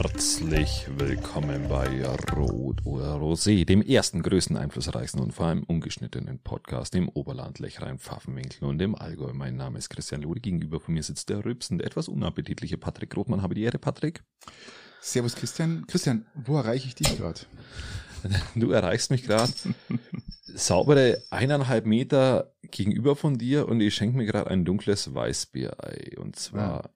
Herzlich willkommen bei Rot oder Rosé, dem ersten, größten, einflussreichsten und vor allem ungeschnittenen Podcast im Oberland, Lechrein, Pfaffenwinkel und im Allgäu. Mein Name ist Christian Lode. Gegenüber von mir sitzt der rübsende, etwas unappetitliche Patrick Rothmann. Habe die Ehre, Patrick. Servus Christian. Christian, wo erreiche ich dich gerade? Du erreichst mich gerade saubere eineinhalb Meter gegenüber von dir und ich schenke mir gerade ein dunkles Weißbierei. Und zwar Ah.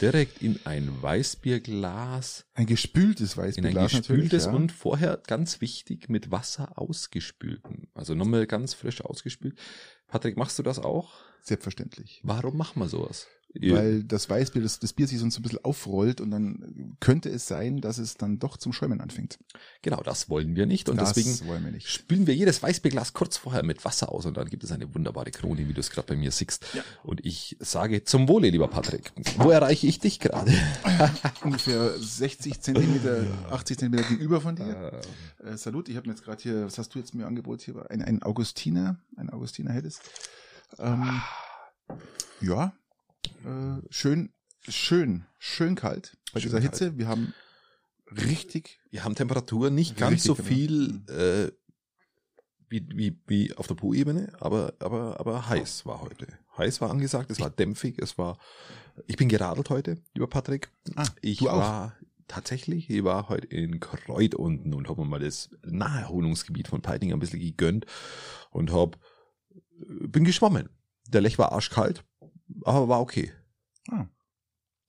Direkt in ein Weißbierglas. Ein gespültes In ein Weißbierglas gespültes ja. und vorher ganz wichtig mit Wasser ausgespülten. Also nochmal ganz frisch ausgespült. Patrick, machst du das auch? Selbstverständlich. Warum machen wir sowas? Weil das Weißbier, das, das Bier sich sonst so ein bisschen aufrollt und dann könnte es sein, dass es dann doch zum Schäumen anfängt. genau, das wollen wir nicht und das deswegen wollen wir nicht. spülen wir jedes Weißbierglas kurz vorher mit Wasser aus und dann gibt es eine wunderbare Krone, wie du es gerade bei mir siehst. Und ich sage zum Wohle, lieber Patrick. Wo erreiche ich dich gerade? Ungefähr 60 Zentimeter, 80 Zentimeter gegenüber von dir. Äh, Salut, ich habe mir jetzt gerade hier, was hast du jetzt mir angeboten hier? Ein, ein Augustiner, ein Augustiner Helles. Ähm, ja, äh, schön, schön, schön kalt bei Schön dieser kalt. Hitze. Wir haben richtig Wir haben Temperatur nicht ganz so viel äh, wie, wie, wie auf der Po-Ebene, aber, aber, aber heiß war heute. Heiß war angesagt, es war dämpfig, es war. Ich bin geradelt heute, lieber Patrick. Ah, ich war tatsächlich, ich war heute in Kreuth unten und habe mir mal das Naherholungsgebiet von Peiting ein bisschen gegönnt und hab, bin geschwommen. Der Lech war arschkalt, aber war okay. Ah.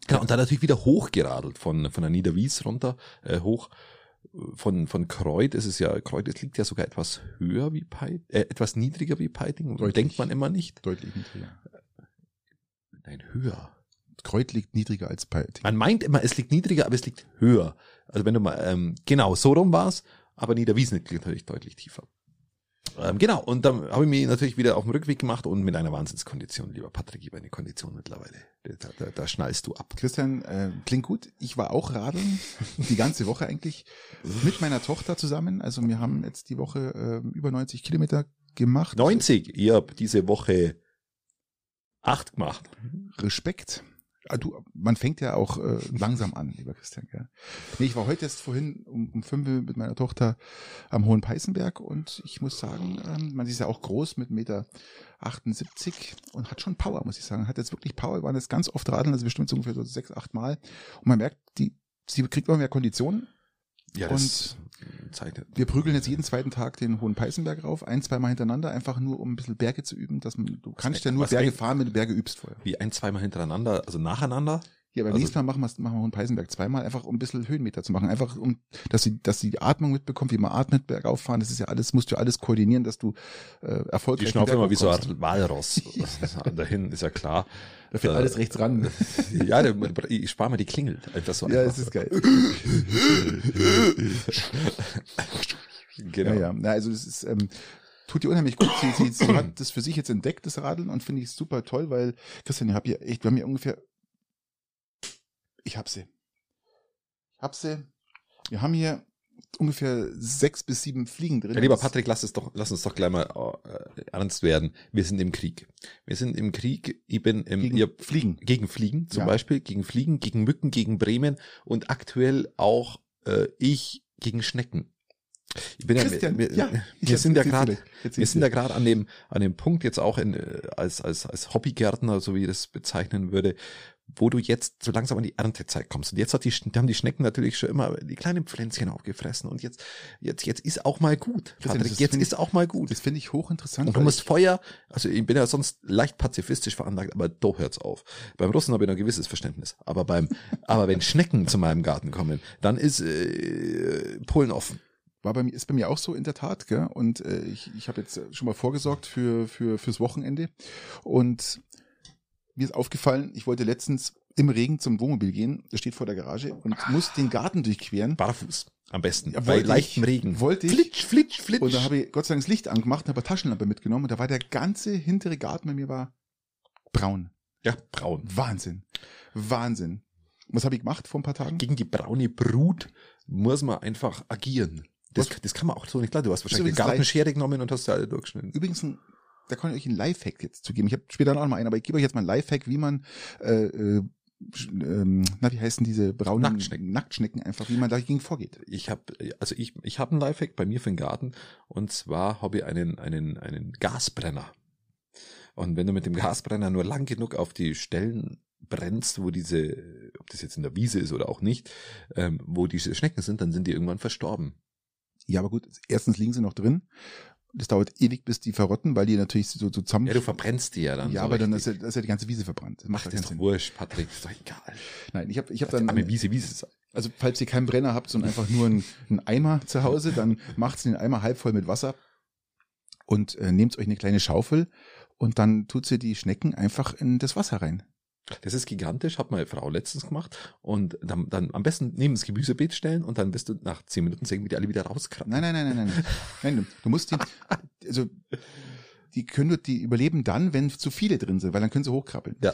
Genau, und dann natürlich wieder hochgeradelt von, von der Niederwies runter, äh, hoch. Von, von Kreuth ist es ja, Kreuth es liegt ja sogar etwas höher wie Peiting, äh, etwas niedriger wie Peiting. Deutlich. Denkt man immer nicht. deutlich niedriger. Nein, höher. Kreuz liegt niedriger als Peiting. Man meint immer, es liegt niedriger, aber es liegt höher. Also wenn du mal, ähm, genau, so rum war's, aber Niederwiesen liegt natürlich deutlich tiefer. Ähm, genau, und dann habe ich mich natürlich wieder auf den Rückweg gemacht und mit einer Wahnsinnskondition, lieber Patrick, ich habe eine Kondition mittlerweile. Da, da, da schnallst du ab. Christian, äh, klingt gut. Ich war auch radeln, die ganze Woche eigentlich, mit meiner Tochter zusammen. Also wir haben jetzt die Woche äh, über 90 Kilometer gemacht. 90, ihr habt diese Woche acht gemacht. Respekt. Ah, du, man fängt ja auch äh, langsam an, lieber Christian. Gell? Nee, ich war heute erst vorhin um, um fünf Uhr mit meiner Tochter am Hohen Peißenberg und ich muss sagen, ähm, man ist ja auch groß mit Meter 78 und hat schon Power, muss ich sagen. Hat jetzt wirklich Power, wir waren jetzt ganz oft radeln, also bestimmt so ungefähr so sechs, acht Mal. Und man merkt, die, sie kriegt immer mehr Konditionen. Ja, das zeichnet. Wir prügeln jetzt jeden zweiten Tag den Hohen Peißenberg rauf, ein, zweimal hintereinander, einfach nur um ein bisschen Berge zu üben, dass man, du kannst ja nur Berge fahren, wenn du Berge übst vorher. Wie ein, zweimal hintereinander, also nacheinander. Ja, beim Also- nächsten Mal machen wir, machen wir Hohen Peißenberg zweimal, einfach um ein bisschen Höhenmeter zu machen. Einfach um, dass sie, dass sie die Atmung mitbekommt, wie man atmet, bergauf fahren. Das ist ja alles, musst du alles koordinieren, dass du äh, Die erfolgreich schnaufen immer wie so ein Walross. dahin ist ja klar. Da fährt Äh, alles rechts ran. Ja, ich spare mir die Klingel. Das so ja, einfach. es ist geil. genau. Ja, ja. Na, also es ist, ähm, tut ihr unheimlich gut. Sie, sie, sie hat das für sich jetzt entdeckt, das Radeln, und finde ich super toll, weil, Christian, ich hab hier echt, wir haben hier ungefähr, ich hab sie. Ich hab sie. Wir haben hier ungefähr sechs bis sieben Fliegen drin. Ja, lieber Patrick, lass, es doch, lass uns doch gleich mal äh, ernst werden. Wir sind im Krieg. Wir sind im Krieg. Ich bin im, Gegen ihr, Fliegen. gegen Fliegen zum Ja. Beispiel, gegen Fliegen, gegen Mücken, gegen Bremen und aktuell auch äh, ich gegen Schnecken. Ich bin Christian, wir, ja, wir, ich wir sind ja gerade, wir sind ja gerade an dem an dem Punkt jetzt auch in, äh, als als als Hobbygärtner, so wie ich das bezeichnen würde, wo du jetzt so langsam an die Erntezeit kommst. Und jetzt hat die, haben die Schnecken natürlich schon immer die kleinen Pflänzchen aufgefressen. Und jetzt, jetzt, jetzt ist auch mal gut. Patrick, das jetzt ich- ist auch mal gut. Das finde ich hochinteressant. Und du musst Feuer, also ich bin ja sonst leicht pazifistisch veranlagt, aber da hört's auf. Beim Russen habe ich noch ein gewisses Verständnis. Aber beim, aber wenn Schnecken zu meinem Garten kommen, dann ist äh, Polen offen. War bei mir, ist bei mir auch so in der Tat, gell? Und äh, ich, ich habe jetzt schon mal vorgesorgt für, für, fürs Wochenende. Und mir ist aufgefallen, ich wollte letztens im Regen zum Wohnmobil gehen, das steht vor der Garage, und muss den Garten durchqueren. Barfuß. Am besten. Ja, bei leichtem ich. Regen. Wollte ich. Flitsch, flitsch, flitsch. Und da habe ich Gott sei Dank das Licht angemacht und habe eine Taschenlampe mitgenommen. Und da war der ganze hintere Garten bei mir war braun. ja, braun. Wahnsinn. Wahnsinn. Was habe ich gemacht vor ein paar Tagen? Gegen die braune Brut muss man einfach agieren. Das, das kann man auch so nicht klar. Du hast wahrscheinlich eine Gartenschere genommen und hast sie alle durchgeschnitten. Übrigens, ein, da kann ich euch einen Lifehack jetzt zu geben. Ich habe später noch mal einen, aber ich gebe euch jetzt mal einen Lifehack, wie man äh, äh, ähm, na, wie heißen diese braunen Nacktschnecken. Nacktschnecken einfach, wie man dagegen vorgeht. Ich habe, also ich, ich habe einen Lifehack bei mir für den Garten und zwar habe ich einen, einen, einen Gasbrenner. Und wenn du mit dem Gasbrenner nur lang genug auf die Stellen brennst, wo diese, ob das jetzt in der Wiese ist oder auch nicht, ähm, wo diese Schnecken sind, dann sind die irgendwann verstorben. Ja, aber gut, erstens liegen sie noch drin. Das dauert ewig, bis die verrotten, weil die natürlich so, so zusammen. Ja, du verbrennst die ja dann. ja, so aber dann ist richtig. ja, das ist ja die ganze Wiese verbrannt. Das macht Ach, das ist doch wurscht, Patrick, ist doch egal. Nein, ich habe ich hab Dann dann, arme Wiese, Wiese also falls ihr keinen Brenner habt, sondern einfach nur einen, einen Eimer zu Hause, dann macht's den Eimer halb voll mit Wasser und äh, nehmt euch eine kleine Schaufel und dann tut sie die Schnecken einfach in das Wasser rein. Das ist gigantisch, hat meine Frau letztens gemacht. Und dann, dann am besten neben das Gemüsebeet stellen und dann bist du nach zehn Minuten sehen, wie die alle wieder rauskrabbeln. Nein, nein, nein, nein, nein. nein du, du musst die, also die können nur, die überleben dann, wenn zu viele drin sind, weil dann können sie hochkrabbeln. Ja.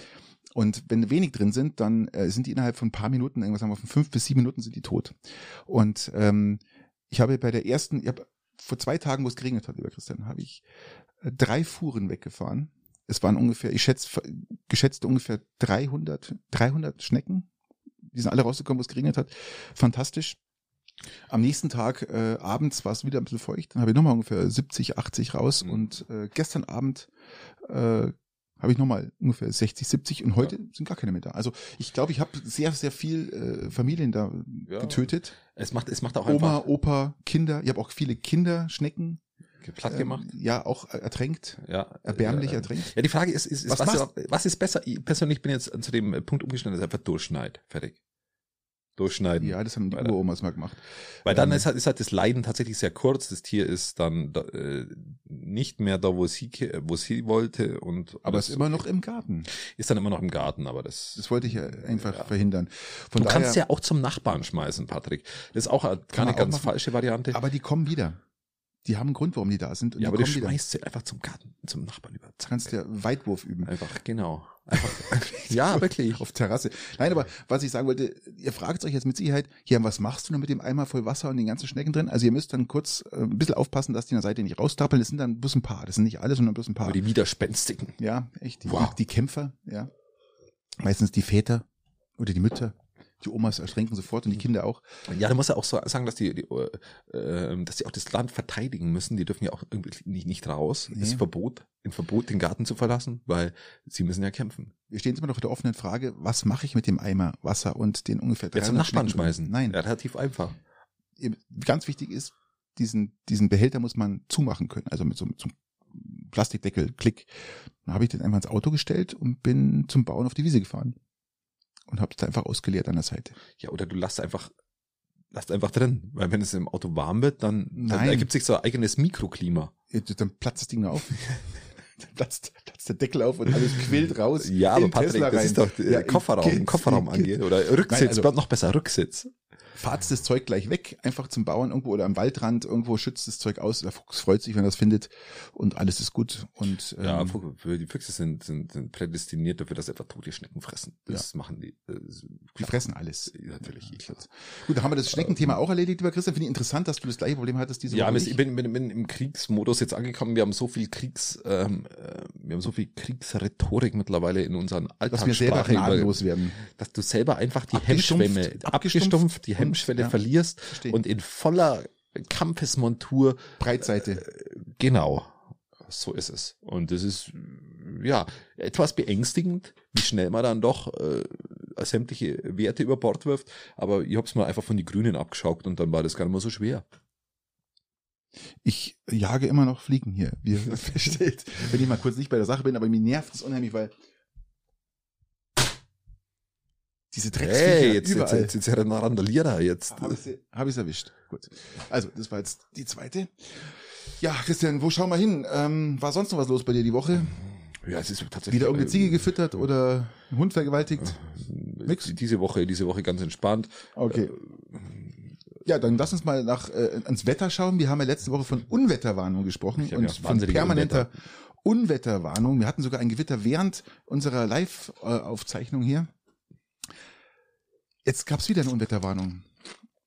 Und wenn wenig drin sind, dann äh, sind die innerhalb von ein paar Minuten, irgendwas sagen wir von fünf bis sieben Minuten sind die tot. Und ähm, ich habe bei der ersten, ich habe vor zwei Tagen, wo es geregnet hat, lieber Christian, habe ich äh, drei Fuhren weggefahren. Es waren ungefähr, ich schätze, geschätzt ungefähr 300, 300 Schnecken. Die sind alle rausgekommen, wo es geregnet hat. Fantastisch. Am nächsten Tag äh, abends war es wieder ein bisschen feucht. Dann habe ich nochmal ungefähr 70, 80 raus. Mhm. Und äh, gestern Abend äh, habe ich nochmal ungefähr 60, 70 und heute sind gar keine mehr da. Also ich glaube, ich habe sehr, sehr viel äh, Familien da Ja. getötet. Es macht, es macht auch Oma, einfach Opa, Kinder. Ich habe auch viele Kinderschnecken platt ähm, gemacht. Ja, auch ertränkt. Ja. Erbärmlich ja, ertränkt. Ja, die Frage ist, ist, ist Was was, machst- was, ist besser? Ich persönlich bin jetzt zu dem Punkt umgeschnitten, dass ich einfach durchschneid. Fertig. Durchschneiden. Ja, das haben die. Uromas mal gemacht. Weil dann Ähm, ist halt, ist halt das Leiden tatsächlich sehr kurz. Das Tier ist dann da, äh, nicht mehr da, wo sie, wo sie wollte und Aber ist immer noch im Garten. ist dann immer noch im Garten, aber das, Das wollte ich ja einfach Ja. verhindern. Von du daher, kannst ja auch zum Nachbarn schmeißen, Patrick. Das ist auch keine ganz machen. falsche Variante. aber die kommen wieder. Die haben einen Grund, warum die da sind. Und ja, aber du schmeißt sie einfach zum Garten, zum Nachbarn über. Zack. kannst ja Weitwurf üben. Einfach, genau. Einfach, ja, wirklich. Auf Terrasse. Nein, aber was ich sagen wollte, ihr fragt euch jetzt mit Sicherheit, hier, was machst du denn mit dem Eimer voll Wasser und den ganzen Schnecken drin? Also ihr müsst dann kurz äh, ein bisschen aufpassen, dass die an der Seite nicht raustappeln. Das sind dann bloß ein paar. Das sind nicht alle, sondern bloß ein paar. Aber die Widerspenstigen. ja, echt. Die, Wow. die, die Kämpfer, ja. Meistens die Väter oder die Mütter. Die Omas ertränken sofort und die Kinder auch. Ja, da muss er auch so sagen, dass die, die äh, dass die auch das Land verteidigen müssen. Die dürfen ja auch irgendwie nicht, nicht raus. Nee. Das ist Verbot, ein Verbot, den Garten zu verlassen, weil sie müssen ja kämpfen. Wir stehen jetzt immer noch vor der offenen Frage, was mache ich mit dem Eimer Wasser und den ungefähr Ja, zum 300 Nachbarn Schnecken schmeißen. Nein. Ja, relativ einfach. Ganz wichtig ist, diesen, diesen Behälter muss man zumachen können. Also mit so, mit so einem Plastikdeckel, Klick. Dann habe ich den einfach ins Auto gestellt und bin zum Bauen auf die Wiese gefahren. Und habe es einfach ausgeleert an der Seite. Ja, oder du lässt einfach, lässt einfach drin. Weil wenn es im Auto warm wird, dann, dann ergibt sich so ein eigenes Mikroklima. Ja, Dann platzt das Ding auf. dann platzt, platzt der Deckel auf und alles quillt raus. Ja, aber Patrick, Tesla das rein. ist doch der Ja, Kofferraum, Kofferraum geht- angeht. Oder Rücksitz, Nein, also- noch besser, Rücksitz. Fahrt das Zeug gleich weg, einfach zum Bauern irgendwo oder am Waldrand, irgendwo schützt das Zeug aus. Der Fuchs freut sich, wenn er das findet und alles ist gut. Und Ja, ähm, für die Füchse sind, sind, sind prädestiniert dafür, dass einfach tote Schnecken fressen. Das machen die. Ist die fressen alles. Natürlich, ich glaub. Gut, da haben wir das Schneckenthema auch erledigt, lieber Christian. Finde ich interessant, dass du das gleiche Problem hattest diese Ja, Woche. ich bin, bin, bin im Kriegsmodus jetzt angekommen. Wir haben so viel Kriegs, ähm, äh, wir haben so viel Kriegsrhetorik mittlerweile in unseren dass wir selber Alltagssprache, über, werden. dass du selber einfach die Abgestumpft, Hemmschwelle, abgestumpft die und- Hemmschwelle ja. verlierst Verstehe. und in voller Kampfesmontur Breitseite. Genau, so ist es. Und das ist ja etwas beängstigend, wie schnell man dann doch äh, sämtliche Werte über Bord wirft. Aber ich hab's mal einfach von die Grünen abgeschaukt und dann war das gar nicht mehr so schwer. Ich jage immer noch Fliegen hier, wie ihr versteht. Wenn ich mal kurz nicht bei der Sache bin, aber mir nervt es unheimlich, weil diese Drecksviecher Hey, jetzt, jetzt, überall. jetzt, jetzt, jetzt ein Randalierer jetzt. Habe ich hab ich's erwischt. Gut. Also, das war jetzt die zweite. Ja, Christian, wo schauen wir hin? Ähm, war sonst noch was los bei dir die Woche? Ja, es ist tatsächlich. Wieder irgendeine äh, Ziege gefüttert oder ein Hund vergewaltigt? Nix? Diese Woche, diese Woche ganz entspannt. Okay. Ja, dann lass uns mal nach äh, ans Wetter schauen. Wir haben ja letzte Woche von Unwetterwarnung gesprochen Ja, und von permanenter Unwetterwarnung. Wir hatten sogar ein Gewitter während unserer Live-Aufzeichnung hier. Jetzt gab's wieder eine Unwetterwarnung.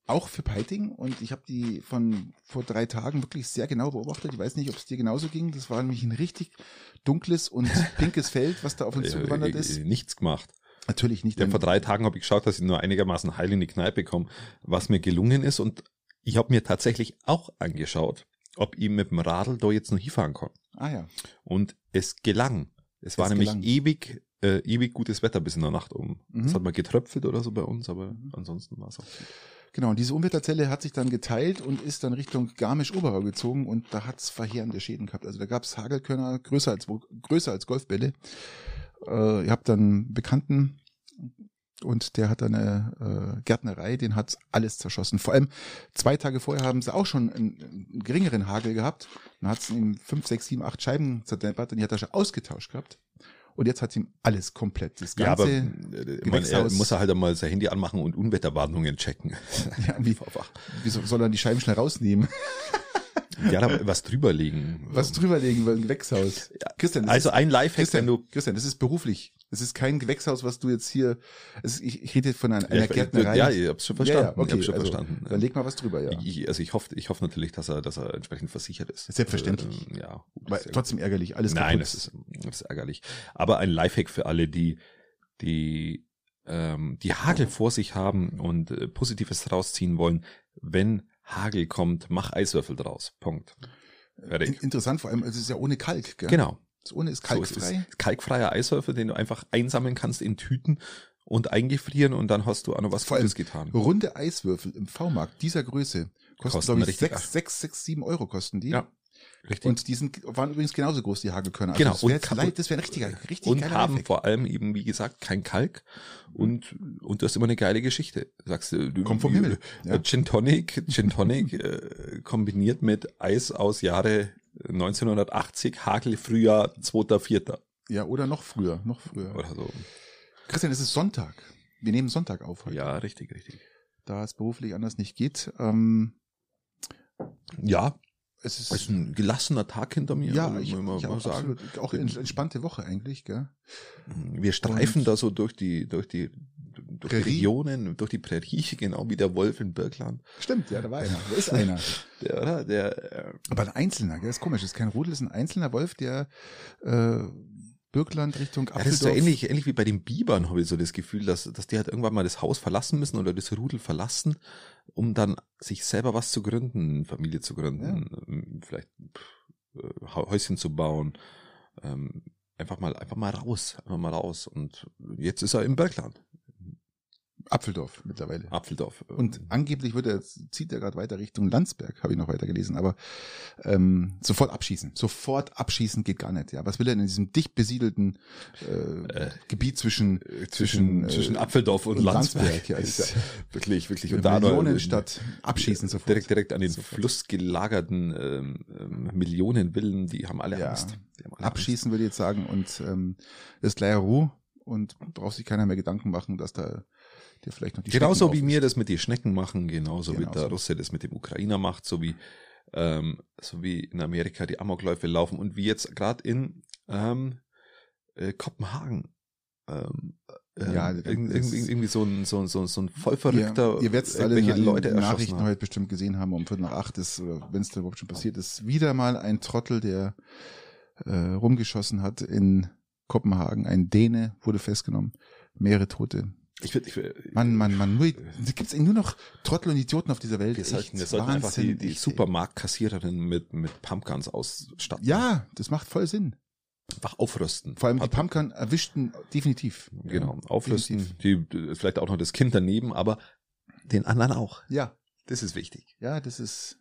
auch für Peiting und ich habe die von vor drei Tagen wirklich sehr genau beobachtet. Ich weiß nicht, ob es dir genauso ging. Das war nämlich ein richtig dunkles und pinkes Feld, was da auf uns zugewandert Äh, ist. äh, Nichts gemacht. Natürlich nicht. Ja, denn- vor drei Tagen habe ich geschaut, dass ich nur einigermaßen heil in die Kneipe komme, was mir gelungen ist. Und ich habe mir tatsächlich auch angeschaut, ob ich mit dem Radl da jetzt noch hinfahren kann. ah ja. Und es gelang. Es war Es nämlich gelang. ewig, äh, ewig gutes Wetter bis in der Nacht um. Mhm. Es hat mal getröpfelt oder so bei uns, aber ansonsten war es auch gut. Genau, und diese Unwetterzelle hat sich dann geteilt und ist dann Richtung Garmisch-Oberau gezogen und da hat's verheerende Schäden gehabt. Also da gab's Hagelkörner größer als, größer als Golfbälle. Äh, ihr habt dann einen Bekannten und der hat eine äh, Gärtnerei, den hat's alles zerschossen. Vor allem zwei Tage vorher haben sie auch schon einen, einen geringeren Hagel gehabt. Dann hat's ihm fünf, sechs, sieben, acht Scheiben zerdeppert und die hat er schon ausgetauscht gehabt. Und jetzt hat's ihm alles komplett. Das Ja, aber ganze, äh, man, er muss er halt einmal sein Handy anmachen und Unwetterwarnungen checken. ja, wie, wieso soll er die Scheiben schnell rausnehmen? ja, da was drüberlegen. Was drüberlegen, weil ein Gewächshaus. Christian, das Also ist, ein Lifehack, Christian, du Christian, das ist beruflich. Das ist kein Gewächshaus, was du jetzt hier, es ist, ich, ich rede von einer, einer ja, Gärtnerei. Ja, ich hab's schon verstanden. Ja, ja, okay, ich hab's schon also, verstanden. Dann leg mal was drüber, ja. Ich, also ich hoffe, ich hoffe natürlich, dass er, dass er entsprechend versichert ist. Selbstverständlich. Also, ja. Aber trotzdem ärgerlich, alles gut. Nein, kaputt. das ist, das ist ärgerlich. Aber ein Lifehack für alle, die, die, ähm, die Hagel vor sich haben und äh, Positives rausziehen wollen. Wenn Hagel kommt, mach Eiswürfel draus. Punkt. Fertig. interessant, vor allem, es ist ja ohne Kalk, gell? Genau. Das ohne ist So, es kalkfrei. ist kalkfreier Eiswürfel, den du einfach einsammeln kannst in Tüten und eingefrieren und dann hast du auch noch was Vor allem Gutes getan. Runde Eiswürfel im V-Markt dieser Größe kosten, Kosten glaube ich, richtig sechs, sechs, sechs, sieben Euro kosten die. Ja, richtig. Und die sind, waren übrigens genauso groß, die Hagelkörner. Genau, Also das wäre leid, das wäre ein richtiger, richtig und haben Lifehack. vor allem eben, wie gesagt, kein Kalk und, und du hast immer eine geile Geschichte. Sagst du, du Kommt vom Himmel, äh, ja. Gin Tonic, Gin Tonic äh, kombiniert mit Eis aus Jahre 1980, Hagel Frühjahr 2.4. Ja, oder noch früher, noch früher. oder so. Christian, es ist Sonntag. Wir nehmen Sonntag auf heute. Ja, richtig, richtig. Da es beruflich anders nicht geht. Ähm, Ja, es ist, es ist ein gelassener Tag hinter mir. ja, ich, man ich mal auch, sagen. absolut, auch eine entspannte Woche eigentlich, gell? Wir streifen Und- da so durch die, durch die, durch die? Regionen, durch die Prärie, genau wie der Wolf in Birkland. Stimmt, ja, da war einer. Da ist einer. Der, oder? Der, äh, Aber ein Einzelner, gell? ist komisch. Das ist kein Rudel, das ist ein einzelner Wolf, der äh, Birkland Richtung Ja, das ist so Apfeldorf. ähnlich, ähnlich wie bei den Bibern, habe ich so das Gefühl, dass, dass die halt irgendwann mal das Haus verlassen müssen oder das Rudel verlassen, um dann sich selber was zu gründen, Familie zu gründen, ähm, vielleicht pff, äh, Häuschen zu bauen. Ähm, einfach mal, einfach mal raus, einfach mal raus. Und jetzt ist er im Bergland, Apfeldorf mittlerweile. Apfeldorf. Und angeblich wird er, zieht er gerade weiter Richtung Landsberg, habe ich noch weiter gelesen, aber ähm, sofort abschießen. Sofort abschießen geht gar nicht. Ja, was will er in diesem dicht besiedelten äh, Äh, Gebiet zwischen zwischen, äh, zwischen Apfeldorf und, und Landsberg. Landsberg, ja, ist ist wirklich, wirklich. Und da noch- Millionenstadt abschießen sofort. Direkt, direkt an den Sofort. Fluss gelagerten ähm, ähm, Millionenvillen, die haben alle Ja. Angst. Haben alle abschießen würde ich jetzt sagen und ähm, ist gleich Ruhe und braucht sich keiner mehr Gedanken machen, dass da der vielleicht noch die Genauso Schnecken wie wir das mit den Schnecken machen, genauso wie Genauso. der Russe das mit dem Ukrainer macht, so wie, ähm, so wie in Amerika die Amokläufe laufen und wie jetzt gerade in ähm, äh, Kopenhagen. Ähm, ähm, Ja, irgendwie, irgendwie so ein, so ein, so ein, so ein voll verrückter, Ihr, ihr werdet es alle Leute Nachrichten haben. heute bestimmt gesehen haben, um Viertel nach acht ist, wenn es da überhaupt schon passiert ist, wieder mal ein Trottel, der äh, rumgeschossen hat in Kopenhagen. Ein Däne wurde festgenommen, mehrere Tote. Ich würd, ich würd, Mann, Mann, Mann, nur, da gibt's nur noch Trottel und Idioten auf dieser Welt. Echt sollten, wir sollten einfach die, die echt, ey. Supermarktkassiererin mit, mit Pumpguns ausstatten. Ja, das macht voll Sinn. Einfach aufrüsten. Vor allem die Pumpkin erwischten definitiv. Genau, aufrüsten. definitiv. Die, vielleicht auch noch das Kind daneben, aber den anderen auch. Ja, Das ist wichtig. ja, das ist,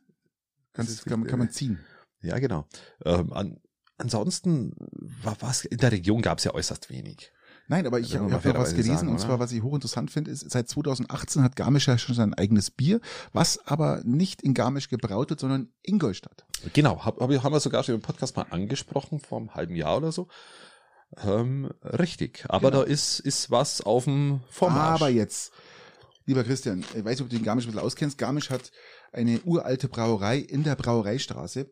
ganz, ist kann, man- kann man ziehen. Ja, genau. Ähm, an, ansonsten war was in der Region gab es ja äußerst wenig. Nein, aber ich habe hab noch was gelesen sagen, und zwar, was ich hochinteressant finde, ist, seit 2018 hat Garmisch ja schon sein eigenes Bier, was aber nicht in Garmisch gebraut wird, sondern in Ingolstadt. Genau, hab, hab, haben wir sogar schon im Podcast mal angesprochen, vor einem halben Jahr oder so. Ähm, richtig, aber Genau. da ist, ist was auf dem Vormarsch. Aber jetzt, lieber Christian, ich weiß nicht, ob du den Garmisch ein bisschen auskennst. Garmisch hat eine uralte Brauerei in der Brauereistraße.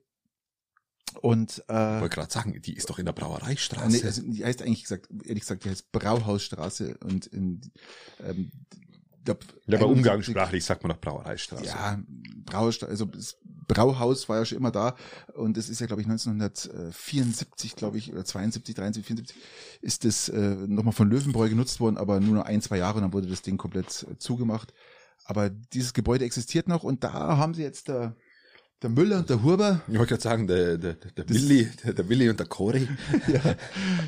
Und ich äh, wollte gerade sagen, die ist doch in der Brauereistraße. nee, also die heißt eigentlich gesagt, ehrlich gesagt, die heißt Brauhausstraße und in, ähm, glaub, Ja, aber 71 umgangssprachlich sagt man doch Brauereistraße. Ja, Brauhaus, also das Brauhaus war ja schon immer da und es ist ja, glaube ich, 1974, glaube ich, oder 72, 73, 74, ist das äh, nochmal von Löwenbräu genutzt worden, aber nur noch ein, zwei Jahre und dann wurde das Ding komplett äh, zugemacht. Aber dieses Gebäude existiert noch und da haben sie jetzt der, der Müller und der Huber, Ich wollte gerade sagen, der, der, der Willi, der, der Willi und der Cory. ja,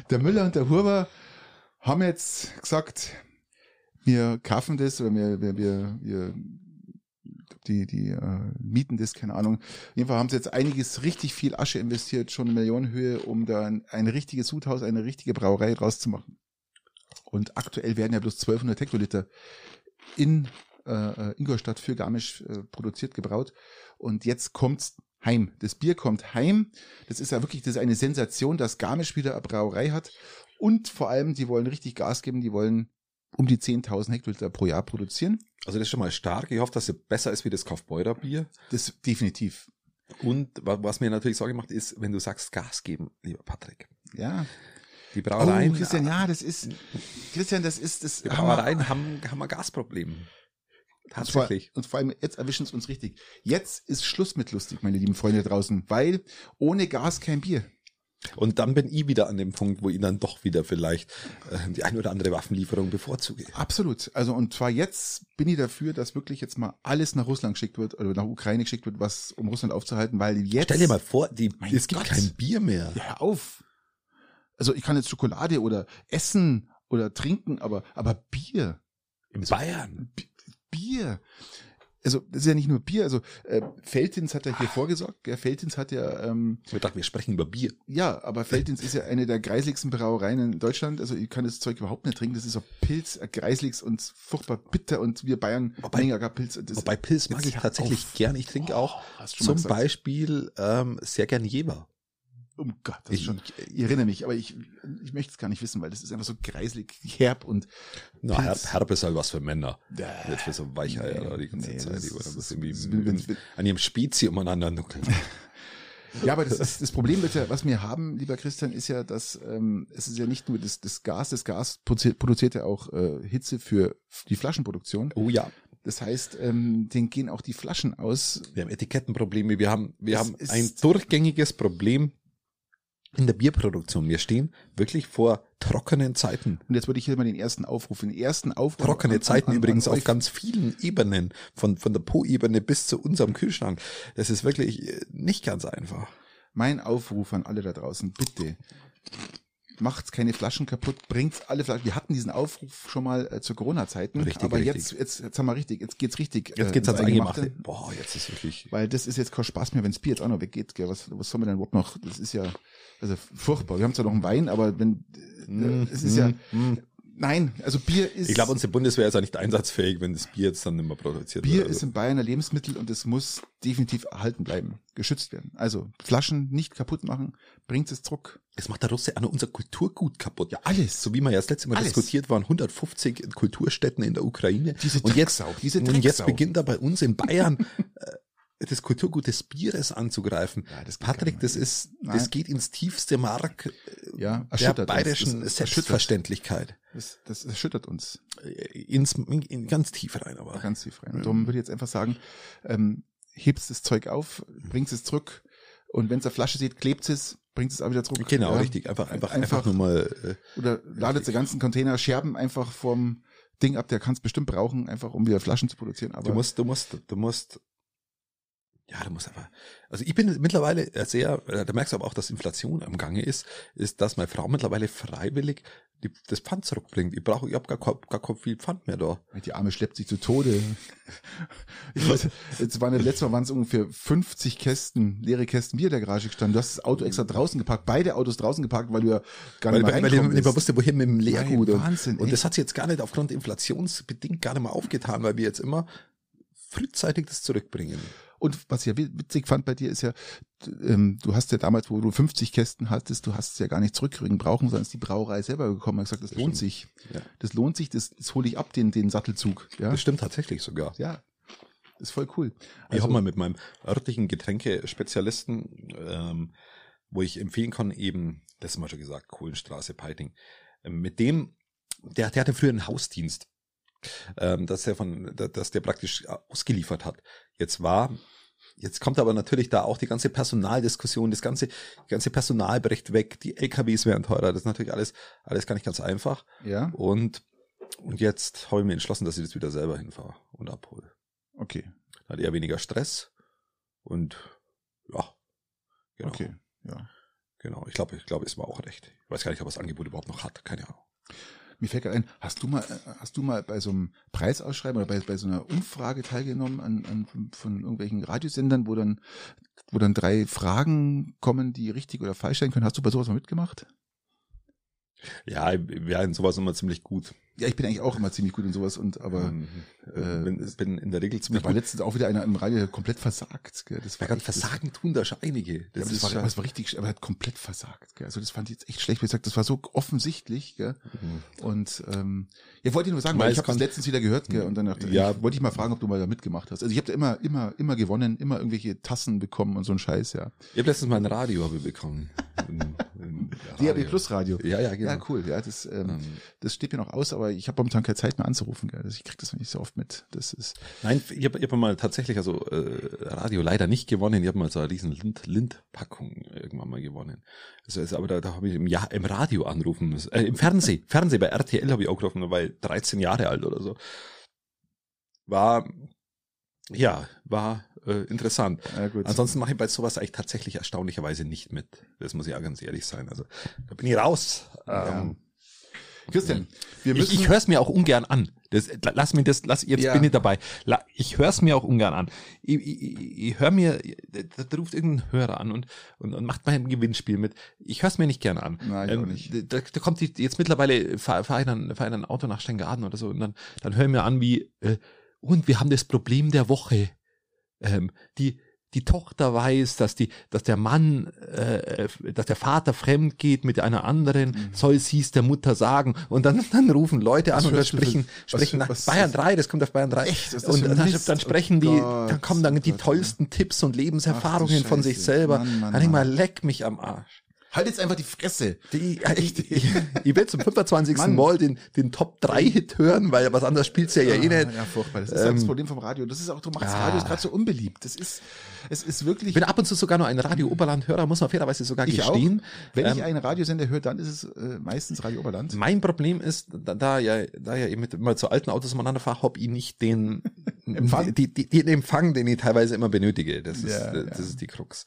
der Müller und der Huber haben jetzt gesagt, wir kaufen das oder wir, wir, wir, wir die, die äh, mieten das, keine Ahnung. Auf jeden Fall haben sie jetzt einiges, richtig viel Asche investiert, schon in Millionenhöhe, um da ein, ein richtiges Sudhaus, eine richtige Brauerei rauszumachen. Und aktuell werden ja bloß 1200 Hektoliter in äh, äh, Ingolstadt für Garmisch äh, produziert, gebraut. Und jetzt kommt's heim. Das Bier kommt heim. Das ist ja wirklich, das ist eine Sensation, dass Garmisch wieder eine Brauerei hat. Und vor allem, die wollen richtig Gas geben, die wollen um die 10.000 Hektoliter pro Jahr produzieren. Also das ist schon mal stark. Ich hoffe, dass es besser ist wie das Kaufbeurer Bier. Das definitiv. Und wa- was mir natürlich Sorge macht, ist, wenn du sagst Gas geben, lieber Patrick. Ja. Die Oh, Brauereien, Christian, ja, das ist, Christian, das ist, das die Brauereien haben, haben ein Gasproblem. Tatsächlich. Und vor allem, jetzt erwischen es uns richtig. Jetzt ist Schluss mit lustig, meine lieben Freunde draußen, weil ohne Gas kein Bier. Und dann bin ich wieder an dem Punkt, wo ich dann doch wieder vielleicht äh, die ein oder andere Waffenlieferung bevorzuge. Absolut. Also und zwar jetzt bin ich dafür, dass wirklich jetzt mal alles nach Russland geschickt wird oder nach Ukraine geschickt wird, was um Russland aufzuhalten, weil jetzt Stell dir mal vor, die, es gibt Gott. kein Bier mehr. ja, hör auf. Also ich kann jetzt Schokolade oder essen oder trinken, aber aber Bier, In Bayern. Bier. Also das ist ja nicht nur Bier. Also äh, Veltins hat ja hier vorgesorgt. Gell? Veltins hat ja ähm, Ich dachte, wir sprechen über Bier. Ja, aber Veltins ist ja eine der greisligsten Brauereien in Deutschland. Also ich kann das Zeug überhaupt nicht trinken. Das ist so Pilz, äh, greisligs und furchtbar bitter und wir Bayern Wobei- gar Pilz. Das, Wobei Pilz mag ich tatsächlich auf. gern. Ich trinke auch du schon mal zum gesagt. Beispiel ähm, sehr gern Jever. Um Gott, das ist Ich- schon. Ich erinnere mich, aber ich, ich möchte es gar nicht wissen, weil das ist einfach so greislig, herb und Na. Herb, Herb ist halt was für Männer. Äh, Jetzt für so Weicheier nee, da die ganze nee, Zeit. das Die ist- das irgendwie das- in- wenn- an ihrem Spezi umeinander nuckeln. Ja, aber das, ist, das Problem, mit der, was wir haben, lieber Christian, ist ja, dass ähm, es ist ja nicht nur das, das Gas, das Gas produziert, ja auch äh, Hitze für die Flaschenproduktion. Oh ja. Das heißt, ähm, denen gehen auch die Flaschen aus. Wir haben Etikettenprobleme. Wir haben, wir Es haben ist- ein durchgängiges Problem in der Bierproduktion. Wir stehen wirklich vor trockenen Zeiten. Und jetzt würde ich hier mal den ersten Aufruf, den ersten Aufruf. Trockene an- Zeiten an- übrigens an auf euch. ganz vielen Ebenen, von, von der Po-Ebene bis zu unserem Kühlschrank. Das ist wirklich äh, nicht ganz einfach. Mein Aufruf an alle da draußen, bitte. Macht's keine Flaschen kaputt, bringt's alle Flaschen. Wir hatten diesen Aufruf schon mal äh, zu Corona-Zeiten, Richtig, aber richtig. jetzt, jetzt, jetzt haben wir richtig, jetzt geht's richtig. Jetzt äh, geht's ans Eingemachte. Boah, jetzt ist wirklich. Weil das ist jetzt kein Spaß mehr, wenn das Bier jetzt auch noch weggeht. Gell? Was, was soll man denn überhaupt noch? Das ist ja also furchtbar. Wir haben zwar noch einen Wein, aber wenn äh, es ist ja Mm. Nein, also Bier ist Ich glaube, unsere Bundeswehr ist ja nicht einsatzfähig, wenn das Bier jetzt dann nicht mehr produziert Bier wird. ist in Bayern ein Lebensmittel und es muss definitiv erhalten bleiben, geschützt werden. Also Flaschen nicht kaputt machen, bringt es zurück. Es macht der Russe auch noch unser Kulturgut kaputt. Ja, alles. So wie wir ja das letzte Mal Alles. diskutiert waren, 150 Kulturstätten in der Ukraine. Diese und jetzt, Drecksau, diese und jetzt Drecksau. beginnt da bei uns in Bayern äh, das Kulturgut des Bieres anzugreifen. Ja, das Patrick, das ist, Nein. das geht ins tiefste Mark äh, Ja, der bayerischen Das- das Selbstverständlichkeit. Das, das erschüttert uns Äh, Ins, in, ganz tief rein, aber. ganz tief rein. Und darum würde ich jetzt einfach sagen, ähm, hebst das Zeug auf, bringt es zurück und wenn es eine Flasche sieht, klebt es, bringt es auch wieder zurück. Genau, Ja. richtig. Einfach, einfach, Einfach- einfach nur mal, äh, Oder ladet den ganzen Container Scherben einfach vom Ding ab, der kann es bestimmt brauchen, einfach um wieder Flaschen zu produzieren. Aber du musst, du musst, du musst, ja, du musst einfach, also ich bin mittlerweile sehr, äh, da merkst du aber auch, dass Inflation am Gange ist, ist, dass meine Frau mittlerweile freiwillig die, das Pfand zurückbringt. Ich brauche, ich habe gar, gar kein viel Pfand mehr da. Die Arme schleppt sich zu Tode. Ich weiß, jetzt waren das letzte Mal waren es ungefähr 50 Kästen, leere Kästen Bier in der Garage gestanden. Du hast das Auto extra draußen geparkt, beide Autos draußen geparkt, weil du ja gar Weil, nicht mehr weil, weil mehr bist. wusste, wohin mit dem Leergut. Und, Wahnsinn, und echt. das hat sich jetzt gar nicht aufgrund inflationsbedingt gar nicht mal aufgetan, weil wir jetzt immer frühzeitig das zurückbringen. Und was ich ja witzig fand bei dir ist ja, ähm, du hast ja damals, wo du 50 Kästen hattest, du hast es ja gar nicht zurückkriegen brauchen, sondern ist die Brauerei selber gekommen und gesagt, das, Das lohnt stimmt. sich. Ja. Das lohnt sich, das, das hole ich ab, den, den Sattelzug. Ja, Das stimmt tatsächlich sogar. ja. ist voll cool. Ich habe mal mit meinem örtlichen Getränkespezialisten, ähm, wo ich empfehlen kann, eben, das haben wir schon gesagt, Kohlenstraße, Peiting, ähm, mit dem, der, der hatte früher einen Hausdienst. Ähm, dass der von, dass der praktisch ausgeliefert hat. Jetzt war, jetzt kommt aber natürlich da auch die ganze Personaldiskussion, das ganze, ganze Personalbericht weg, die LKWs werden teurer, das ist natürlich alles, alles gar nicht ganz einfach. Ja. Und, und jetzt habe ich mir entschlossen, dass ich das wieder selber hinfahre und abhole. Okay. Da hat eher weniger Stress und ja. Genau. Okay. Ja. Genau. Ich glaube, ich glaube, ist mir auch recht. Ich weiß gar nicht, ob das Angebot überhaupt noch hat. Keine Ahnung. Mir fällt gerade ein, hast du mal, äh, hast du mal bei so einem Preisausschreiben oder bei, bei so einer Umfrage teilgenommen an, an von, irgendwelchen Radiosendern, wo dann, wo dann drei Fragen kommen, die richtig oder falsch sein können? Hast du bei sowas mal mitgemacht? Ja, wir in sowas immer ziemlich gut. Ja, ich bin eigentlich auch immer ziemlich gut in sowas und aber Ähm, äh, bin, bin in der Regel da ziemlich war gut. letztens auch wieder einer im Radio der komplett versagt. Gell? Das war echt- versagen tun da schon einige. Das, ja, ist das, war, schon, das war richtig, aber er hat komplett versagt. Gell? Also das fand ich jetzt echt schlecht, wie gesagt, das war so offensichtlich. Gell? Mhm. Und ähm, ja, wollte ich nur sagen, weil Weil ich es habe kann- letztens wieder gehört gell? und dann dachte, Ja. ich, wollte ich mal fragen, ob du mal da mitgemacht hast. Also ich habe da immer, immer, immer gewonnen, immer irgendwelche Tassen bekommen und so ein Scheiß, ja. ich habe letztens mal ein Radio habe bekommen. DAB. Plus Radio. Ja, ja, genau. Ja, cool. Ja, das, ähm, Ähm, das steht mir noch aus, aber ich habe momentan keine Zeit mehr anzurufen. Gell? Also ich krieg das nicht so oft mit. Das ist Nein, ich habe hab mal tatsächlich, also äh, Radio leider nicht gewonnen. Ich habe mal so eine riesen Lind- Lind-Packung irgendwann mal gewonnen. Also, also, aber da, da habe ich im, Jahr, im Radio anrufen müssen. Äh, Im Fernsehen. Fernsehen bei RTL habe ich auch gerufen, da war ich 13 Jahre alt oder so. War, ja, war äh, interessant. ja. Ansonsten mache ich bei sowas eigentlich tatsächlich erstaunlicherweise nicht mit. Das muss ich ja ganz ehrlich sein. Also da bin ich raus. Ja. Ähm, Christian, wir ich müssen. ich höre es mir auch ungern an. Das, lass mir das, lass, jetzt Ja. bin ich dabei. Ich höre es mir auch ungern an. Ich, ich, ich, ich höre mir, da, da ruft irgendein Hörer an und, und, und macht mal ein Gewinnspiel mit. Ich höre es mir nicht gerne an. Nein, ich auch nicht. Da, da kommt die, jetzt mittlerweile, fahre fahr ich, ich dann ein Auto nach Steingaden oder so und dann, dann höre ich mir an wie, äh, und wir haben das Problem der Woche. Ähm, die, die Tochter weiß, dass die, dass der Mann, äh, dass der Vater fremd geht mit einer anderen, Mhm. soll sie es der Mutter sagen. Und dann, dann rufen Leute an Was und für- dann sprechen, was sprechen für- nach was- Bayern 3, das kommt auf Bayern 3. Echt? Was das und für dann, dann sprechen die, Oh Gott, dann kommen dann die oh Gott. tollsten Tipps und Lebenserfahrungen Ach von sich selber. Mann, Mann, dann denk mal, Mann. leck mich am Arsch. Halt jetzt einfach die Fresse. Die, ich, ich, ich will zum 25. Mann. Mal den, den Top 3 Hit hören, weil was anderes spielt's ja, ja eh nicht. Ja, furchtbar. Das ist halt das Ähm, Problem vom Radio. Das ist auch, du machst ah. Radio gerade so unbeliebt. Das ist, es ist wirklich. Ich bin ab und zu sogar noch ein Radio Oberland-Hörer, muss man fairerweise sogar ich auch. gestehen. Wenn ich Ähm, einen Radiosender höre, dann ist es äh, meistens Radio Oberland. Mein Problem ist, da, da ja, da ja eben mit immer zu alten Autos umeinander fahre, habe ich nicht den Empfang? Die, die, den Empfang, den ich teilweise immer benötige. Das ist, Ja, das ja. ist die Krux.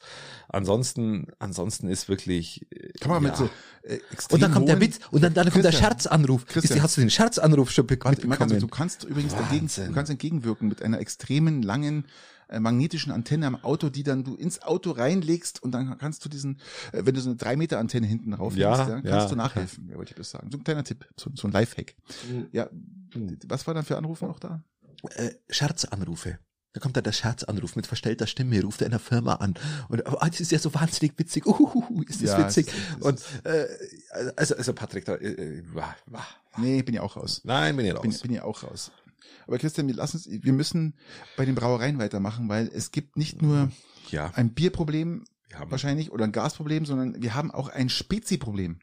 Ansonsten, ansonsten ist wirklich. Äh, Kann man ja. mit so äh, extrem Und dann kommt der Witz, und dann, dann kommt der Scherzanruf. Christian. Ist, hast du den Scherzanruf schon be- Warte, mal ganz kurz, mitbekommen? du kannst übrigens dagegen, Wahnsinn. du kannst entgegenwirken mit einer extremen langen äh, magnetischen Antenne am Auto, die dann du ins Auto reinlegst und dann kannst du diesen, äh, wenn du so eine drei Meter Antenne hinten rauflegst, Ja, dann ja. kannst du nachhelfen, ja, wollte ich bloß sagen. So ein kleiner Tipp, so, so ein Lifehack. Ja, was war dann für Anrufe noch da? äh, Scherzanrufe. Da kommt dann der Scherzanruf mit verstellter Stimme, ruft er in der Firma an. Und oh, das ist ja so wahnsinnig witzig. Uhuhu, ist das Ja, witzig. es ist- es und äh, also, also Patrick, da, äh, äh, wah, wah. Nee, bin ja auch raus. nein, bin ich raus. Bin, bin ja auch raus. Aber Christian, wir lassen uns, wir müssen bei den Brauereien weitermachen, weil es gibt nicht nur ja, ein Bierproblem wahrscheinlich oder ein Gasproblem, sondern wir haben auch ein Spezi-Problem.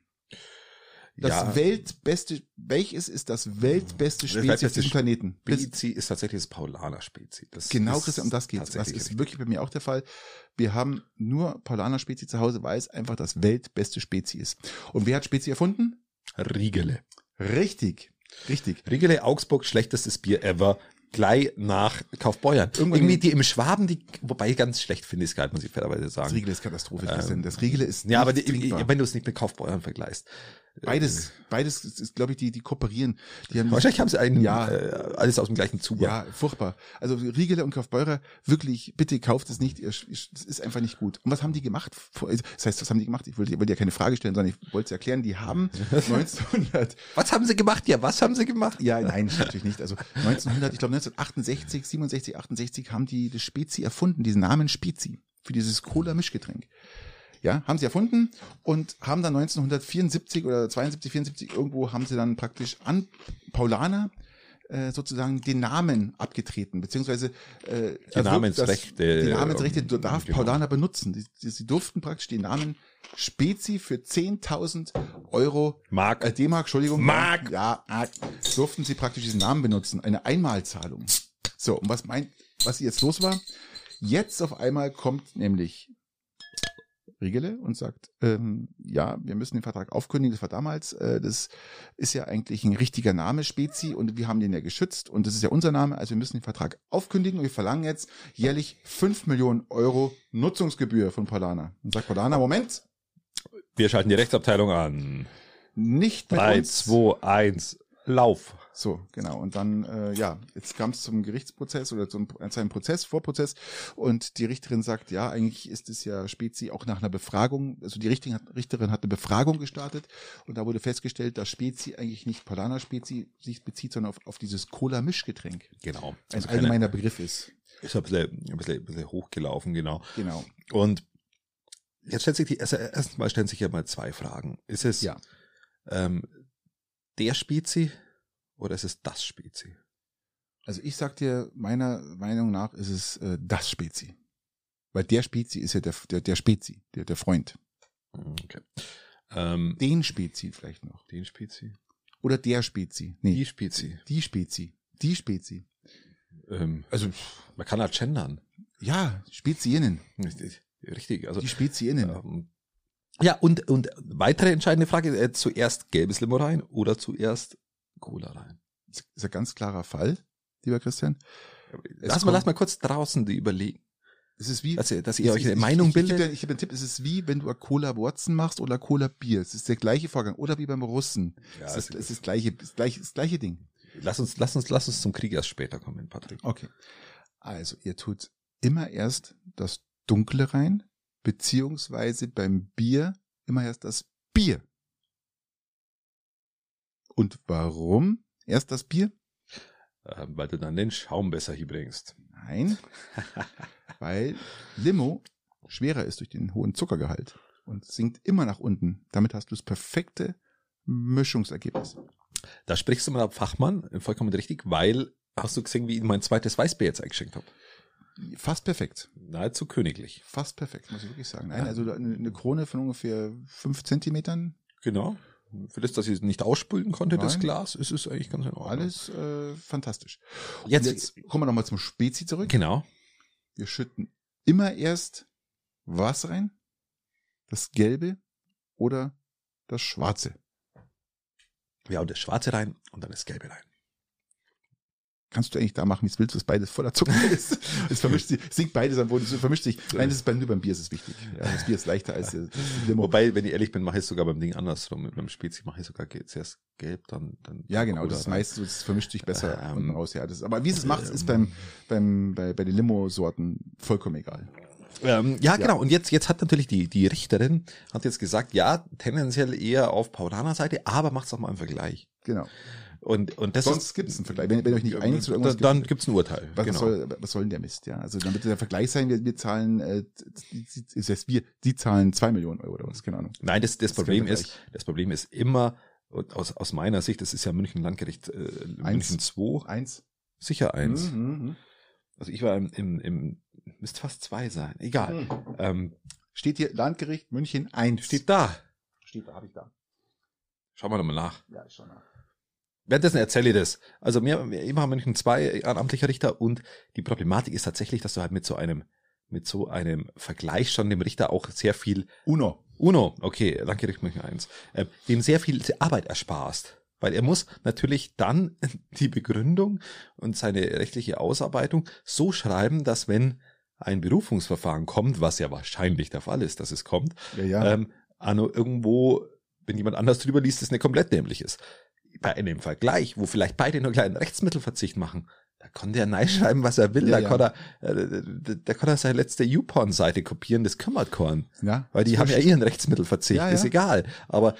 Das ja, weltbeste, welches ist das weltbeste Das Spezi auf diesem Planeten? Das, Spezi ist tatsächlich das Paulaner Spezi. Das genau, ist Christian, um das geht Das ist wirklich bei mir auch der Fall. Wir haben nur Paulaner Spezi zu Hause, weil es einfach das weltbeste Spezi ist. Und wer hat Spezi erfunden? Riegele. Richtig. Richtig. Riegele Augsburg, schlechtestes Bier ever. Gleich nach Kaufbeuern. Irgendwann- Irgendwie die im Schwaben, die, wobei ich ganz schlecht finde, ist geil, muss ich fairerweise Das sagen. Riegele ist Katastrophe, Ähm. Das Riegele ist Ja, aber die, wenn du es nicht mit Kaufbeuern vergleichst. Beides, beides ist, ist glaube ich, die, die kooperieren. Die haben Wahrscheinlich haben sie einen, Ja. äh, alles aus dem gleichen Zuber. Ja, furchtbar. Also Riegele und Kaufbeurer, wirklich, bitte kauft es nicht. Es ist einfach nicht gut. Und was haben die gemacht? Vor- Das heißt, was haben die gemacht? Ich wollte, ich wollte ja keine Frage stellen, sondern ich wollte es erklären. Die haben 1900, Was haben sie gemacht? Ja, was haben sie gemacht? ja, nein, natürlich nicht. Also 1900, ich glaube 1968, 67, 68 haben die das Spezi erfunden, diesen Namen Spezi für dieses Cola-Mischgetränk. Ja, haben sie erfunden und haben dann 1974 oder 72, 74 irgendwo haben sie dann praktisch an Paulaner äh, sozusagen den Namen abgetreten, beziehungsweise äh, Die Namensrechte. Das, die Namensrechte ähm, darf genau. Paulaner benutzen. Die, die, sie durften praktisch den Namen Spezi für 10.000 Euro Mark. äh, D-Mark, Entschuldigung. Mark! Ja, Mark. durften sie praktisch diesen Namen benutzen. Eine Einmalzahlung. So, und was meint, was jetzt los war? Jetzt auf einmal kommt nämlich Riegele und sagt, ähm, ja, wir müssen den Vertrag aufkündigen. Das war damals, äh, das ist ja eigentlich ein richtiger Name, Spezi, und wir haben den ja geschützt und das ist ja unser Name, also wir müssen den Vertrag aufkündigen und wir verlangen jetzt jährlich 5 Millionen Euro Nutzungsgebühr von Paulana. Und sagt Paulana, Moment, Wir schalten die Rechtsabteilung an. nicht mit 3, uns. 2, 1, Lauf. So, genau. Und dann, äh, ja, jetzt kam es zum Gerichtsprozess oder zum äh, zu einem Prozess, Vorprozess. Und die Richterin sagt, ja, eigentlich ist es ja Spezi auch nach einer Befragung, also die Richterin hat, Richterin hat eine Befragung gestartet und da wurde festgestellt, dass Spezi eigentlich nicht Paulaner Spezi sich bezieht, sondern auf, auf dieses Cola-Mischgetränk. Genau. Ein Also keine- allgemeiner Begriff ist. ist ein bisschen, ein, bisschen, ein bisschen hochgelaufen, genau. Genau. Und jetzt stellt sich die, also erstmal stellen sich ja mal zwei Fragen. Ist es Ja. ähm, der Spezi oder ist es das Spezi? Also ich sag dir, meiner Meinung nach ist es äh, das Spezi. Weil der Spezi ist ja der, der, der Spezi, der, der Freund. Okay. Ähm, Den Spezi vielleicht noch. den Spezi? Oder der Spezi. Nee. Die Spezi. Die Spezi. Die Spezi. Ähm, Also, man kann halt gendern. ja, Speziinnen. Richtig. Also, Die Speziinnen. ähm, ja, und, und weitere entscheidende Frage, äh, zuerst gelbes Limo rein oder zuerst Cola rein? Das ist ein ganz klarer Fall, lieber Christian. Es Lass mal, lass mal kurz draußen die überlegen, Es ist wie, dass ihr, dass ihr euch eine ich, Meinung ich, ich, bildet. ich habe einen Tipp, es ist wie, wenn du Cola Watson machst oder Cola Bier. Es ist der gleiche Vorgang. Oder wie beim Russen. Ja, es, ist, es- ist das gleiche, das gleiche, das gleiche Ding. Lass uns, lass uns, lass uns zum Krieg erst später kommen, Patrick. Okay. Also, ihr tut immer erst das Dunkle rein, beziehungsweise beim Bier immer erst das Bier. Und warum erst das Bier? Ähm, weil du dann den Schaum besser hier bringst. Nein, weil Limo schwerer ist durch den hohen Zuckergehalt und sinkt immer nach unten. Damit hast du das perfekte Mischungsergebnis. Da sprichst du mal ab Fachmann, äh, vollkommen richtig, weil hast du gesehen, wie ich mein zweites Weißbier jetzt eingeschenkt habe. Fast perfekt. Nahezu königlich. Fast perfekt, muss ich wirklich sagen. Nein, also eine, eine Krone von ungefähr fünf Zentimetern. Genau. Für das, dass ich es nicht ausspülen konnte, das Nein. Glas, ist es eigentlich ganz in Ordnung. Alles äh, fantastisch. Jetzt, jetzt kommen wir nochmal zum Spezi zurück. genau. Wir schütten immer erst was rein? Das Gelbe oder das Schwarze? Ja, und das Schwarze rein und dann das Gelbe rein. Kannst du eigentlich da machen, wie es willst, dass beides voller Zucker ist. Es vermischt sich, sinkt beides am Boden, es vermischt sich. Nein, das ist beim, nur beim Bier ist es wichtig. Ja, das Bier ist leichter als das Limo. Wobei, wenn ich ehrlich bin, mache ich es sogar beim Ding andersrum. Meinem Spezi mache ich sogar zuerst gelb, dann, dann ja, genau, das ist rein. meist so, das vermischt sich besser Ähm, unten raus. Ja, das, aber wie es es macht, ist beim, beim, bei, bei den Limo-Sorten vollkommen egal. Ähm, ja, genau. Und jetzt, jetzt hat natürlich die, die Richterin, hat jetzt gesagt, ja, tendenziell eher auf Paulaner Seite, aber macht's doch mal im Vergleich. Genau. Und, und das Sonst ist, gibt es einen Vergleich. Wenn, wenn euch nicht einigt zu dann, irgendwas, dann gibt's ein Urteil. Was, genau. soll, was soll denn der Mist, ja? Also dann wird der Vergleich sein, wir, wir zahlen, äh, das heißt wir, die zahlen zwei Millionen Euro oder was, keine Ahnung. Nein, das, das, Das ist Problem ist, das Problem ist immer, und aus, aus meiner Sicht, das ist ja München Landgericht äh, Eins. München 2, Eins. sicher eins. Mhm, mhm. Also ich war im, im, im müsste fast zwei sein, egal. Mhm. Ähm, Steht hier Landgericht München eins. steht da. steht da, habe ich da. Schauen wir nochmal nach. Ja, ich schau nach. Währenddessen erzähle ich das. Also mir, wir immer haben München zwei ehrenamtlicher Richter und die Problematik ist tatsächlich, dass du halt mit so einem, mit so einem Vergleich schon dem Richter auch sehr viel Uno. Uno, okay, Landgericht München 1, äh, dem sehr viel Arbeit ersparst. Weil er muss natürlich dann die Begründung und seine rechtliche Ausarbeitung so schreiben, dass wenn ein Berufungsverfahren kommt, was ja wahrscheinlich der Fall ist, dass es kommt, Ja, ja. ähm, Anno irgendwo, wenn jemand anders drüber liest, es eine komplett dämlich ist. Bei einem Vergleich, wo vielleicht beide nur kleinen Rechtsmittelverzicht machen, da kann der nein schreiben, was er will. Ja, da, ja. Kann er, äh, da, da kann er seine letzte YouPorn-Seite kopieren, das kümmert keinen. ja. Weil die haben ja ihren Rechtsmittelverzicht, Ja, ist egal. Aber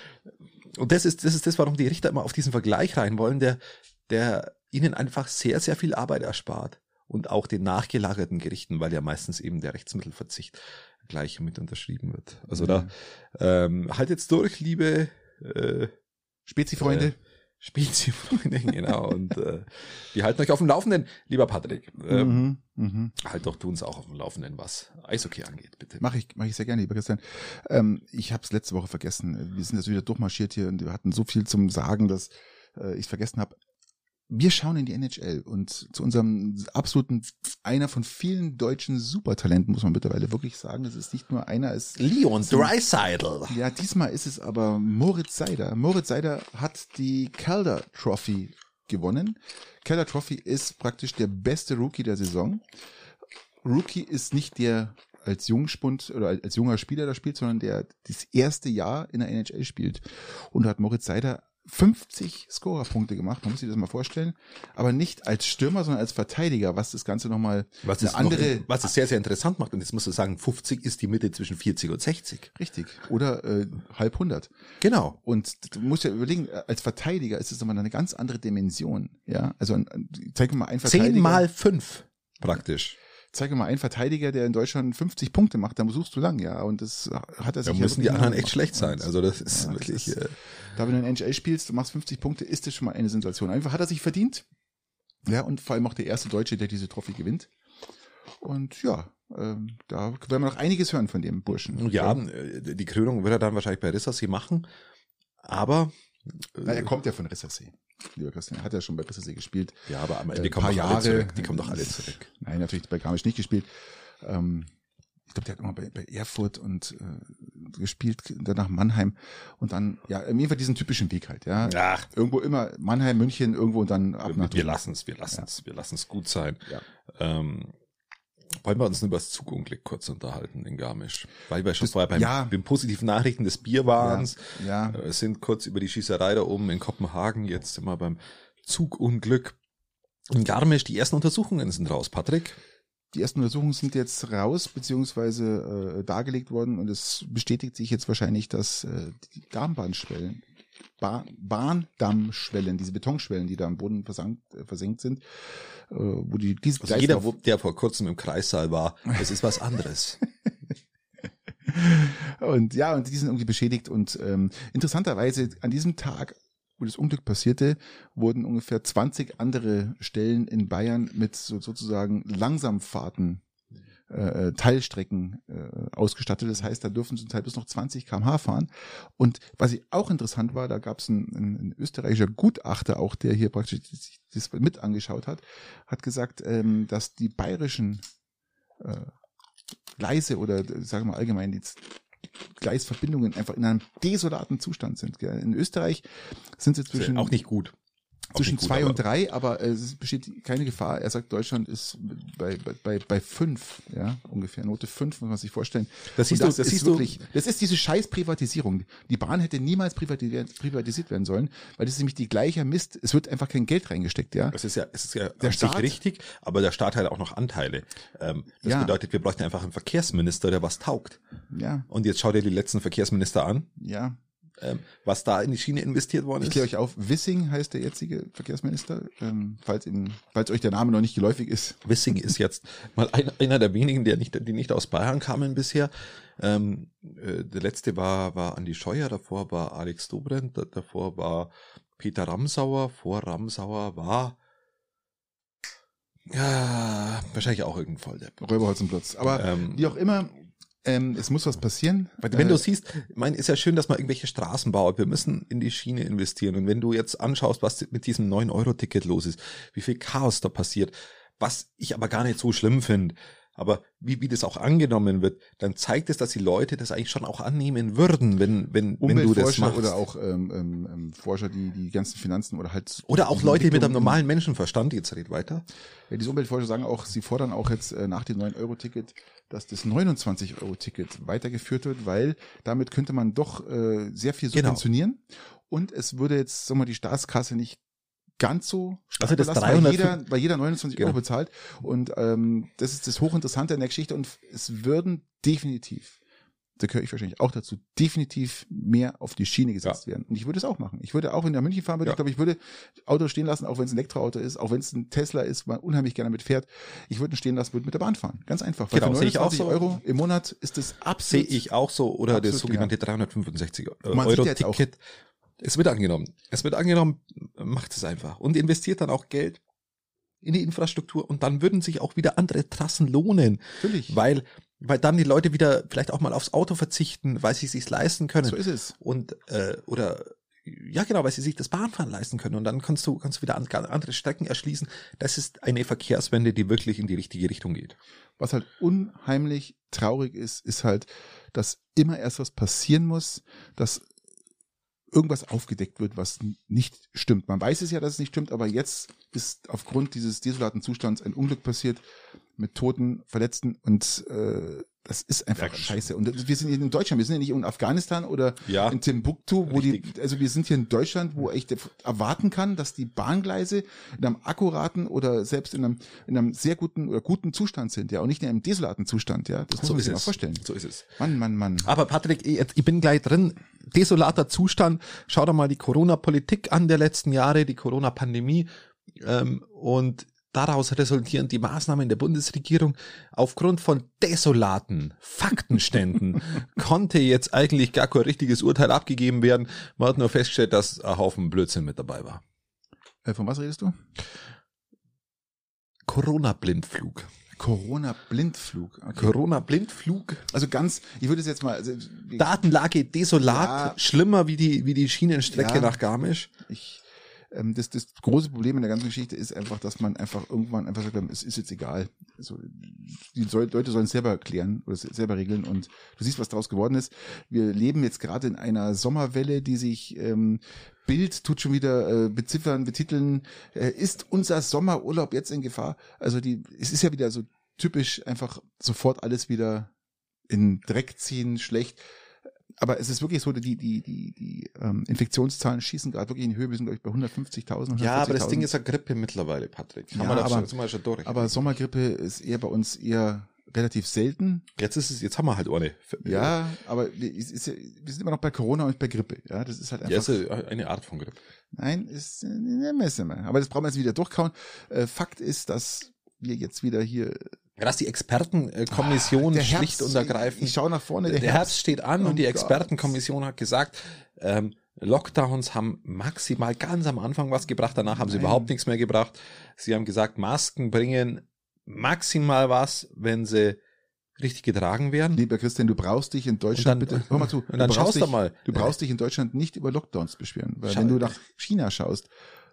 und das ist, das ist das, warum die Richter immer auf diesen Vergleich rein wollen, der, der ihnen einfach sehr, sehr viel Arbeit erspart. Und auch den nachgelagerten Gerichten, weil ja meistens eben der Rechtsmittelverzicht gleich mit unterschrieben wird. Also da ähm, halt jetzt durch, liebe äh, Spezi-Freunde. Spielen Sie, Freunde, genau. Und äh, wir halten euch auf dem Laufenden, lieber Patrick. Ähm, Mhm, mhm. Halt doch du uns auch auf dem Laufenden, was Eishockey angeht, bitte. Mache ich, mach ich sehr gerne, lieber Christian. Ähm, ich habe es letzte Woche vergessen. Wir sind jetzt wieder durchmarschiert hier und wir hatten so viel zum Sagen, dass äh, ich vergessen habe. Wir schauen in die NHL und zu unserem absoluten, einer von vielen deutschen Supertalenten, muss man mittlerweile wirklich sagen. Es ist nicht nur einer, es Leon Dreiseidel. Ja, diesmal ist es aber Moritz Seider. Moritz Seider hat die Calder Trophy gewonnen. Calder Trophy ist praktisch der beste Rookie der Saison. Rookie ist nicht der als Jungspund oder als junger Spieler da spielt, sondern der das erste Jahr in der NHL spielt. Und da hat Moritz Seider 50 Scorerpunkte gemacht, man muss sich das mal vorstellen, aber nicht als Stürmer, sondern als Verteidiger, was das Ganze nochmal Was eine andere noch, was es sehr, sehr interessant macht. Und jetzt musst du sagen, 50 ist die Mitte zwischen 40 und 60. richtig oder äh, halb hundert. Genau. Und du musst ja überlegen, als Verteidiger ist es nochmal eine ganz andere Dimension. Ja, also ein- zeig mal einen Verteidiger. 10 mal 5 praktisch. Zeig mir mal einen Verteidiger, der in Deutschland 50 Punkte macht, dann suchst du lang, ja. Und das hat er Da sich müssen die anderen echt schlecht sein. Also das ist Ja, das wirklich. ist- äh, Da, wenn du in NHL spielst, du machst 50 Punkte, ist das schon mal eine Sensation. Einfach hat er sich verdient. Ja, und vor allem auch der erste Deutsche, der diese Trophy gewinnt. Und ja, ähm, da werden wir noch einiges hören von dem Burschen. ja, äh, die Krönung wird er dann wahrscheinlich bei Rissersee machen. Aber. Äh, Na, er kommt ja von Rissersee. Lieber Christian, er hat ja schon bei Rissersee gespielt. Ja, aber am Äh, Ende kommen paar doch alle Jahre. zurück. Die kommen doch alle zurück. Nein, natürlich bei Garmisch nicht gespielt. Ähm, ich glaube, der hat immer bei, bei Erfurt und äh, gespielt, danach Mannheim und dann, ja, auf jeden Fall diesen typischen Weg halt, ja. Ach, Irgendwo immer Mannheim, München, irgendwo und dann ab nach wir lassen es, wir lassen es, wir lassen es gut sein. Ja. Ähm, wollen wir uns nur über das Zugunglück kurz unterhalten in Garmisch? Weil wir schon Das- vorher beim, ja. beim positiven Nachrichten des Bierwahns Ja, äh, sind kurz über die Schießerei da oben in Kopenhagen, jetzt sind wir beim Zugunglück. In Garmisch, die ersten Untersuchungen sind raus, Patrick. die ersten Untersuchungen sind jetzt raus, beziehungsweise äh, dargelegt worden und es bestätigt sich jetzt wahrscheinlich, dass äh, die Darmbahnschwellen, ba Bahndammschwellen, diese Betonschwellen, die da am Boden versank, äh, versenkt sind, äh, wo die diese Also jeder, wo- der vor kurzem im Kreissaal war, das ist was anderes. Und ja, und die sind irgendwie beschädigt. Und ähm, interessanterweise an diesem Tag, wo das Unglück passierte, wurden ungefähr 20 andere Stellen in Bayern mit so, sozusagen Langsamfahrten, äh, Teilstrecken äh, ausgestattet. Das heißt, da dürfen zum Teil bis noch 20 km/h fahren. Und was ich auch interessant war, da gab es einen, einen, österreichischer Gutachter, auch der hier praktisch sich das mit angeschaut hat, hat gesagt, ähm, dass die bayerischen äh, Gleise oder äh, sagen wir mal allgemein die Gleisverbindungen einfach in einem desolaten Zustand sind. In Österreich sind sie zwischen, auch nicht gut. Zwischen gut, zwei und drei, aber äh, es besteht keine Gefahr. Er sagt, Deutschland ist bei, bei, bei, fünf, ja, ungefähr. Note fünf, muss man sich vorstellen. Das siehst Und du- das ist siehst du- wirklich, das ist diese scheiß Privatisierung. Die Bahn hätte niemals privatisiert, werden sollen, weil das ist nämlich die gleiche Mist. Es wird einfach kein Geld reingesteckt, ja. Es ist ja, es ist ja Der Staat- richtig, aber der Staat hat auch noch Anteile. Ähm, das Ja. bedeutet, wir bräuchten einfach einen Verkehrsminister, der was taugt. Ja, Und jetzt schau dir die letzten Verkehrsminister an, ja. Ähm, was da in die Schiene investiert worden Ich ist. kläre euch auf, Wissing heißt der jetzige Verkehrsminister, ähm, falls, ihn, falls euch der Name noch nicht geläufig ist. Wissing ist jetzt mal ein, einer der wenigen, der nicht, die nicht aus Bayern kamen bisher. Ähm, äh, der letzte war, war Andi Scheuer, davor war Alex Dobrindt, da- davor war Peter Ramsauer, vor Ramsauer war ja, wahrscheinlich auch irgendein Volldepp. Räuberholzenplatz. Aber Ähm, wie auch immer, ähm, es muss was passieren. Wenn Äh, du siehst, ich meine, ist ja schön, dass man irgendwelche Straßen baut. Wir müssen in die Schiene investieren. Und wenn du jetzt anschaust, was mit diesem 9-Euro-Ticket los ist, wie viel Chaos da passiert, was ich aber gar nicht so schlimm finde, aber wie, wie das auch angenommen wird, dann zeigt es, dass die Leute das eigentlich schon auch annehmen würden, wenn, wenn, wenn du das Umweltforscher machst. oder auch ähm, ähm, ähm, Forscher, die die ganzen Finanzen oder halt Oder auch die Leute mit einem normalen Menschenverstand, jetzt red weiter. Ja, diese Umweltforscher sagen auch, sie fordern auch jetzt äh, nach dem 9-Euro-Ticket, dass das 29-Euro-Ticket weitergeführt wird, weil damit könnte man doch äh, sehr viel Genau. subventionieren und es würde jetzt, sagen wir mal, die Staatskasse nicht ganz so stark Also das belasten, weil 300 jeder, weil jeder 29 Genau. Euro bezahlt und ähm, das ist das Hochinteressante an der Geschichte und es würden definitiv da gehöre ich wahrscheinlich auch dazu, definitiv mehr auf die Schiene gesetzt werden. Und ich würde es auch machen. Ich würde auch in der München fahren, würde Ja. ich glaube, ich würde Auto stehen lassen, auch wenn es ein Elektroauto ist, auch wenn es ein Tesla ist, man unheimlich gerne mit fährt. Ich würde ihn stehen lassen, würde mit der Bahn fahren. Ganz einfach. Weil Genau, für sehe ich auch 29 so. Euro im Monat ist das Sehe absolut. ich auch so. Oder das sogenannte 365 Man Es wird angenommen. Es wird angenommen, macht es einfach. Und investiert dann auch Geld in die Infrastruktur und dann würden sich auch wieder andere Trassen lohnen. Natürlich. Weil, weil dann die Leute wieder vielleicht auch mal aufs Auto verzichten, weil sie es sich leisten können. So ist es. Und, äh, oder, ja genau, weil sie sich das Bahnfahren leisten können. Und dann kannst du, kannst du wieder andere Strecken erschließen. Das ist eine Verkehrswende, die wirklich in die richtige Richtung geht. Was halt unheimlich traurig ist, ist halt, dass immer erst was passieren muss, dass irgendwas aufgedeckt wird, was nicht stimmt. Man weiß es ja, dass es nicht stimmt, aber jetzt ist aufgrund dieses desolaten Zustands ein Unglück passiert mit Toten, Verletzten und äh, das ist einfach ja, scheiße. Und wir sind hier in Deutschland, wir sind ja nicht in Afghanistan oder ja, in Timbuktu, wo richtig. die, also wir sind hier in Deutschland, wo ich erwarten kann, dass die Bahngleise in einem akkuraten oder selbst in einem, in einem sehr guten oder guten Zustand sind, ja, und nicht in einem desolaten Zustand, ja. Das muss so man sich mal vorstellen. So ist es. Mann, Mann, Mann. Aber Patrick, ich, ich bin gleich drin. Desolater Zustand. Schau doch mal die Corona-Politik an der letzten Jahre, die Corona-Pandemie. Ähm, und daraus resultieren die Maßnahmen der Bundesregierung aufgrund von desolaten Faktenständen konnte jetzt eigentlich gar kein richtiges Urteil abgegeben werden. Man hat nur festgestellt, dass ein Haufen Blödsinn mit dabei war. Äh, von was redest du? Corona-Blindflug. Corona-Blindflug. Okay. Corona-Blindflug. Also ganz, ich würde es jetzt mal. Also, Datenlage desolat, ja, schlimmer wie die, wie die Schienenstrecke ja, nach Garmisch. Ich, ähm, das, das große Problem in der ganzen Geschichte ist einfach, dass man einfach irgendwann einfach sagt, es ist jetzt egal. Also die Leute sollen selber klären oder selber regeln und du siehst, was daraus geworden ist. Wir leben jetzt gerade in einer Sommerwelle, die sich ähm, Bild tut schon wieder äh, beziffern, betiteln, äh, ist unser Sommerurlaub jetzt in Gefahr? Also die, es ist ja wieder so typisch einfach sofort alles wieder in Dreck ziehen, schlecht aber es ist wirklich so, die, die, die, die ähm, Infektionszahlen schießen gerade wirklich in die Höhe. Wir sind, glaube ich, bei 150.000. Ja, aber das Ding ist ja Grippe mittlerweile, Patrick. Haben ja, wir aber, schon, schon durch. aber Sommergrippe ist eher bei uns eher relativ selten. Jetzt ist es, jetzt haben wir halt ohne. Ja, aber ist, ist, wir sind immer noch bei Corona und bei Grippe. Ja, das ist halt einfach. Ja, ist eine Art von Grippe. Nein, ist, ne, ne, aber das brauchen wir jetzt wieder durchkauen. Äh, Fakt ist, dass wir jetzt wieder hier ja, dass die Expertenkommission ah, schlicht und ergreifend. Ich schaue nach vorne. Der, der Herbst, Herbst, steht an oh und die Expertenkommission hat gesagt, ähm, Lockdowns haben maximal ganz am Anfang was gebracht, danach haben sie überhaupt nichts mehr gebracht. Sie haben gesagt, Masken bringen maximal was, wenn sie richtig getragen werden. Lieber Christian, du brauchst dich in Deutschland dann, bitte, hör mal zu, und dann schaust dich, du mal. Du brauchst dich in Deutschland nicht über Lockdowns beschweren, weil Schau, wenn du nach China schaust,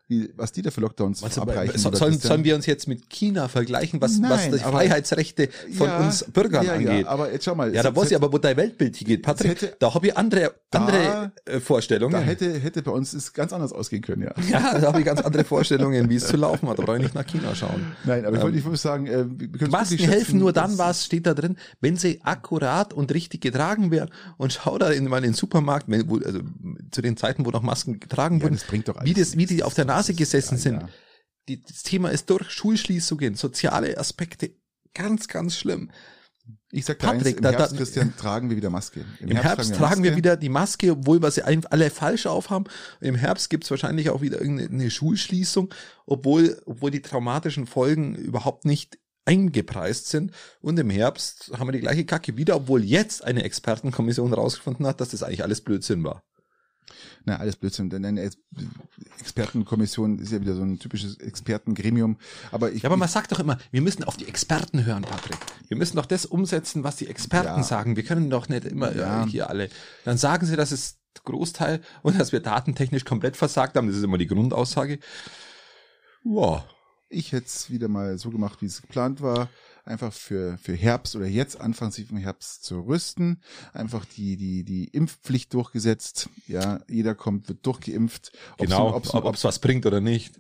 wie, was die da für Lockdowns also, abreichen. So, sollen, sollen wir uns jetzt mit China vergleichen, was, Nein, was die aber, Freiheitsrechte von ja, uns Bürgern ja, angeht? Ja, aber jetzt schau mal. Ja, da weiß ich aber, wo dein Weltbild hingeht. Patrick, hätte, da habe ich andere, andere da, äh, Vorstellungen. Da hätte, hätte bei uns es ganz anders ausgehen können, ja. Ja, da habe ich ganz andere Vorstellungen, wie es zu laufen hat. Da brauche ich nicht nach China schauen. Nein, aber ich wollte, ich wollte sagen, äh, wir Masken helfen nur dann, was steht da drin, wenn sie akkurat und richtig getragen werden. Und schau da in, mal in den Supermarkt, wenn, wo, also zu den Zeiten, wo noch Masken getragen wurden, wie, das, wie die auf der Nase gesessen sind sind. Die, das Thema ist durch Schulschließungen, soziale Aspekte, ganz, ganz schlimm. Ich sag Patrick, eins, im da, Herbst, da, Christian, tragen wir wieder Maske. Im, im Herbst, Herbst, tragen, wir, tragen wir, wieder die Maske, obwohl wir sie alle falsch aufhaben. Im Herbst gibt's wahrscheinlich auch wieder irgendeine Schulschließung, obwohl, obwohl die traumatischen Folgen überhaupt nicht eingepreist sind. Und im Herbst haben wir die gleiche Kacke wieder, obwohl jetzt eine Expertenkommission rausgefunden hat, dass das eigentlich alles Blödsinn war. Na, alles Blödsinn. Denn eine Expertenkommission ist ja wieder so ein typisches Expertengremium. Aber ich. Ja, aber man sagt doch immer, wir müssen auf die Experten hören, Patrick. Wir müssen doch das umsetzen, was die Experten ja. sagen. Wir können doch nicht immer ja. äh, hier alle. Dann sagen sie, dass es Großteil und dass wir datentechnisch komplett versagt haben. Das ist immer die Grundaussage. Wow. Ich hätte es wieder mal so gemacht, wie es geplant war einfach für, für Herbst oder jetzt Anfang vom Herbst zu rüsten. Einfach die, die, die Impfpflicht durchgesetzt. Ja, jeder kommt, wird durchgeimpft. Genau, ob es was bringt oder nicht.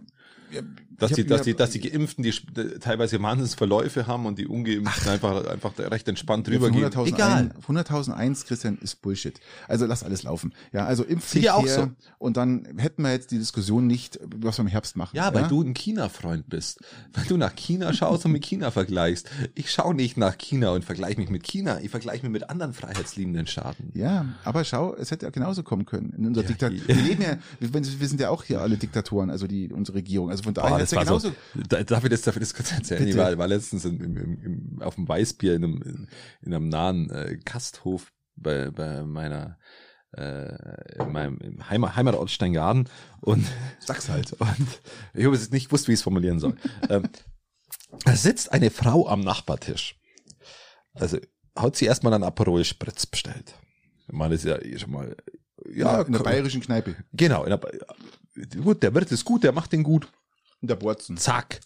Dass die, dass die, dass die Geimpften die teilweise Verläufe haben und die Ungeimpften Ach, einfach, einfach recht entspannt drüber gehen. Egal. 100.001, Christian, ist Bullshit. Also lass alles laufen. Ja, also Impfpflicht auch so. und dann hätten wir jetzt die Diskussion nicht, was wir im Herbst machen. Ja, weil ja? du ein China-Freund bist. Weil du nach China schaust und mit China vergleichst. Ich schaue nicht nach China und vergleiche mich mit China. Ich vergleiche mich mit anderen freiheitsliebenden Staaten. Ja, aber schau, es hätte ja genauso kommen können. In unserer ja, Diktat wir leben ja, wir sind ja auch hier alle Diktatoren, also die, unsere Regierung. Also von daher das war genauso. So, darf ich das, darf ich das kurz erzählen? Ich war, war letztens im, im, im, auf dem Weißbier in einem, in, in einem nahen äh, Kasthof bei, bei meiner äh, in meinem im Heimat, Heimatort Steingaden und Sag's halt. und ich habe jetzt nicht gewusst, wie ich es formulieren soll. ähm, da sitzt eine Frau am Nachbartisch. Also hat sie erstmal einen Aperol Spritz bestellt. Ich meine, das ist ja schon mal Ja, in der bayerischen Kneipe. genau. In der, gut, der Wirt ist gut, der macht den gut. Der Borzen. Zack.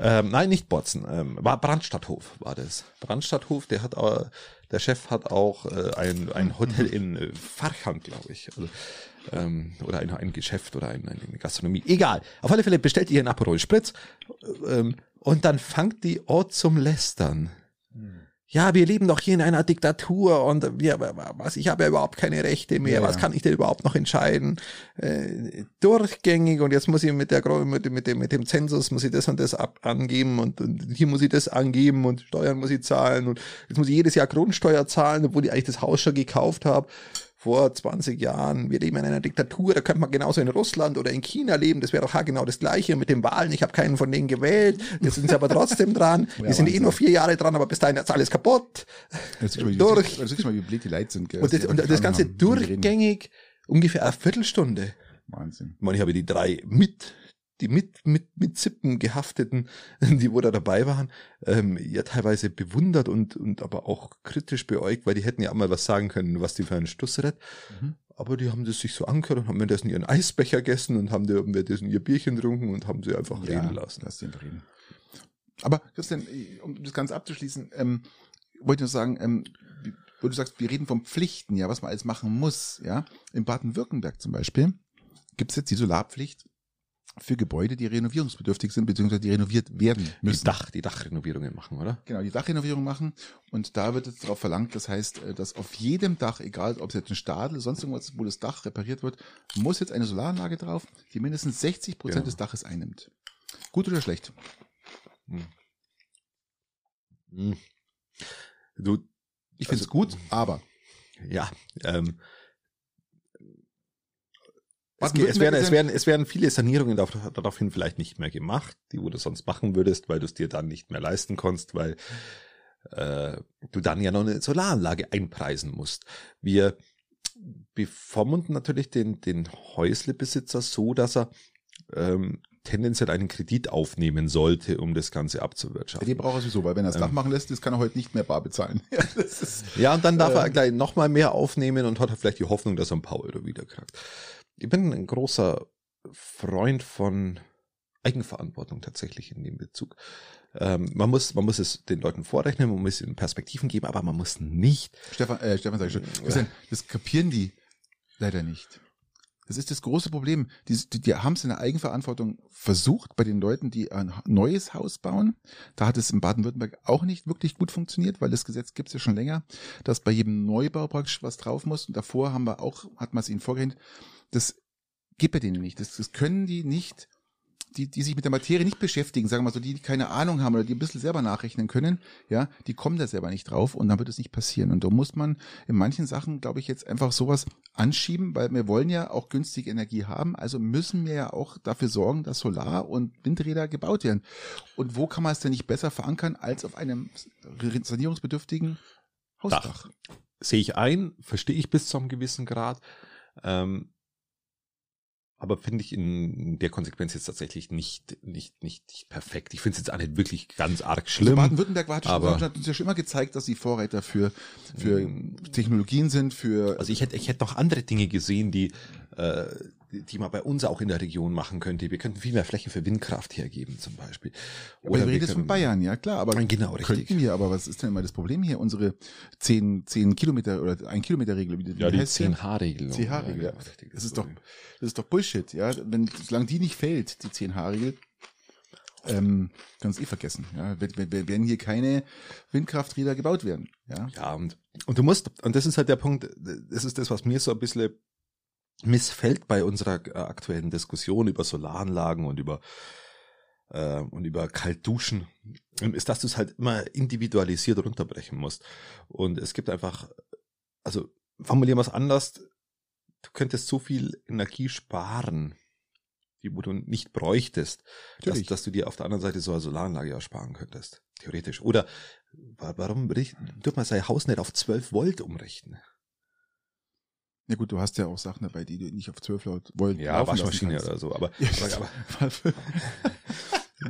Ähm, nein, nicht Botzen. Ähm, war Brandstadthof war das. Brandstadthof, der hat auch, der Chef hat auch äh, ein, ein Hotel in äh, Farchang, glaube ich. Also, ähm, oder ein, ein Geschäft oder ein, eine Gastronomie. Egal. Auf alle Fälle bestellt ihr einen Aperol Spritz ähm, und dann fangt die Ort zum Lästern. Ja, wir leben doch hier in einer Diktatur und wir, was, ich habe ja überhaupt keine Rechte mehr. Ja, was ja. kann ich denn überhaupt noch entscheiden? Äh, durchgängig und jetzt muss ich mit der mit, dem- mit dem mit dem Zensus muss ich das und das ab, angeben und, und hier muss ich das angeben und Steuern muss ich zahlen und jetzt muss ich jedes Jahr Grundsteuer zahlen, obwohl ich eigentlich das Haus schon gekauft habe vor 20 Jahren. Wir leben in einer Diktatur, da könnte man genauso in Russland oder in China leben. Das wäre doch genau das Gleiche mit den Wahlen. Ich habe keinen von denen gewählt. Jetzt sind sie aber trotzdem dran. Die sind eh nur vier Jahre dran, aber bis dahin ist alles kaputt. Das mal, Durch. Das du mal, wie blöd die Leute sind. gell, Und das, und das Ganze haben, durchgängig ungefähr eine Viertelstunde. Wahnsinn. Ich meine, ich habe die drei mit, die mit, mit, mit Zippen gehafteten, die wo da dabei waren, ähm, ja teilweise bewundert und, und aber auch kritisch beäugt, weil die hätten ja auch mal was sagen können, was die für einen Stuss redet. Mhm. Aber die haben das sich so angehört und haben währenddessen ihren Eisbecher gegessen und haben währenddessen ihr Bierchen getrunken und haben sie einfach reden lassen. Lass den reden. Aber Christian, um das Ganze abzuschließen, ähm, wollte ich nur sagen, ähm, wo du sagst, wir reden von Pflichten, ja, was man alles machen muss, ja. In Baden-Württemberg zum Beispiel gibt es jetzt die Solarpflicht für Gebäude, die renovierungsbedürftig sind, beziehungsweise die renoviert werden Die müssen. Dach, die Dachrenovierungen machen, oder? Genau, die Dachrenovierung machen. Und da wird jetzt darauf verlangt, das heißt, äh, dass auf jedem Dach, egal ob es jetzt ein Stadel sonst irgendwas, wo das Dach repariert wird, muss jetzt eine Solaranlage drauf, die mindestens 60 Prozent Ja. des Daches einnimmt. Gut oder schlecht? Hm. Du, Ich finde es Also- gut, aber ja, ähm, es, es, werden, es, werden, es werden viele Sanierungen darauf- daraufhin vielleicht nicht mehr gemacht, die du sonst machen würdest, weil du es dir dann nicht mehr leisten kannst, weil äh, du dann ja noch eine Solaranlage einpreisen musst. Wir bevormunden natürlich den, den Häuslebesitzer so, dass er ähm, tendenziell einen Kredit aufnehmen sollte, um das Ganze Ja, abzuwirtschaften. die braucht er sowieso, weil wenn er das Dach Ähm. machen lässt, das kann er heute nicht mehr bar bezahlen. Ja, ist, Ja, und dann darf er Ähm. gleich nochmal mehr aufnehmen und hat vielleicht die Hoffnung, dass er ein paar Euro wiederkriegt. Ich bin ein großer Freund von Eigenverantwortung tatsächlich in dem Bezug. Ähm, man muss, man muss es den Leuten vorrechnen, man muss ihnen Perspektiven geben, aber man muss nicht. Stefan, äh, Stefan sag ich schon, Christian, das kapieren die leider nicht. Das ist das große Problem. Die, die, die haben es in der Eigenverantwortung versucht bei den Leuten, die ein neues Haus bauen. Da hat es in Baden-Württemberg auch nicht wirklich gut funktioniert, weil das Gesetz gibt es ja schon länger, dass bei jedem Neubau praktisch was drauf muss. Und davor haben wir auch, hat man es ihnen vorgehend, das geht bei denen nicht. Das, das können die nicht, die, die sich mit der Materie nicht beschäftigen, sagen wir mal so, die keine Ahnung haben oder die ein bisschen selber nachrechnen können, ja, die kommen da selber nicht drauf und dann wird es nicht passieren. Und da muss man in manchen Sachen, glaube ich, jetzt einfach sowas anschieben, weil wir wollen ja auch günstige Energie haben, also müssen wir ja auch dafür sorgen, dass Solar- und Windräder gebaut werden. Und wo kann man es denn nicht besser verankern als auf einem sanierungsbedürftigen Hausdach? Sehe ich ein, verstehe ich bis zu einem gewissen Grad. Ähm, aber finde ich in der Konsequenz jetzt tatsächlich nicht, nicht, nicht, nicht perfekt. Ich finde es jetzt auch nicht wirklich ganz arg Also schlimm. Baden-Württemberg war, aber- hat uns ja schon immer gezeigt, dass sie Vorreiter für, für Technologien sind, für Also ich hätte, ich hätte noch andere Dinge gesehen, die, äh, die man bei uns auch in der Region machen könnte. Wir könnten viel mehr Fläche für Windkraft hergeben zum Beispiel. Oder wir reden jetzt können- von Bayern, ja klar, aber Genau, richtig. könnten wir, aber was ist denn immer das Problem hier? Unsere zehn, zehn Kilometer oder ein Kilometer Regel, wie, wie Ja, die heißt die? 10H-Regel. 10H-Regel, ja. genau, Das ist doch, das ist doch Bullshit, ja. Wenn, solange die nicht fällt, die 10H-Regel, ähm, kannst du eh vergessen, ja. Werden hier keine Windkrafträder gebaut werden, ja. Ja, und, und du musst, und das ist halt der Punkt, das ist das, was mir so ein bisschen missfällt bei unserer äh, aktuellen Diskussion über Solaranlagen und über äh, und über Kaltduschen, ähm, ist, dass du es halt immer individualisiert runterbrechen musst. Und es gibt einfach, also formulieren wir es anders, du könntest so viel Energie sparen, die du nicht bräuchtest, dass, dass du dir auf der anderen Seite so eine Solaranlage ersparen könntest. Theoretisch. Oder wa- warum tut man sein Haus nicht auf 12 Volt umrichten? Ja gut, du hast ja auch Sachen dabei, die du nicht auf 12 Volt wollen. Ja, Waschmaschine oder so, aber, Ja, aber, aber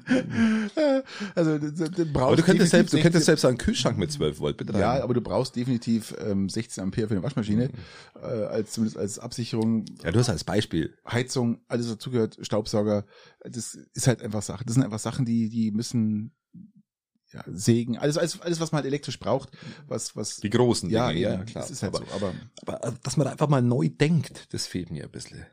also du, du brauchst Aber du könntest selbst, du 16 könntest selbst einen Kühlschrank mit 12 Volt betreiben. Ja, aber du brauchst definitiv ähm, 16 Ampere für eine Waschmaschine, Mhm. äh, als zumindest als Absicherung, ja, du hast als Beispiel. Heizung, alles dazugehört, Staubsauger. Das ist halt einfach Sache. Das sind einfach Sachen, die die müssen ja, Sägen, alles, alles, alles, was man halt elektrisch braucht, was, was. Die großen ja, Dinge, ja, ja, klar. Das ist halt aber, so. Aber aber äh, dass man da einfach mal neu denkt, das fehlt mir ein bisschen.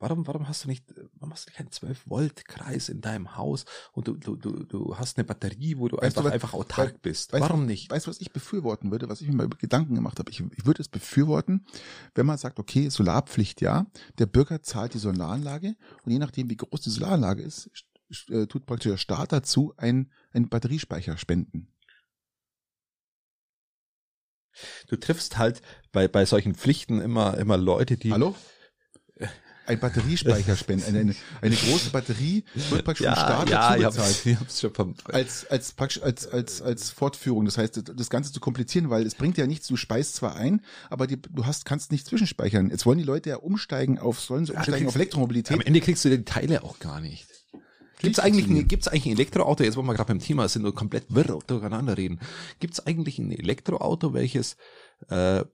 Warum, warum hast du nicht, warum hast du keinen 12-Volt-Kreis in deinem Haus und du, du, du, du hast eine Batterie, wo du Weißt du einfach, was- einfach autark bist? weißt du- warum nicht? weißt du, was ich befürworten würde, was ich mir mal Gedanken gemacht habe? Ich, ich würde es befürworten, wenn man sagt, okay, Solarpflicht ja, der Bürger zahlt die Solaranlage und je nachdem, wie groß die Solaranlage ist, st- äh, tut praktisch der Staat dazu ein, einen Batteriespeicher spenden. Du triffst halt bei, bei solchen Pflichten immer, immer Leute, die. Hallo? Ein Batteriespeicher spenden. Eine, eine, eine große Batterie wird praktisch vom Ja, Staat ja, dazu ich bezahlt. hab's, ich hab's schon vom, als als praktisch als als als Fortführung. Das heißt, das Ganze zu komplizieren, weil es bringt ja nichts. Du speist zwar ein, aber die, du hast kannst nicht zwischenspeichern. Jetzt wollen die Leute ja umsteigen auf sollen sie Ja, umsteigen auf kriegst- Elektromobilität. Am Ende kriegst du die Teile auch gar nicht. Gibt's eigentlich, ein, gibt's eigentlich ein Elektroauto, jetzt wo wir gerade beim Thema sind und komplett wirr durcheinander reden, gibt's eigentlich ein Elektroauto, welches, äh,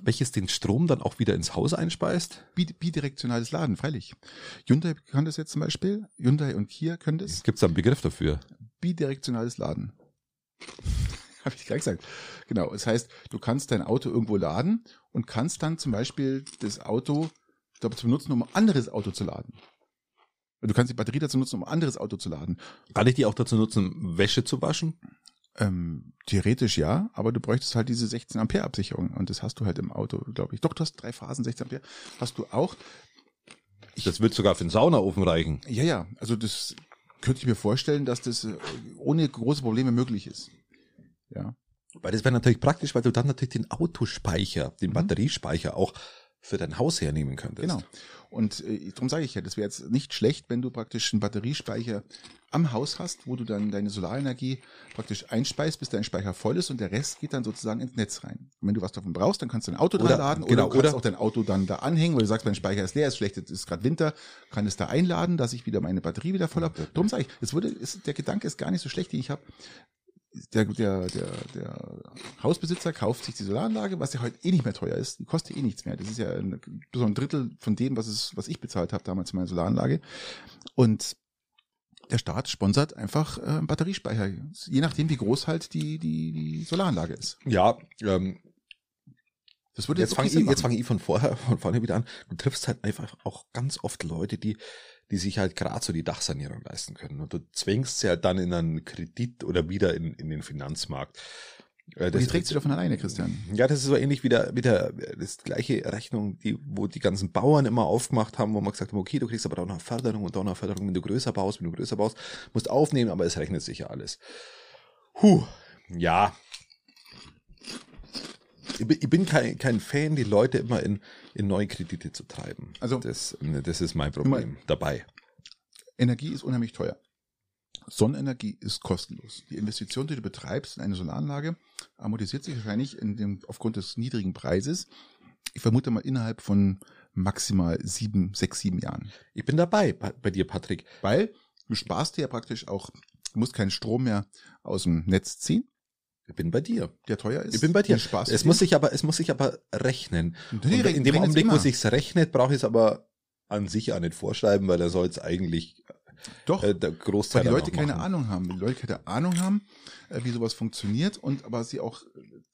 welches den Strom dann auch wieder ins Haus einspeist? Bi- bidirektionales Laden, freilich. Hyundai kann das jetzt zum Beispiel. Hyundai und Kia können das. Gibt's da einen Begriff dafür? Bidirektionales Laden. Habe ich gerade gesagt. Genau. Das heißt, du kannst dein Auto irgendwo laden und kannst dann zum Beispiel das Auto dazu benutzen, um ein anderes Auto zu laden. Du kannst die Batterie dazu nutzen, um ein anderes Auto zu laden. Kann ich die auch dazu nutzen, Wäsche zu waschen? Ähm, theoretisch ja, aber du bräuchtest halt diese 16 Ampere Absicherung und das hast du halt im Auto, glaube ich. Doch, du hast drei Phasen, 16 Ampere. Hast du auch. Das wird sogar für den Saunaofen reichen. Ja, ja, also das könnte ich mir vorstellen, dass das äh, ohne große Probleme möglich ist. Ja. Weil das wäre natürlich praktisch, weil du dann natürlich den Autospeicher, den Mhm. Batteriespeicher auch für dein Haus hernehmen könntest. Genau. Und äh, darum sage ich ja, das wäre jetzt nicht schlecht, wenn du praktisch einen Batteriespeicher am Haus hast, wo du dann deine Solarenergie praktisch einspeist, bis dein Speicher voll ist und der Rest geht dann sozusagen ins Netz rein. Und wenn du was davon brauchst, dann kannst du dein Auto Oder- dran laden oder genau, du kannst oder- auch dein Auto dann da anhängen, weil du sagst, mein Speicher ist leer, ist schlecht, es ist gerade Winter, kann es da einladen, dass ich wieder meine Batterie wieder voll habe. Darum sage ich, es würde, ist, der Gedanke ist gar nicht so schlecht, den ich habe. Der, der, der, der Hausbesitzer kauft sich die Solaranlage, was ja heute eh nicht mehr teuer ist. Die kostet eh nichts mehr. Das ist ja ein, so ein Drittel von dem, was, es, was ich bezahlt habe damals für meine Solaranlage. Und der Staat sponsert einfach äh, Batteriespeicher, je nachdem, wie groß halt die, die, die Solaranlage ist. Ja, ähm, Das würde jetzt jetzt fange ich, jetzt fange ich von vorher, von vorne wieder an. Du triffst halt einfach auch ganz oft Leute, die, die sich halt gerade so die Dachsanierung leisten können. Und du zwingst sie halt dann in einen Kredit oder wieder in, in den Finanzmarkt. Äh, Und die trägt sich doch von alleine, Christian. Ja, das ist so ähnlich wie der, wie der, das gleiche Rechnung, die, wo die ganzen Bauern immer aufgemacht haben, wo man gesagt haben, okay, du kriegst aber da noch eine Förderung und da noch Förderung, wenn du größer baust, wenn du größer baust, musst aufnehmen, aber es rechnet sich ja alles. Huh, ja. Ich bin, kein, kein Fan, die Leute immer in, in neue Kredite zu treiben. Also- das, das ist mein Problem dabei. Energie ist unheimlich teuer. Sonnenenergie ist kostenlos. Die Investition, die du betreibst in eine Solaranlage, amortisiert sich wahrscheinlich in dem, aufgrund des niedrigen Preises. Ich vermute mal innerhalb von maximal sieben, sechs, sieben Jahren. Ich bin dabei bei, bei dir, Patrick. Weil du sparst dir ja praktisch auch, du musst keinen Strom mehr aus dem Netz ziehen, Ich bin bei dir. der teuer ist. Ich bin bei dir. Sparst Es muss sich aber, es muss sich aber rechnen. Nee, in dem Augenblick, wo sich's rechnet, brauche ich es aber an sich auch nicht vorschreiben, weil da soll es eigentlich Doch. äh, der Großteil Weil die Leute keine. Ahnung haben. Die Leute keine Ahnung haben, äh, wie sowas funktioniert und aber sie auch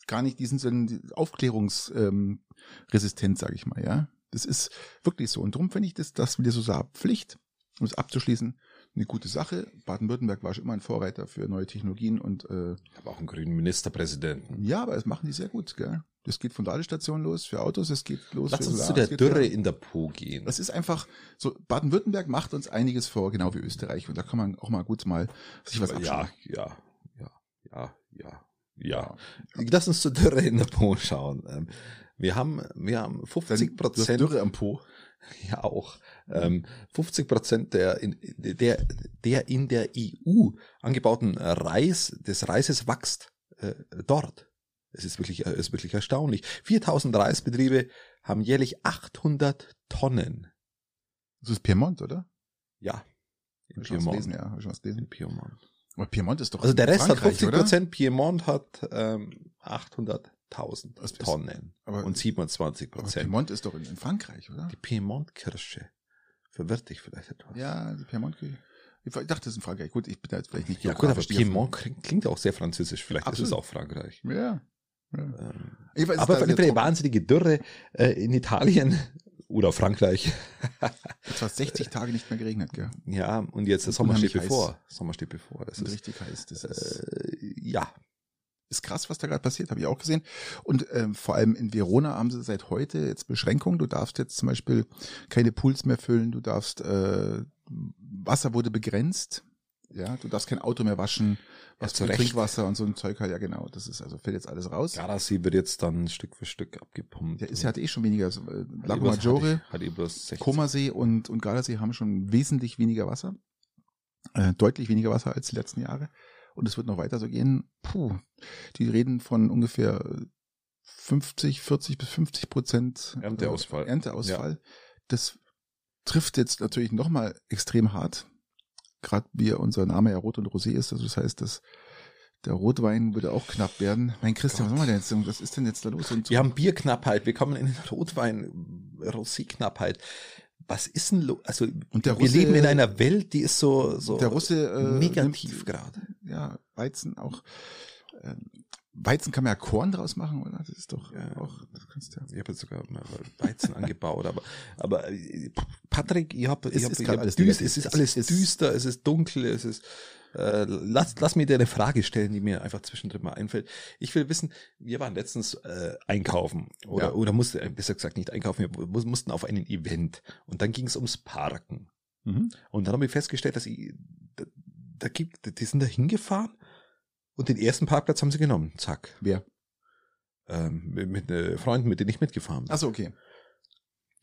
gar nicht diesen Sinn Aufklärungsresistent, ähm, resistent, sage ich mal, ja. Das ist wirklich so. Und darum finde ich das, das mit der Solarpflicht, um es abzuschließen, eine gute Sache. Baden-Württemberg war schon immer ein Vorreiter für neue Technologien und äh, Aber auch einen grünen Ministerpräsidenten. ja, aber das machen die sehr gut, gell? Das geht von Ladestationen los für Autos, es geht los Lass für uns Solar, zu der Dürre in der Po gehen. Das ist einfach so, Baden-Württemberg macht uns einiges vor, genau wie Österreich. Und da kann man auch mal gut mal sich was ja, abschauen. ja, ja, ja, ja, ja. Lass uns zur Dürre in der Po schauen. Ähm, Wir haben, wir haben 50 Du hast Prozent. Dürre am Po. Ja, auch. Ähm, 50 Prozent der in, der, der in der EU angebauten Reis, des Reises wächst äh, dort. Es ist wirklich, äh, ist wirklich erstaunlich. 4000 Reisbetriebe haben jährlich 800 Tonnen. Das ist Piemont, oder? Ja. In ich schon was Piemont. gelesen, ja. Hab ich schon was gelesen. In Piemont. Aber Piemont ist doch Also der Rest hat Frankreich, 50 oder? Prozent, Piemont hat ähm, 800.000 Was ist- Tonnen aber- und 27 Aber Prozent. Piemont ist doch in, in Frankreich, oder? Die Piemont-Kirsche. Verwirrt dich vielleicht etwas. Ja, die Piemont. Ich dachte, das ist in Frankreich. Gut, ich bin da jetzt vielleicht nicht Ja gut, aber. Piemont klingt, auch sehr französisch. Vielleicht ist es Absolut. auch Frankreich. Ja. ja. Ähm, weiß, aber für eine wahnsinnige Dürre äh, in Italien oder Frankreich. Jetzt hat 60 Tage nicht mehr geregnet, gell? Ja, und jetzt der Sommer steht unheimlich bevor. Sommer steht bevor. Das Und ist, richtig heiß. Das ist, äh, ja. Ist krass, was da gerade passiert, habe ich auch gesehen. Und ähm, vor allem in Verona haben sie seit heute jetzt Beschränkungen. Du darfst jetzt zum Beispiel keine Pools mehr füllen, du darfst äh, Wasser wurde begrenzt. Ja, du darfst kein Auto mehr waschen, was zu für Recht. Trinkwasser und so ein Zeug halt, ja genau. Das ist also fällt jetzt alles raus. Gardasee wird jetzt dann Stück für Stück abgepumpt. Der ist ja hat eh schon weniger. Also, äh, Lago Maggiore, Hat, eh bloß 60. Komasee und, und Gardasee haben schon wesentlich weniger Wasser. Äh, deutlich weniger Wasser als die letzten Jahre. Und es wird noch weiter so gehen. Puh, die reden von ungefähr 50, 40 bis 50 Prozent äh, Ernteausfall. Ernteausfall. Das trifft jetzt natürlich nochmal extrem hart. Gerade wie unser Name ja Rot und Rosé ist. Also das heißt, dass der Rotwein würde auch knapp werden. Mein Christian, was machen wir denn jetzt? Was ist denn jetzt da los? Und Wir haben Bierknappheit, wir kommen in den Rotwein, Rosé-Knappheit. Was ist denn los? Also, der wir Russe- leben in einer Welt, die ist so, so der Russe äh, negativ nimmt- gerade. Ja, Weizen auch. Äh, Weizen kann man ja Korn draus machen, oder? Das ist doch Ja. auch, das kannst ja. Ich habe jetzt sogar mal Weizen angebaut, aber, aber äh, Patrick, ich habe Es ich hab, ist ich grad hab alles düst, negativ. es ist Es alles ist- düster, es ist dunkel, es ist äh, lass, lass mir dir eine Frage stellen, die mir einfach zwischendrin mal einfällt. Ich will wissen, wir waren letztens äh, einkaufen oder Ja. oder mussten, äh, besser gesagt nicht einkaufen, wir mu- mussten auf einen Event und dann ging es ums Parken. Mhm. Und dann habe ich festgestellt, dass ich, da, gibt, die sind da hingefahren und den ersten Parkplatz haben sie genommen. Zack. Wer? Ähm, mit, mit äh, Freunden, mit denen ich mitgefahren bin. Achso, okay.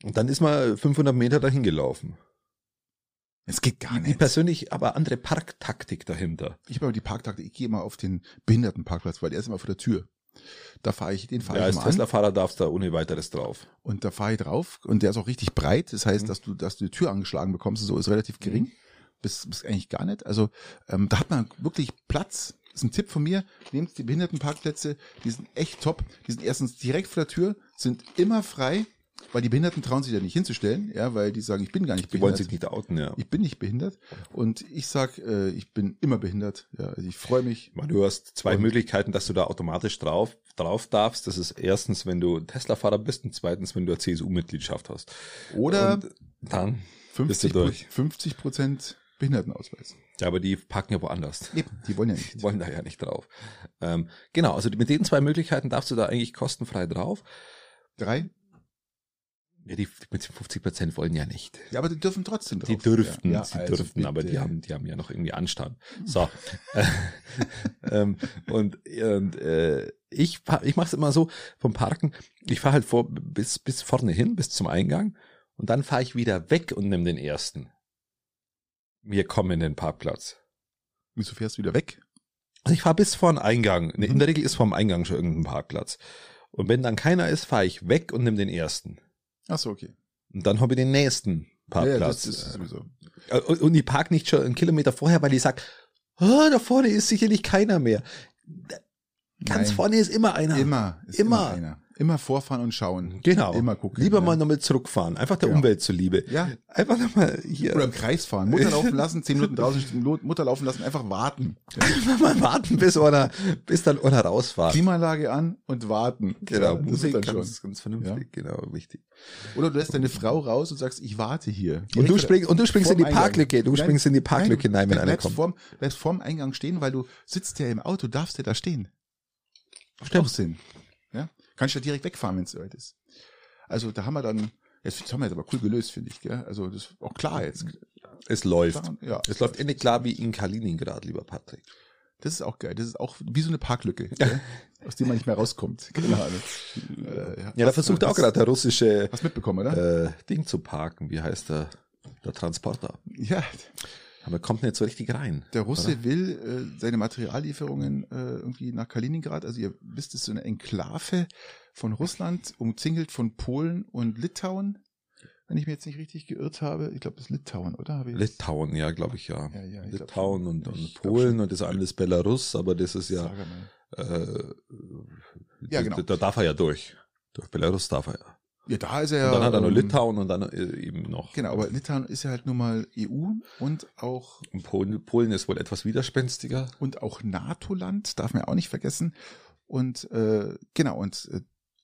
Und dann ist man 500 Meter dahin gelaufen. Es geht gar Die nicht. persönlich aber andere Parktaktik dahinter. Ich habe aber die Parktaktik, ich gehe immer auf den Behindertenparkplatz, weil der ist immer vor der Tür. Da fahre ich, den fahre Ja, ich als mal Tesla-Fahrer darfst du da ohne weiteres drauf. und da fahre ich drauf und der ist auch richtig breit. Das heißt, Mhm. dass du, dass du die Tür angeschlagen bekommst, so ist relativ gering. Bis, bis eigentlich gar nicht. Also ähm, da hat man wirklich Platz. Das ist ein Tipp von mir. Nehmt die Behindertenparkplätze, die sind echt top. Die sind erstens direkt vor der Tür, sind immer frei, weil die Behinderten trauen sich da nicht hinzustellen, ja, weil die sagen, ich bin gar nicht Die wollen behindert. sich nicht outen, ja. Ich bin nicht behindert und ich sag, äh, ich bin immer behindert. Ja, also ich freue mich. Man, Du hast zwei Und- Möglichkeiten, dass du da automatisch drauf, drauf darfst. Das ist erstens, wenn du Tesla-Fahrer bist und zweitens, wenn du eine CSU-Mitgliedschaft hast. Oder Und dann, 50 du durch. 50 Prozent Behindertenausweis. ja, aber die parken ja woanders. Eben, die wollen ja Die nicht. wollen da ja nicht drauf. Ähm, genau, also mit den zwei Möglichkeiten darfst du da eigentlich kostenfrei drauf. Drei? Ja, die mit 50 Prozent wollen ja nicht. Ja, aber die dürfen trotzdem drauf. Die dürften, ja, sie also dürften, aber die bitte. haben, die haben ja noch irgendwie Anstand. So. ähm, und und äh, ich, ich mache es immer so vom Parken. Ich fahre halt vor bis bis vorne hin, bis zum Eingang, und dann fahre ich wieder weg und nehme den ersten. Wir kommen in den Parkplatz. Wieso fährst du wieder weg? Also ich fahre bis vor den Eingang. Mhm. In der Regel ist vor dem Eingang schon irgendein Parkplatz. Und wenn dann keiner ist, fahre ich weg und nehme den ersten. Ach so, okay. Und dann habe ich den nächsten Ja, ja, Parkplatz. das ist sowieso. Äh, Und, ich park nicht schon einen Kilometer vorher, weil ich sag, oh, da vorne ist sicherlich keiner mehr. Ganz Nein. vorne ist immer einer. Immer, ist Immer. immer einer. Immer vorfahren und schauen. Genau. Immer gucken. Lieber ja. mal nochmal zurückfahren. Einfach der Genau. Umwelt zuliebe. Ja. Einfach nochmal hier. Oder im Kreis fahren. Mutter laufen lassen, zehn Minuten draußen Mutter laufen lassen, einfach warten. Ja. Einfach mal warten, bis einer, bis dann einer rausfahrt. Klimaanlage an und warten. Genau, Ja, das Musik ist dann ganz, schon. ganz vernünftig, genau, wichtig. Oder du lässt deine Frau raus und sagst, ich warte hier. Und du springst, und du springst in die. Parklücke, du Nein, springst in die Parklücke nein, hinein, wenn du einer bleibst kommt. Vorm, bleibst vorm Eingang stehen, weil du sitzt ja im Auto, darfst ja da stehen. Stimmt. auch Sinn. Ja? Kannst ja direkt wegfahren, wenn es soweit ist. Also da haben wir dann, jetzt das haben wir jetzt aber cool gelöst, finde ich. Gell? Also das ist auch klar jetzt. Es läuft. Ja, Es läuft endlich klar wie in Kaliningrad, lieber Patrick. das ist auch geil. Das ist auch wie so eine Parklücke, aus der man nicht mehr rauskommt. Keine Ahnung. Äh, Ja, da was- versucht auch gerade der russische Was mitbekommen, oder? äh, Ding zu parken. Wie heißt der? Der Transporter. ja, Aber kommt nicht so richtig rein. der Russe will äh, seine Materiallieferungen äh, irgendwie nach Kaliningrad. Also ihr wisst, es ist so eine Enklave von Russland, umzingelt von Polen und Litauen. Wenn ich mir jetzt nicht richtig geirrt habe, ich glaube, das ist Litauen, oder? Litauen, ja, glaube ich ja. Ja, ja, ich glaub Litauen schon. und, und glaub Polen und das andere ist Belarus, aber das ist ja, äh, Ja, genau. da, da darf er ja durch. Durch Belarus darf er ja. Ja, da ist er Und dann hat er noch ähm, Litauen und dann äh, eben noch. Genau, aber Litauen ist ja halt nun mal EU und auch Und Polen, Polen ist wohl etwas widerspenstiger. und auch NATO-Land, darf man ja auch nicht vergessen. Und äh, genau, und äh,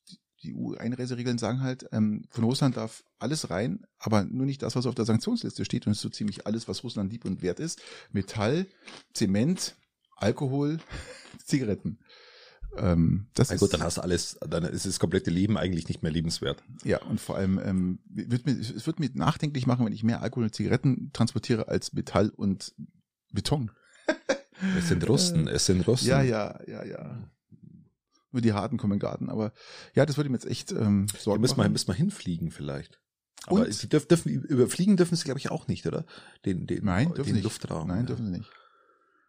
die- die EU-Einreiseregeln sagen halt, ähm, von Russland darf alles rein, aber nur nicht das, was auf der Sanktionsliste steht. Und es ist so ziemlich alles, was Russland lieb und wert ist. Metall, Zement, Alkohol, Zigaretten. Ähm, das Na ist gut, dann hast du alles, dann ist das komplette Leben eigentlich nicht mehr lebenswert. ja und vor allem ähm, wird mir, es wird mir nachdenklich machen, wenn ich mehr Alkohol und Zigaretten transportiere als Metall und Beton. Es sind Russen, es sind Russen. Ja, ja, ja, ja. Nur die Harten kommen in den Garten. Aber ja, das würde mir jetzt echt ähm, Sorgen müssen wir, müssen wir hinfliegen vielleicht. Aber Und? sie dürfen, dürfen, überfliegen dürfen sie, glaube ich, auch nicht, oder? Den, den, Nein, dürfen den nicht. Luftraum. Nein, ja. dürfen sie nicht.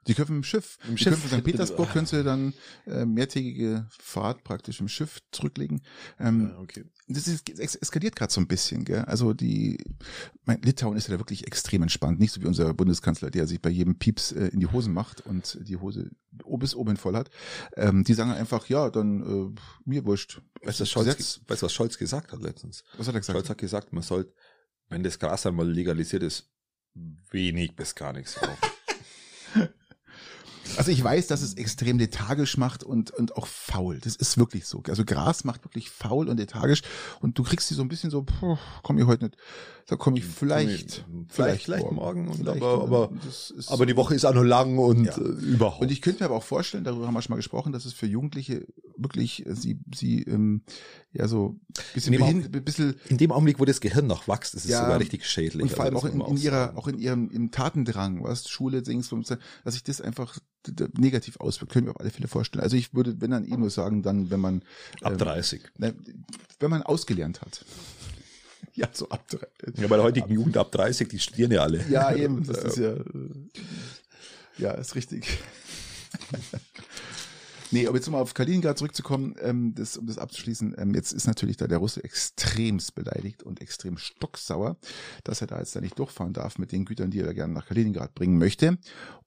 Die können im Schiff. Im die Schiff. können von St. Petersburg können sie dann äh, mehrtägige Fahrt praktisch im Schiff zurücklegen. Ähm, Ja, okay. das ist, es eskaliert gerade so ein bisschen, gell? Also die, mein Litauen ist ja da wirklich extrem entspannt, nicht so wie unser Bundeskanzler, der sich bei jedem Pieps äh, in die Hosen macht und die Hose bis oben voll hat. Ähm, die sagen einfach, ja, dann äh, mir wurscht. Weißt du, was Scholz, weißt, was Scholz gesagt hat letztens? was hat er gesagt? Scholz hat gesagt, man soll, wenn das Gras einmal legalisiert ist, wenig bis gar nichts rauchen. Also ich weiß, dass es extrem lethargisch macht und, und auch faul. Das ist wirklich so. Also Gras macht wirklich faul und lethargisch und du kriegst sie so ein bisschen so, puh, komm ich heute nicht, da komme ich vielleicht, vielleicht, vielleicht morgen, und Vielleicht, aber, aber, aber die Woche ist auch noch lang und Ja. äh, überhaupt. und ich könnte mir aber auch vorstellen, darüber haben wir schon mal gesprochen, dass es für Jugendliche wirklich äh, sie sie ähm, ja so bisschen In dem behind, ein bisschen in dem Augenblick, wo das Gehirn noch wächst, ist es Ja, sogar richtig schädlich. und vor allem auch Also das in, in ihrer auch in ihrem im Tatendrang, was Schule Dings, dass sich das einfach negativ auswirkt, können wir auf alle Fälle vorstellen. Also ich würde, wenn dann eh nur sagen, dann wenn man ab ähm, 30. Ne, wenn man ausgelernt hat. Ja, so ab drei. Ja, bei der heutigen Jugend ab 30, die studieren ja alle. Ja, eben, das ist ja, äh, ja, ist richtig. Nee, aber jetzt um auf Kaliningrad zurückzukommen, ähm, das, um das abzuschließen, ähm, jetzt ist natürlich da der Russe extremst beleidigt und extrem stocksauer, dass er da jetzt da nicht durchfahren darf mit den Gütern, die er da gerne nach Kaliningrad bringen möchte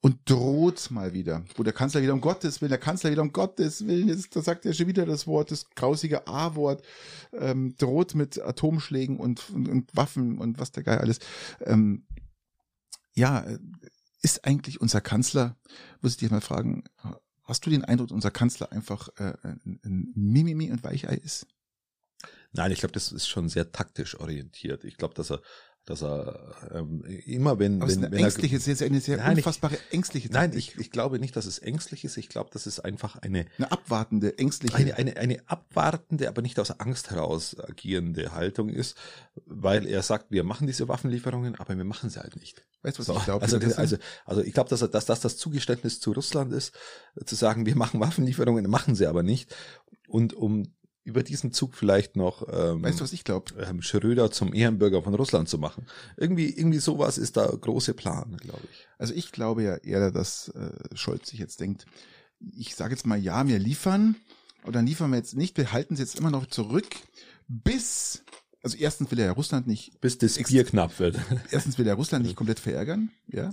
und droht mal wieder, wo der Kanzler wieder um Gottes Willen, der Kanzler wieder um Gottes Willen, jetzt, da sagt er schon wieder das Wort, das grausige A-Wort, ähm, droht mit Atomschlägen und, und, und Waffen und was der Geil alles. Ähm, ja, äh, ist eigentlich unser Kanzler, muss ich dich mal fragen, hast du den Eindruck, unser Kanzler einfach äh, ein, Mimimi und Weichei ist? Nein, ich glaube, das ist schon sehr taktisch orientiert. Ich glaube, dass er, dass er ähm, immer wenn, Aber es wenn, ist eine wenn ängstliche, sehr, sehr, eine sehr Nein, ich- unfassbare ängstliche er, Nein, ich, ich glaube nicht, dass es ängstlich ist. Ich glaube, dass es einfach eine, eine abwartende, ängstliche. eine, eine, eine abwartende, aber nicht aus Angst heraus agierende Haltung ist, weil er sagt, wir machen diese Waffenlieferungen, aber wir machen sie halt nicht. weißt du, was So, ich glaube? also, also, also ich glaube, dass, er- dass das das Zugeständnis zu Russland ist, zu sagen, wir machen Waffenlieferungen, machen sie aber nicht. Und um über diesen Zug vielleicht noch ähm, weißt du, was ich glaube? ähm, Schröder zum Ehrenbürger von Russland zu machen. Irgendwie, irgendwie sowas ist da große Plan, glaube ich. Also ich glaube ja eher, dass äh, Scholz sich jetzt denkt, ich sage jetzt mal, ja, wir liefern, oder dann liefern wir jetzt nicht, wir halten es jetzt immer noch zurück, bis, also erstens will er ja Russland nicht Bis das Bier knapp wird. erstens will er Russland nicht komplett verärgern, ja.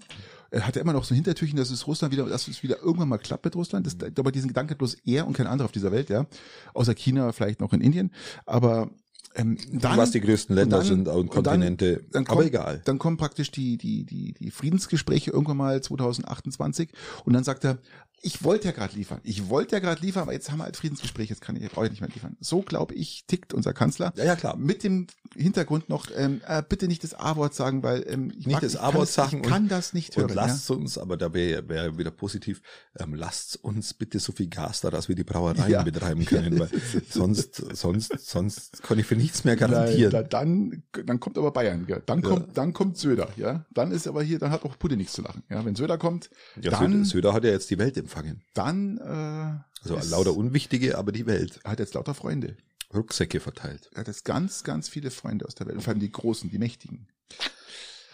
Er hat ja immer noch so ein Hintertürchen, dass es Russland wieder, dass es wieder irgendwann mal klappt mit Russland. Das, aber diesen Gedanke bloß er und kein anderer auf dieser Welt, ja. Außer China, vielleicht noch in Indien. Aber ähm, dann, was die größten Länder und dann- sind und und dann- Kontinente. dann aber kommt- egal. dann kommen praktisch die, die, die, die Friedensgespräche irgendwann mal 2028 und dann sagt er, ich wollte ja gerade liefern, ich wollte ja gerade liefern, aber jetzt haben wir halt Friedensgespräche, jetzt kann ich, brauche ich nicht mehr liefern. So glaube ich, tickt unser Kanzler. Ja, ja, klar. Mit dem Hintergrund noch, ähm, äh, bitte nicht das A-Wort sagen, weil ähm, ich Nicht mag, das A-Wort sagen Ich kann das nicht hören. Und ja. lasst uns, aber da wäre wär wieder positiv, ähm, lasst uns bitte so viel Gas da, dass wir die Brauereien Ja. betreiben können, weil sonst, sonst, sonst kann ich für nichts mehr Nein, garantieren. da, dann, dann kommt aber Bayern, ja. Dann Ja. kommt, dann kommt Söder, ja. Dann ist aber hier, dann hat auch Putin nichts zu lachen, ja. Wenn Söder kommt, ja, dann, Söder, hat ja jetzt die Welt empfangen. dann, äh, Also lauter Unwichtige, aber die Welt. hat jetzt lauter Freunde. Rucksäcke verteilt. Er hat jetzt ganz, ganz viele Freunde aus der Welt. Und vor allem die Großen, die Mächtigen.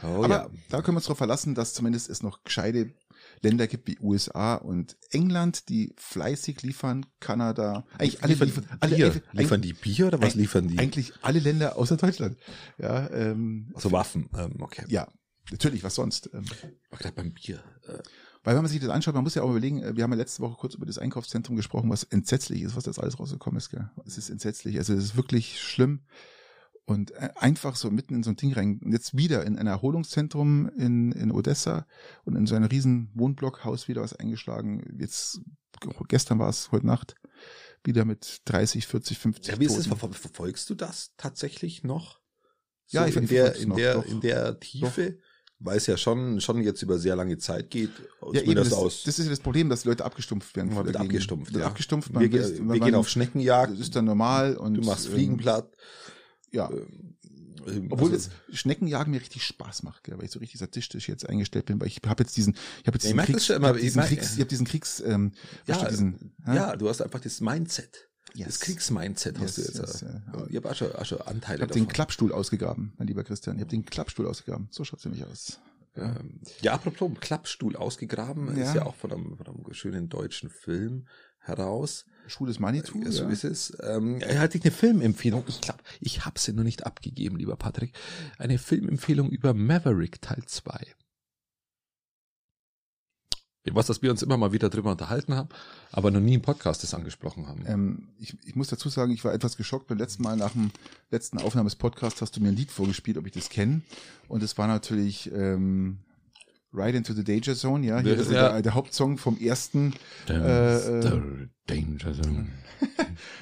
Oh Aber ja. da können wir uns darauf verlassen, dass zumindest es noch gescheite Länder gibt wie USA und England, die fleißig liefern, Kanada, eigentlich alle liefern, liefern, alle, Bier. eigentlich- liefern die Bier oder was liefern die? eigentlich alle Länder außer Deutschland. Ja, ähm, Also Waffen. Ähm, okay. ja, natürlich, was sonst? Ähm, Ich war gerade beim Bier. Äh, Weil wenn man sich das anschaut, man muss ja auch überlegen, äh, wir haben ja letzte Woche kurz über das Einkaufszentrum gesprochen, was entsetzlich ist, was das alles rausgekommen ist. Gell? Es ist entsetzlich, also es ist wirklich schlimm. Und äh, einfach so mitten in so ein Ding rein, und jetzt wieder in ein Erholungszentrum in, in Odessa und in so ein riesen Wohnblockhaus wieder was eingeschlagen. Jetzt, gestern war es, heute Nacht, wieder mit 30, 40, 50 Ja, wie ist es? Verfol- Verfolgst du das tatsächlich noch? Ja, ich in der, in noch, der, doch. in der Tiefe, weil es ja schon, schon jetzt über sehr lange Zeit geht. Ja, eben, das, aus. das ist ja das Problem, dass Leute abgestumpft werden. man wird abgestumpft. Ja. abgestumpft, man wir weiß- wir man- gehen auf Schneckenjagd. Das ist dann normal und du machst ähm, Fliegenplatt. Ja, Ähm, Obwohl also- das Schneckenjagen mir richtig Spaß macht, gell, weil ich so richtig sadistisch jetzt eingestellt bin, weil ich habe jetzt diesen, ich habe jetzt Ja, ich diesen das Kriegs, ich hab ich diesen Kriegs, ich habe diesen Kriegs, ähm, du, diesen, hä? ja, du hast einfach das Mindset. Yes. Das Kriegsmindset hast Yes, du jetzt. yes, äh, ja. Ich habe auch schon, auch schon Anteile ich habe den. Klappstuhl ausgegraben, mein lieber Christian. Ich habe den Klappstuhl ausgegraben. So schaut's nämlich aus. Ähm, ja, apropos Klappstuhl ausgegraben, Ja. ist ja auch von einem, von einem schönen deutschen Film heraus. Schwules Manitou. Ja, so ja. ist es. Ähm, er hatte eine Filmempfehlung. Ich glaube, ich habe sie noch nicht abgegeben, lieber Patrick. Eine Filmempfehlung über Maverick Teil 2. Was, dass wir uns immer mal wieder drüber unterhalten haben, aber noch nie im Podcast das angesprochen haben. Ähm, ich, ich muss dazu sagen, ich war etwas geschockt. Beim letzten Mal nach dem letzten Aufnahme des Podcasts hast du mir ein Lied vorgespielt, ob ich das kenne. Und es war natürlich ähm, Ride into the Danger Zone, ja. Hier Ja, ist. Der, der Hauptsong vom ersten Äh, äh, Danger Zone.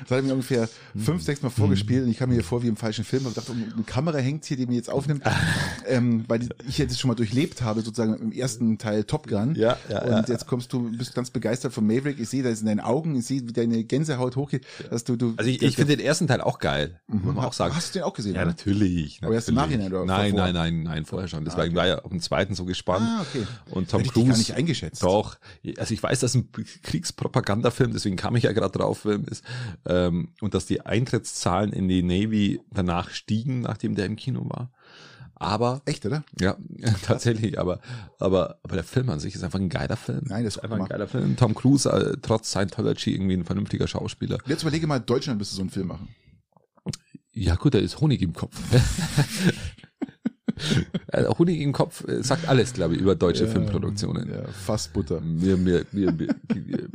Das hat er mir ungefähr fünf, sechs Mal vorgespielt und ich kam mir hier vor wie im falschen Film. Ich dachte, eine Kamera hängt hier, die mir jetzt aufnimmt, ähm, weil ich jetzt schon mal durchlebt habe, sozusagen im ersten Teil Top Gun. Ja, ja, Und ja. jetzt kommst du, bist ganz begeistert von Maverick. Ich sehe das in deinen Augen, ich sehe, wie deine Gänsehaut hochgeht, dass du, du. Also ich, ich finde den ersten Teil auch geil, muss man auch sagen. Hast du den auch gesehen? Ja, oder? natürlich. Aber erst im natürlich. Nachhinein oder Nein, nein, nein, nein, vorher schon. Deswegen Ah, okay. war ja auf den zweiten so gespannt. Ah, okay. Und Tom Hätte ich dich Cruise. gar nicht eingeschätzt. Doch. Also ich weiß, dass ein Kriegspropagandafilm, deswegen kam ich ja gerade drauf, ist, ähm, und dass die Eintrittszahlen in die Navy danach stiegen, nachdem der im Kino war. Aber Echt, oder? ja, tatsächlich, aber, aber, aber der Film an sich ist einfach ein geiler Film. Nein, das ist einfach ein geiler Film. Tom Cruise, äh, trotz Scientology, irgendwie ein vernünftiger Schauspieler. Jetzt überlege mal, Deutschland müsste so einen Film machen. Ja gut, da ist Honig im Kopf. Äh, Honig im Kopf äh, sagt alles, glaube ich, über deutsche Filmproduktionen. Ja, Fassbutter. Mir, mir, mir, mir, mir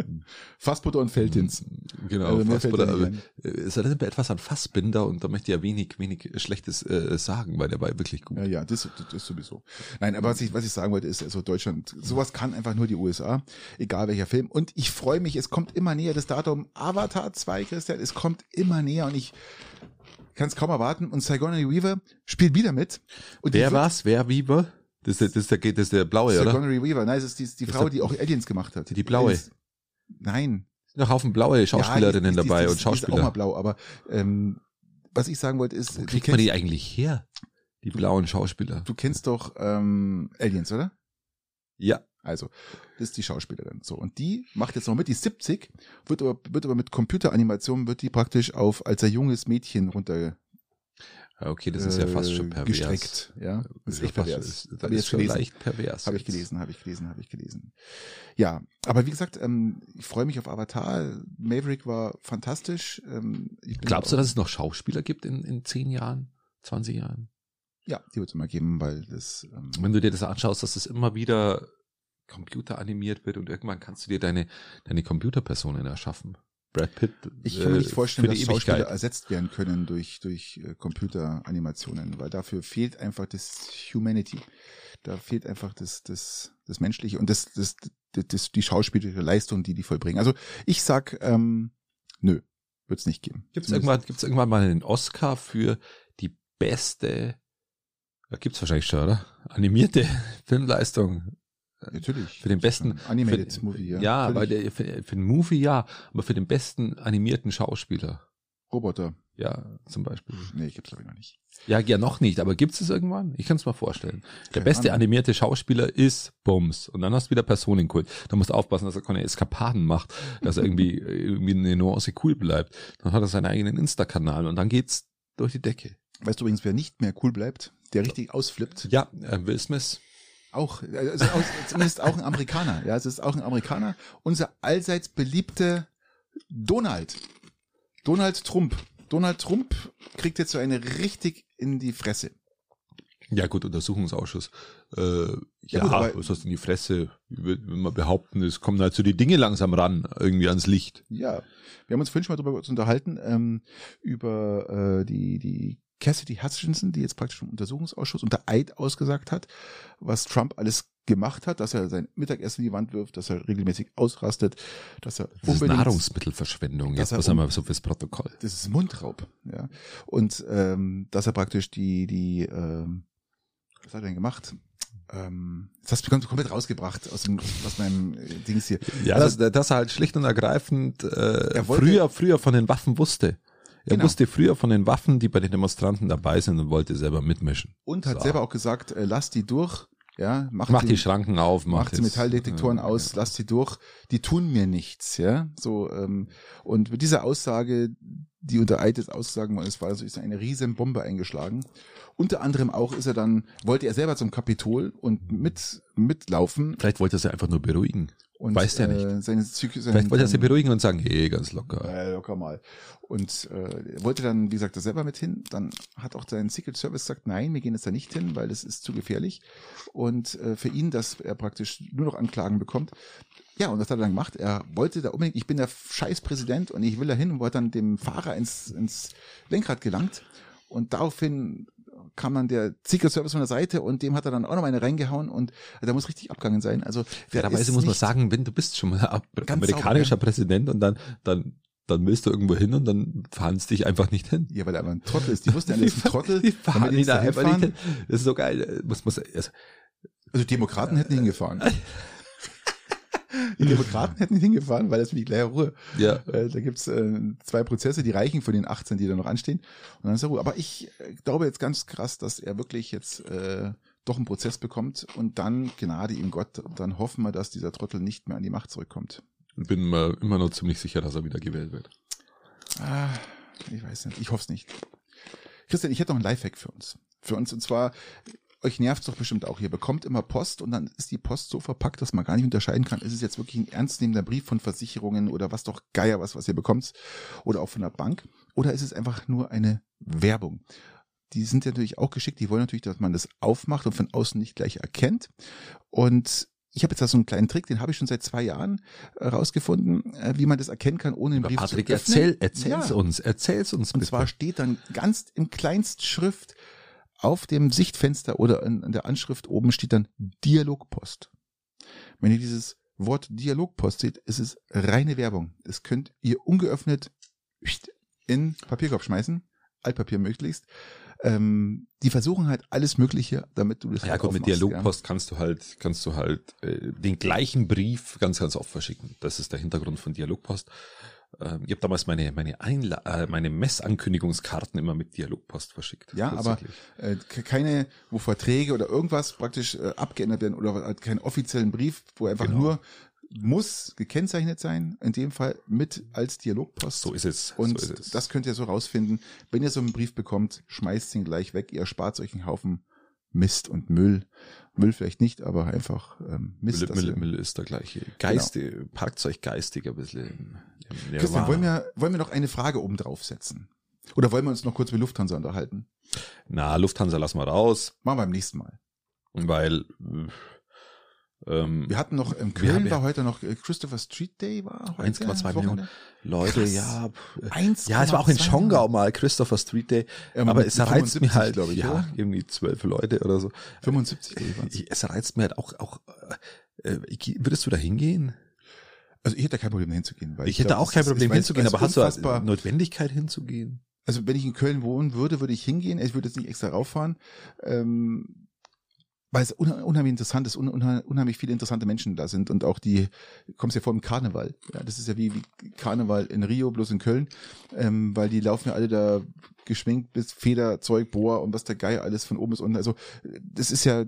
Fassbutter und Feldins. genau, Also äh, es erinnert mir etwas an Fassbinder und da möchte ich ja wenig, wenig Schlechtes äh, sagen, weil der war wirklich gut. Ja, ja, das, das ist sowieso. Nein, aber was ich, was ich sagen wollte, ist, also Deutschland, sowas kann einfach nur die USA, egal welcher Film. Und ich freue mich, es kommt immer näher, das Datum Avatar 2, Christian, es kommt immer näher und ich kann es kaum erwarten. Und Sigourney Weaver spielt wieder mit. Und Wer was? Wer wie? Das ist der, das ist der, das ist der blaue, oder? Sigourney Weaver, nein, es ist die, die Das Frau, die auch Aliens gemacht hat. Die blaue. Aliens- Nein. Noch Haufen blaue Schauspielerinnen Ja, die- die- dabei und die Ist auch mal Schauspieler. blau, aber ähm, was ich sagen wollte ist, Wo kriegt man die eigentlich her? Die blauen Schauspieler. du kennst doch ähm, Aliens, oder? Ja. Also, das ist die Schauspielerin. So, und die macht jetzt noch mit, die ist 70, wird aber, wird aber mit Computeranimation, wird die praktisch auf, als ein junges Mädchen runter Okay, das ist ja fast schon äh, pervers. gestreckt. Ja, das ist echt pervers. ist- Das ist schon gelesen. leicht pervers. Habe ich gelesen, habe ich gelesen, habe ich gelesen. Ja, aber wie gesagt, ähm, ich freue mich auf Avatar. Maverick war fantastisch. Ähm, Glaubst du, dass es noch Schauspieler gibt in, in 10 Jahren, 20 Jahren? Ja, die wird es immer geben, weil das. Ähm, Wenn du dir das anschaust, dass es immer wieder computeranimiert wird und irgendwann kannst du dir deine, deine Computerpersonen erschaffen. Brad Pitt. Ich kann mir äh, nicht vorstellen, für dass die Schauspieler Ewigkeit. ersetzt werden können durch, durch äh, Computeranimationen, weil dafür fehlt einfach das Humanity. Da fehlt einfach das, das, das Menschliche und das, das, das, das, die schauspielerische Leistung, die die vollbringen. Also ich sag, ähm, nö, wird's nicht geben. Gibt's irgendwann, gibt's irgendwann mal einen Oscar für die beste, ja, gibt's wahrscheinlich schon, oder? Animierte Filmleistung. Natürlich. Für den besten Animated für, Movie, ja. Ja, aber der, für, für den Movie ja, aber für den besten animierten Schauspieler. Roboter. Ja, zum Beispiel. Nee, gibt's glaube ich noch nicht. Ja, ja, noch nicht, aber gibt's es irgendwann? Ich kann es mal vorstellen. Der Keine beste Ahnung. animierte Schauspieler ist Bums. Und dann hast du wieder Personenkult. Da musst du aufpassen, dass er keine Eskapaden macht, dass er irgendwie, irgendwie eine Nuance cool bleibt. Dann hat er seinen eigenen Insta-Kanal und dann geht's durch die Decke. Weißt du übrigens, wer nicht mehr cool bleibt, der richtig ausflippt? Ja, äh, Will Smith. Auch, also auch, zumindest auch ein Amerikaner. Ja, es ist auch ein Amerikaner. Unser allseits beliebte Donald. Donald Trump. Donald Trump kriegt jetzt so eine richtig in die Fresse. Ja gut, Untersuchungsausschuss. Äh, ja, gut, aber- was hast du in die Fresse? Wenn man behaupten, es kommen halt so die Dinge langsam ran, irgendwie ans Licht. Ja, wir haben uns vorhin schon mal darüber unterhalten, ähm, über äh, die, die Cassidy Hutchinson, die jetzt praktisch im Untersuchungsausschuss unter Eid ausgesagt hat, was Trump alles gemacht hat, dass er sein Mittagessen in die Wand wirft, dass er regelmäßig ausrastet, dass er Das ist Nahrungsmittelverschwendung. Das Jetzt er so fürs Protokoll. das ist Mundraub, ja. Und ähm, dass er praktisch die, die, ähm, was hat er denn gemacht? Ähm, das hast du kom- komplett rausgebracht aus, dem, aus meinem äh, Dings hier. Ja, Also- dass, dass er halt schlicht und ergreifend äh, Er wollte- früher, früher von den Waffen wusste. Er Genau. wusste früher von den Waffen, die bei den Demonstranten dabei sind und wollte selber mitmischen. Und hat So. selber auch gesagt, äh, lass die durch, ja, mach, Mach die, die Schranken auf, mach macht die das. Metalldetektoren Ja, aus, lass die durch, die tun mir nichts, ja. So, ähm, und mit dieser Aussage, die unter Eid jetzt aussagen worden ist, war also ist eine riesen Bombe eingeschlagen. Unter anderem auch ist er dann, wollte er selber zum Kapitol und mit, mitlaufen Vielleicht wollte er sie einfach nur beruhigen. Und Weiß der nicht. Äh, seine Psyche, sein, Vielleicht wollte er sie sein- beruhigen und sagen, hey, ganz locker. äh, locker mal. Und äh, er wollte dann, wie gesagt, da selber mit hin. Dann hat auch sein Secret Service gesagt, nein, wir gehen jetzt da nicht hin, weil das ist zu gefährlich. Und äh, für ihn, dass er praktisch nur noch Anklagen bekommt. Ja, und das hat er dann gemacht. Er wollte da unbedingt, ich bin der scheiß Präsident und ich will da hin und hat dann dem Fahrer ins, ins Lenkrad gelangt. Und daraufhin kam dann der Secret Service von der Seite und dem hat er dann auch noch eine reingehauen und da muss richtig abgegangen sein. Also Fairerweise muss man sagen, wenn du bist schon mal amerikanischer sauber, Präsident und dann, dann, dann willst du irgendwo hin und dann fahren sie dich einfach nicht hin. Ja, weil er aber ein Trottel ist. Die wussten ja, er ist ein Trottel. Die fahren jetzt da einfach nicht hin. Das ist so geil. Muss, muss, also, Also Demokraten hätten hingefahren. Die Demokraten hätten nicht hingefahren, weil das für die gleiche Ruhe. ja. Äh, da gibt's äh, zwei Prozesse, die reichen von den 18, die da noch anstehen. Und dann ist er Ruhe. Aber ich äh, glaube jetzt ganz krass, dass er wirklich jetzt äh, doch einen Prozess bekommt und dann Gnade ihm Gott. Und dann hoffen wir, dass dieser Trottel nicht mehr an die Macht zurückkommt. Bin mir immer noch ziemlich sicher, dass er wieder gewählt wird. Ah, ich weiß nicht. Ich hoffe es nicht. Christian, ich hätte noch einen Lifehack für uns. Für uns und zwar, euch nervt's doch bestimmt auch. Ihr bekommt immer Post und dann ist die Post so verpackt, dass man gar nicht unterscheiden kann, ist es jetzt wirklich ein ernstnehmender Brief von Versicherungen oder was doch Geier was, was ihr bekommt oder auch von der Bank oder ist es einfach nur eine Werbung? Die sind ja natürlich auch geschickt, die wollen natürlich, dass man das aufmacht und von außen nicht gleich erkennt und ich habe jetzt da so einen kleinen Trick, den habe ich schon seit zwei Jahren äh, rausgefunden, äh, wie man das erkennen kann, ohne den Brief Patrick, zu öffnen. erzähl, erzähl's Ja. uns, erzähl's uns Und bitte. zwar steht dann ganz in Kleinstschrift auf dem Sichtfenster oder in, der Anschrift oben steht dann Dialogpost. Wenn ihr dieses Wort Dialogpost seht, ist es reine Werbung. Es könnt ihr ungeöffnet in Papierkorb schmeißen, Altpapier möglichst. Ähm, die versuchen halt alles Mögliche, damit du das ja halt gut, mit Dialogpost kannst du halt, kannst du halt äh, den gleichen Brief ganz, ganz oft verschicken. Das ist der Hintergrund von Dialogpost. Ähm, ich habe damals meine meine Einla äh, meine Messankündigungskarten immer mit Dialogpost verschickt. Ja, aber äh, ke- keine, wo Verträge oder irgendwas praktisch äh, abgeändert werden oder halt keinen offiziellen Brief, wo einfach Genau. nur muss gekennzeichnet sein, in dem Fall mit als Dialogpost. so ist es. Und so ist es. das könnt ihr so rausfinden. Wenn ihr so einen Brief bekommt, schmeißt ihn gleich weg. Ihr spart euch einen Haufen Mist und Müll. Müll vielleicht nicht, aber einfach ähm, Mist. Müll, Müll, Müll ist der gleiche. Geiste, parkt euch geistig ein bisschen. Im, Christian, wollen wir, wollen wir noch eine Frage oben draufsetzen? Oder wollen wir uns noch kurz mit Lufthansa unterhalten? Na, Lufthansa lassen wir raus, Machen wir beim nächsten Mal. weil ähm, Wir hatten noch, in Köln ja- war heute noch äh, Christopher Street Day, war heute. 1,2 das Millionen. Leute, Krass. ja. pff, 1,2 Ja, es war auch in Schongau mal, Christopher Street Day. Ähm, aber es reizt 75, mir halt, glaub ich, ja, oder? irgendwie zwölf Leute oder so. 75 Day waren's. Ich, es reizt mir halt auch, auch äh, äh, würdest du da hingehen? Also ich hätte kein Problem hinzugehen. Weil Ich, hätte glaub, auch kein ist- Problem ich weiß, hinzugehen, ist aber hast du eine Notwendigkeit hinzugehen? Also wenn ich in Köln wohnen würde, würde ich hingehen. Ich würde jetzt nicht extra rauffahren. Ähm, weil es unheimlich interessant ist, unheimlich viele interessante Menschen da sind und auch die, kommst ja vor im Karneval. Ja, das ist ja wie, wie Karneval in Rio, bloß in Köln, ähm, weil die laufen ja alle da geschminkt bis Federzeug, Boa und was der Geier alles von oben bis unten. Also das ist ja,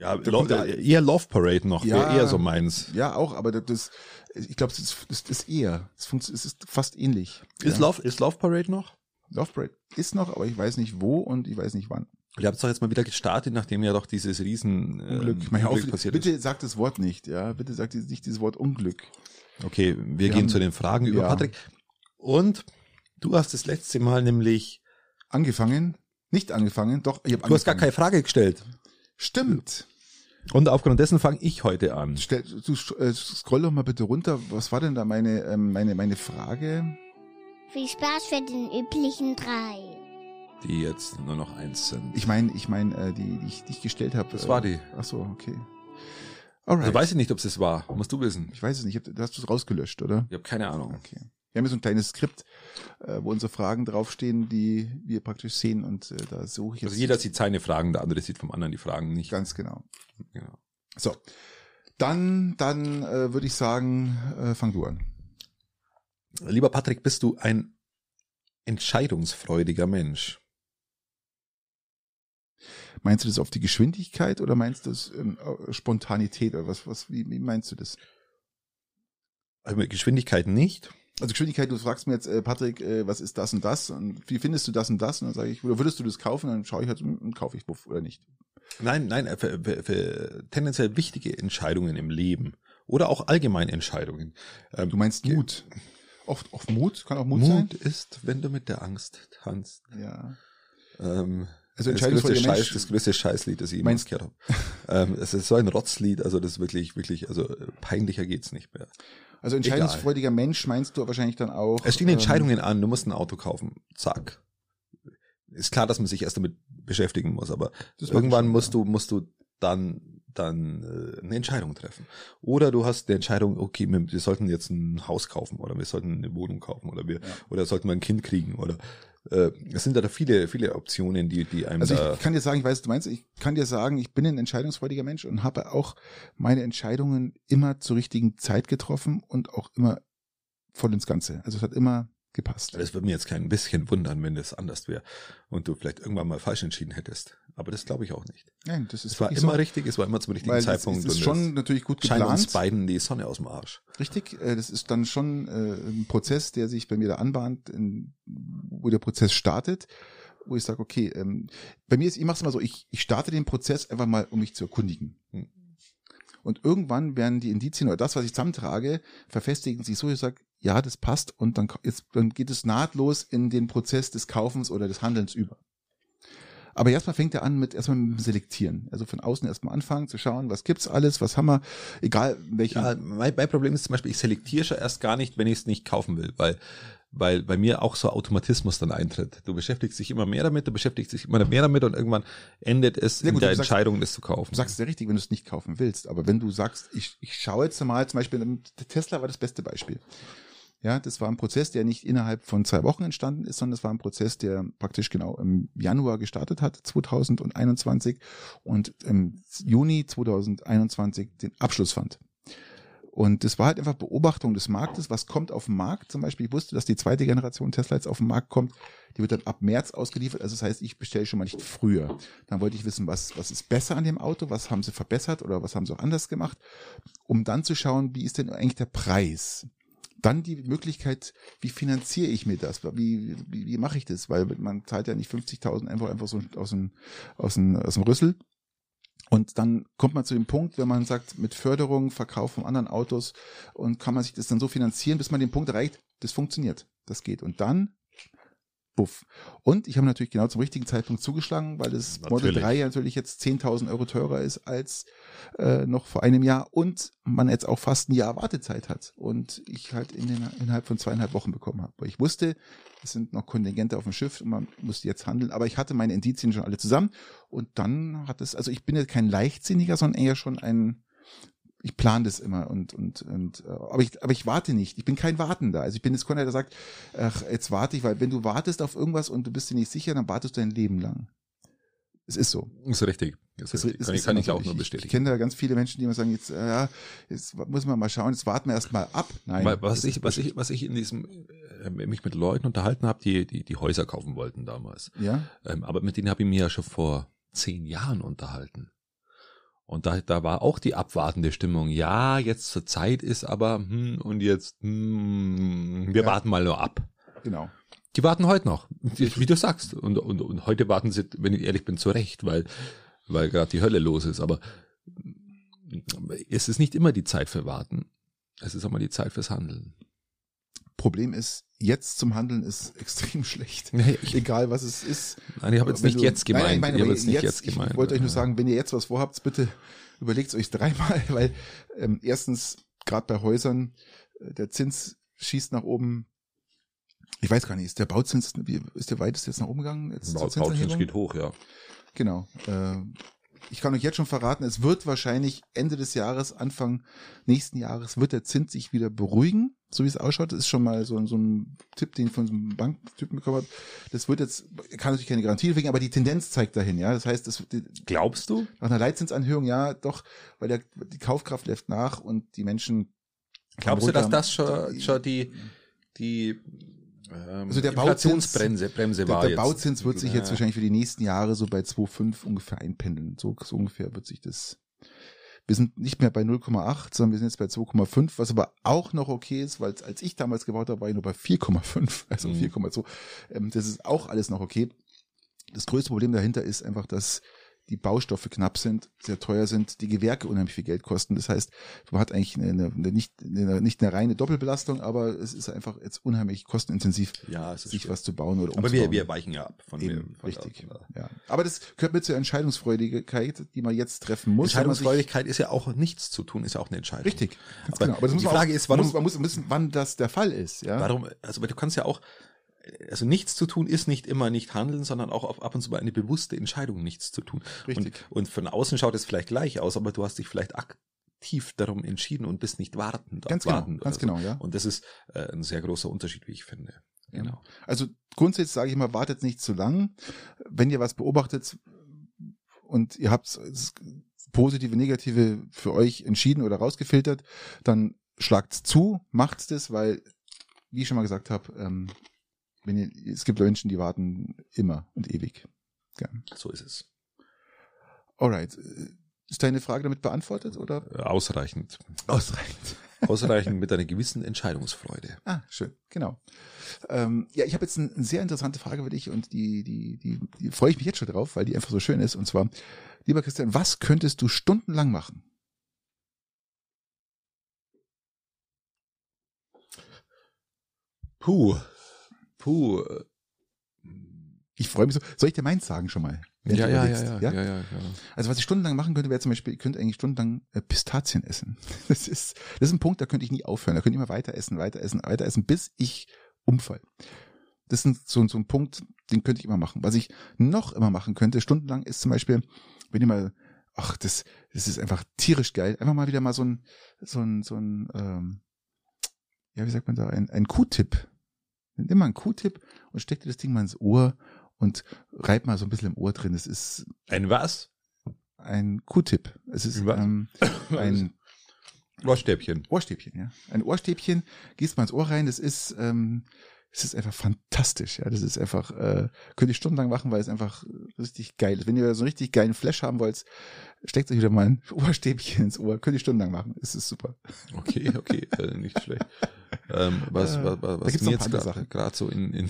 Ja, Da kommt der- eher Love Parade noch, Ja. eher so meins. ja auch, aber das, ich glaube, das, ist- das ist eher, es ist fast ähnlich. Ist, ja. Love, ist Love Parade noch? Love Parade ist noch, aber ich weiß nicht wo und ich weiß nicht wann. Ihr habt es doch jetzt mal wieder gestartet, nachdem ja doch dieses riesen äh, Unglück. Mach auf, passiert bitte ist. sag das Wort nicht, ja. Bitte sag nicht dieses Wort Unglück. Okay, wir, Wir gehen haben- zu den Fragen über ja. Patrick. Und du hast das letzte Mal nämlich, Angefangen? Nicht angefangen, doch, ich du hast gar keine Frage gestellt. Stimmt. Und aufgrund dessen fange ich heute an. Stell, du äh, scroll doch mal bitte runter. Was war denn da meine, ähm, meine, meine Frage? Viel Spaß für den üblichen drei. Die jetzt nur noch eins sind. Ich meine, ich meine, äh, die, die ich, die ich gestellt habe. Das äh, war die. Ach so, okay. Alright. Also weiß ich nicht, ob es das war. Musst du wissen. ich weiß es nicht. Hab, hast du es rausgelöscht, oder? Ich habe keine Ahnung. Okay. Wir haben hier so ein kleines Skript, äh, wo unsere Fragen draufstehen, die wir praktisch sehen und äh, da suche ich jetzt Also jeder sieht seine Fragen, der andere sieht vom anderen die Fragen nicht. ganz genau. Genau. So, dann, dann äh, würde ich sagen, äh, fang du an. Lieber Patrick, bist du ein entscheidungsfreudiger Mensch? Meinst du das auf die Geschwindigkeit oder meinst du das ähm, äh, Spontanität oder was, was, wie, wie meinst du das? Also mit Geschwindigkeit nicht. Also Geschwindigkeit, du fragst mir jetzt, äh, Patrick, äh, was ist das und das und wie findest du das und das? Und dann sage ich, oder würdest du das kaufen? Dann schaue ich halt und, und kaufe ich Buff oder nicht. Nein, nein, äh, für, für, für tendenziell wichtige Entscheidungen im Leben oder auch allgemein Entscheidungen. Ähm, Du meinst Mut. Oft, oft Mut, kann auch Mut, Mut ist, wenn du mit der Angst tanzt. sein. Ja. Ähm, Also das größte, entscheidungsfreudiger Scheiß, Mensch. das größte Scheißlied, das ich jemals Meinst- gehört habe. ähm, es ist so ein Rotzlied, also das ist wirklich, wirklich, also peinlicher geht's nicht mehr. Also entscheidungsfreudiger Mensch meinst du wahrscheinlich dann auch. Es stehen ähm, Entscheidungen an, du musst ein Auto kaufen. Zack. Ist klar, dass man sich erst damit beschäftigen muss, aber irgendwann musst ja. du, musst du dann, dann äh, eine Entscheidung treffen. Oder du hast eine Entscheidung, okay, wir, wir sollten jetzt ein Haus kaufen oder wir sollten eine Wohnung kaufen oder wir, Ja. oder sollten wir ein Kind kriegen oder äh, es sind da viele, viele Optionen, die, die einem Also ich, kann dir sagen, ich weiß, du meinst, ich kann dir sagen, ich bin ein entscheidungsfreudiger Mensch und habe auch meine Entscheidungen immer zur richtigen Zeit getroffen und auch immer voll ins Ganze. Also es hat immer gepasst. Das würde mir jetzt kein bisschen wundern, wenn das anders wäre und du vielleicht irgendwann mal falsch entschieden hättest. Aber das glaube ich auch nicht. Nein, das ist Es war immer so, richtig, es war immer zum richtigen weil das Zeitpunkt. ist, ist und schon es natürlich gut scheint uns beiden die Sonne aus dem Arsch. Richtig, äh, das ist dann schon äh, ein Prozess, der sich bei mir da anbahnt, in, wo der Prozess startet, wo ich sage, okay, ähm, bei mir ist, ich mache es immer so, ich, ich starte den Prozess einfach mal, um mich zu erkundigen. Hm. Und irgendwann werden die Indizien oder das, was ich zusammentrage, verfestigen sich so, ich sage, ja, das passt und dann, jetzt, dann geht es nahtlos in den Prozess des Kaufens oder des Handelns über. Aber erstmal fängt er an mit erstmal mit dem Selektieren. Also von außen erstmal anfangen zu schauen, was gibt's alles, was haben wir, egal welche. Ja, mein, mein Problem ist zum Beispiel, ich selektiere schon erst gar nicht, wenn ich es nicht kaufen will, weil, weil bei mir auch so Automatismus dann eintritt. Du beschäftigst dich immer mehr damit, du beschäftigst dich immer mehr damit und irgendwann endet es Ja, in gut, der du sagst- Entscheidung, das zu kaufen. Du sagst es ja richtig, wenn du es nicht kaufen willst. Aber wenn du sagst, ich, ich schaue jetzt mal, zum Beispiel, der Tesla war das beste Beispiel. Ja, das war ein Prozess, der nicht innerhalb von zwei Wochen entstanden ist, sondern das war ein Prozess, der praktisch genau im Januar gestartet hat, 2021 und im Juni 2021 den Abschluss fand. Und das war halt einfach Beobachtung des Marktes, was kommt auf den Markt. Zum Beispiel, ich wusste, dass die zweite Generation Tesla jetzt auf den Markt kommt. Die wird dann ab März ausgeliefert. Also das heißt, ich bestelle schon mal nicht früher. Dann wollte ich wissen, was, was ist besser an dem Auto, was haben sie verbessert oder was haben sie auch anders gemacht, um dann zu schauen, wie ist denn eigentlich der Preis. Dann die Möglichkeit, wie finanziere ich mir das? Wie, wie, wie mache ich das? Weil man zahlt ja nicht 50.000 einfach, einfach so aus dem, aus dem, aus dem Rüssel. Und dann kommt man zu dem Punkt, wenn man sagt, mit Förderung, Verkauf von anderen Autos und kann man sich das dann so finanzieren, bis man den Punkt erreicht, das funktioniert, das geht. Und dann, buff. Und ich habe natürlich genau zum richtigen Zeitpunkt zugeschlagen, weil das Model Natürlich. 3 ja natürlich jetzt 10.000 Euro teurer ist als äh, noch vor einem Jahr und man jetzt auch fast ein Jahr Wartezeit hat und ich halt in den, innerhalb von zweieinhalb Wochen bekommen habe. Weil ich wusste, es sind noch Kontingente auf dem Schiff und man musste jetzt handeln, aber ich hatte meine Indizien schon alle zusammen und dann hat es, also ich bin jetzt kein Leichtsinniger, sondern eher schon ein, ich plane das immer und und und äh, aber ich aber ich warte nicht. Ich bin kein Wartender. Also ich bin jetzt keiner, der sagt, ach, jetzt warte ich, weil wenn du wartest auf irgendwas und du bist dir nicht sicher, dann wartest du dein Leben lang. Es ist so. Ist richtig. Ist Es richtig. ist- kann ich, kann ist ich auch nur Ich bestätigen. kenne da ganz viele Menschen, die immer sagen, jetzt, äh, ja, jetzt muss man mal schauen, jetzt warten wir erst mal ab. Nein. Weil was das ich, ist was ich, was ich in diesem, äh, mich mit Leuten unterhalten habe, die, die, die Häuser kaufen wollten damals. Ja, Ähm, aber mit denen habe ich mir ja schon vor zehn Jahren unterhalten. Und da, da war auch die abwartende Stimmung. Ja, jetzt zur Zeit ist aber, hm, und jetzt, hm, wir Ja. warten mal nur ab. genau. Die warten heute noch, wie du sagst. Und, und, und heute warten sie, wenn ich ehrlich bin, zurecht, weil, weil gerade die Hölle los ist. Aber es ist nicht immer die Zeit für Warten. Es ist auch mal die Zeit fürs Handeln. Problem ist, jetzt zum Handeln ist extrem schlecht. Nee, ich- Egal was es ist. Nein, ich habe jetzt Wenn nicht du- jetzt gemeint. Nein, nein, meine, jetzt nicht jetzt, gemeint. Ich wollte euch nur sagen, wenn ihr jetzt was vorhabt, bitte überlegt es euch dreimal, weil ähm, erstens, gerade bei Häusern, äh, der Zins schießt nach oben. Ich weiß gar nicht, ist der Bauzins, ist der weitest jetzt nach oben gegangen? Jetzt Bauzins geht hoch, ja. Genau. Äh, ich kann euch jetzt schon verraten, es wird wahrscheinlich Ende des Jahres, Anfang nächsten Jahres, wird der Zins sich wieder beruhigen, so wie es ausschaut. Das ist schon mal so, so ein Tipp, den ich von so einem Banktypen bekommen habe. Das wird jetzt, kann natürlich keine Garantie kriegen, aber die Tendenz zeigt dahin, ja. Das heißt, das, Glaubst du? nach einer Leitzinsanhöhung, ja, doch, weil der, die Kaufkraft läuft nach und die Menschen. Glaubst du, dass das schon, schon die, die ähm, Also der Inflationsbremse Bremse Der, war der jetzt? Bauzins wird sich jetzt wahrscheinlich für die nächsten Jahre so bei 2,5 ungefähr einpendeln. So, so ungefähr wird sich das. Wir sind nicht mehr bei 0,8, sondern wir sind jetzt bei 2,5, was aber auch noch okay ist, weil als ich damals gebaut habe, war ich nur bei 4,5, also Mhm. 4,2. Ähm, das ist auch alles noch okay. Das größte Problem dahinter ist einfach, dass die Baustoffe knapp sind, sehr teuer sind, die Gewerke unheimlich viel Geld kosten. Das heißt, man hat eigentlich eine, eine, eine nicht, eine, nicht eine reine Doppelbelastung, aber es ist einfach jetzt unheimlich kostenintensiv, Ja, sich schwer. was zu bauen oder Aber umzubauen. wir, wir weichen ja ab von dem. Richtig. Ja. Aber das gehört mit zur Entscheidungsfreudigkeit, die man jetzt treffen muss. Entscheidungsfreudigkeit ist ja auch nichts zu tun, ist ja auch eine Entscheidung. Richtig. Aber genau. Aber die Frage auch, ist, warum- man muss, man muss wissen, wann das der Fall ist. Ja. Warum, also weil du kannst ja auch, also nichts zu tun ist nicht immer nicht handeln, sondern auch ab und zu mal eine bewusste Entscheidung, nichts zu tun. Richtig. Und, und von außen schaut es vielleicht gleich aus, aber du hast dich vielleicht aktiv darum entschieden und bist nicht wartend. Ganz genau, abwartend ganz so. genau, ja. Und das ist äh, ein sehr großer Unterschied, wie ich finde. Genau. Also grundsätzlich sage ich mal, wartet nicht zu lang. Wenn ihr was beobachtet und ihr habt positive, negative für euch entschieden oder rausgefiltert, dann schlagt's zu, macht's das, weil, wie ich schon mal gesagt habe, ähm, wenn ihr, es gibt Menschen, die warten immer und ewig. Ja. So ist es. Alright. Ist deine Frage damit beantwortet oder? Äh, Ausreichend. Ausreichend. Ausreichend mit einer gewissen Entscheidungsfreude. Ah, schön, genau. Ähm, ja, ich habe jetzt eine sehr interessante Frage für dich und die, die, die, die freue ich mich jetzt schon drauf, weil die einfach so schön ist. Und zwar, lieber Christian, was könntest du stundenlang machen? Puh. Puh. äh, Ich freue mich so. Soll ich dir meins sagen schon mal? Ja, ja, ja, ja, ja, ja. Also was ich stundenlang machen könnte, wäre zum Beispiel, ich könnte eigentlich stundenlang äh, Pistazien essen. Das ist, das ist ein Punkt, da könnte ich nie aufhören. Da könnte ich immer weiter essen, weiter essen, weiter essen, bis ich umfall. Das ist so, so ein Punkt, den könnte ich immer machen. Was ich noch immer machen könnte, stundenlang, ist zum Beispiel, wenn ihr mal, ach, das, das ist einfach tierisch geil, einfach mal wieder mal so ein, so ein, so ein, ähm, ja, wie sagt man da, ein, ein Q-Tip. Nimm mal einen Q-Tip und steck dir das Ding mal ins Ohr und reib mal so ein bisschen im Ohr drin. Es ist Ein was? ein Q-Tip. Es ist ähm, ein Ohrstäbchen. Ohrstäbchen, ja. Ein Ohrstäbchen, gießt mal ins Ohr rein, das ist, ähm, es ist einfach fantastisch, ja. Das ist einfach, äh, könnt ihr stundenlang machen, weil es einfach richtig geil ist. Wenn ihr so einen richtig geilen Flash haben wollt, steckt euch wieder mal ein Ohrstäbchen ins Ohr. Könnt ihr stundenlang machen. Es ist super. Okay, okay, äh, nicht schlecht. Ähm, was, Äh, was, was, was mir jetzt gerade so in, in,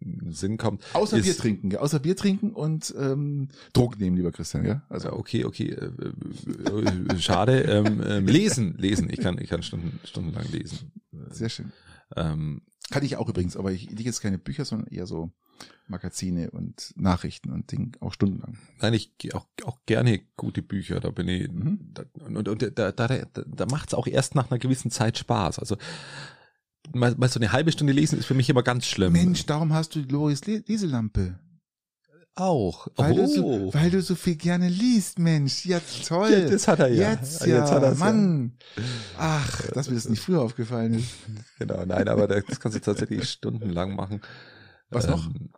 in Sinn kommt. Außer ist, Bier trinken, gell? Außer Bier trinken und ähm, Drogen nehmen, lieber Christian, ja. Also Also okay, okay, äh, äh, schade. Ähm, ähm, lesen, lesen. Ich kann, ich kann Stunden, stundenlang lesen. sehr schön. Ähm, Kann ich auch übrigens, aber ich lese jetzt keine Bücher, sondern eher so Magazine und Nachrichten und Ding auch stundenlang. nein, ich gehe auch, auch gerne gute Bücher. Da bin ich Mhm. da, und, und da, da, da, da macht es auch erst nach einer gewissen Zeit Spaß. Also mal, mal so eine halbe Stunde lesen ist für mich immer ganz schlimm. Mensch, darum hast du die Loris Le- Leselampe. Auch. Weil, oh. du so, weil du so viel gerne liest, Mensch. Ja, toll. Ja, das hat er ja. Jetzt ja, Jetzt hat er's ja. Mann. Ach, dass mir das nicht früher aufgefallen ist. Genau, nein, aber das kannst du tatsächlich stundenlang machen. Was noch? Ähm,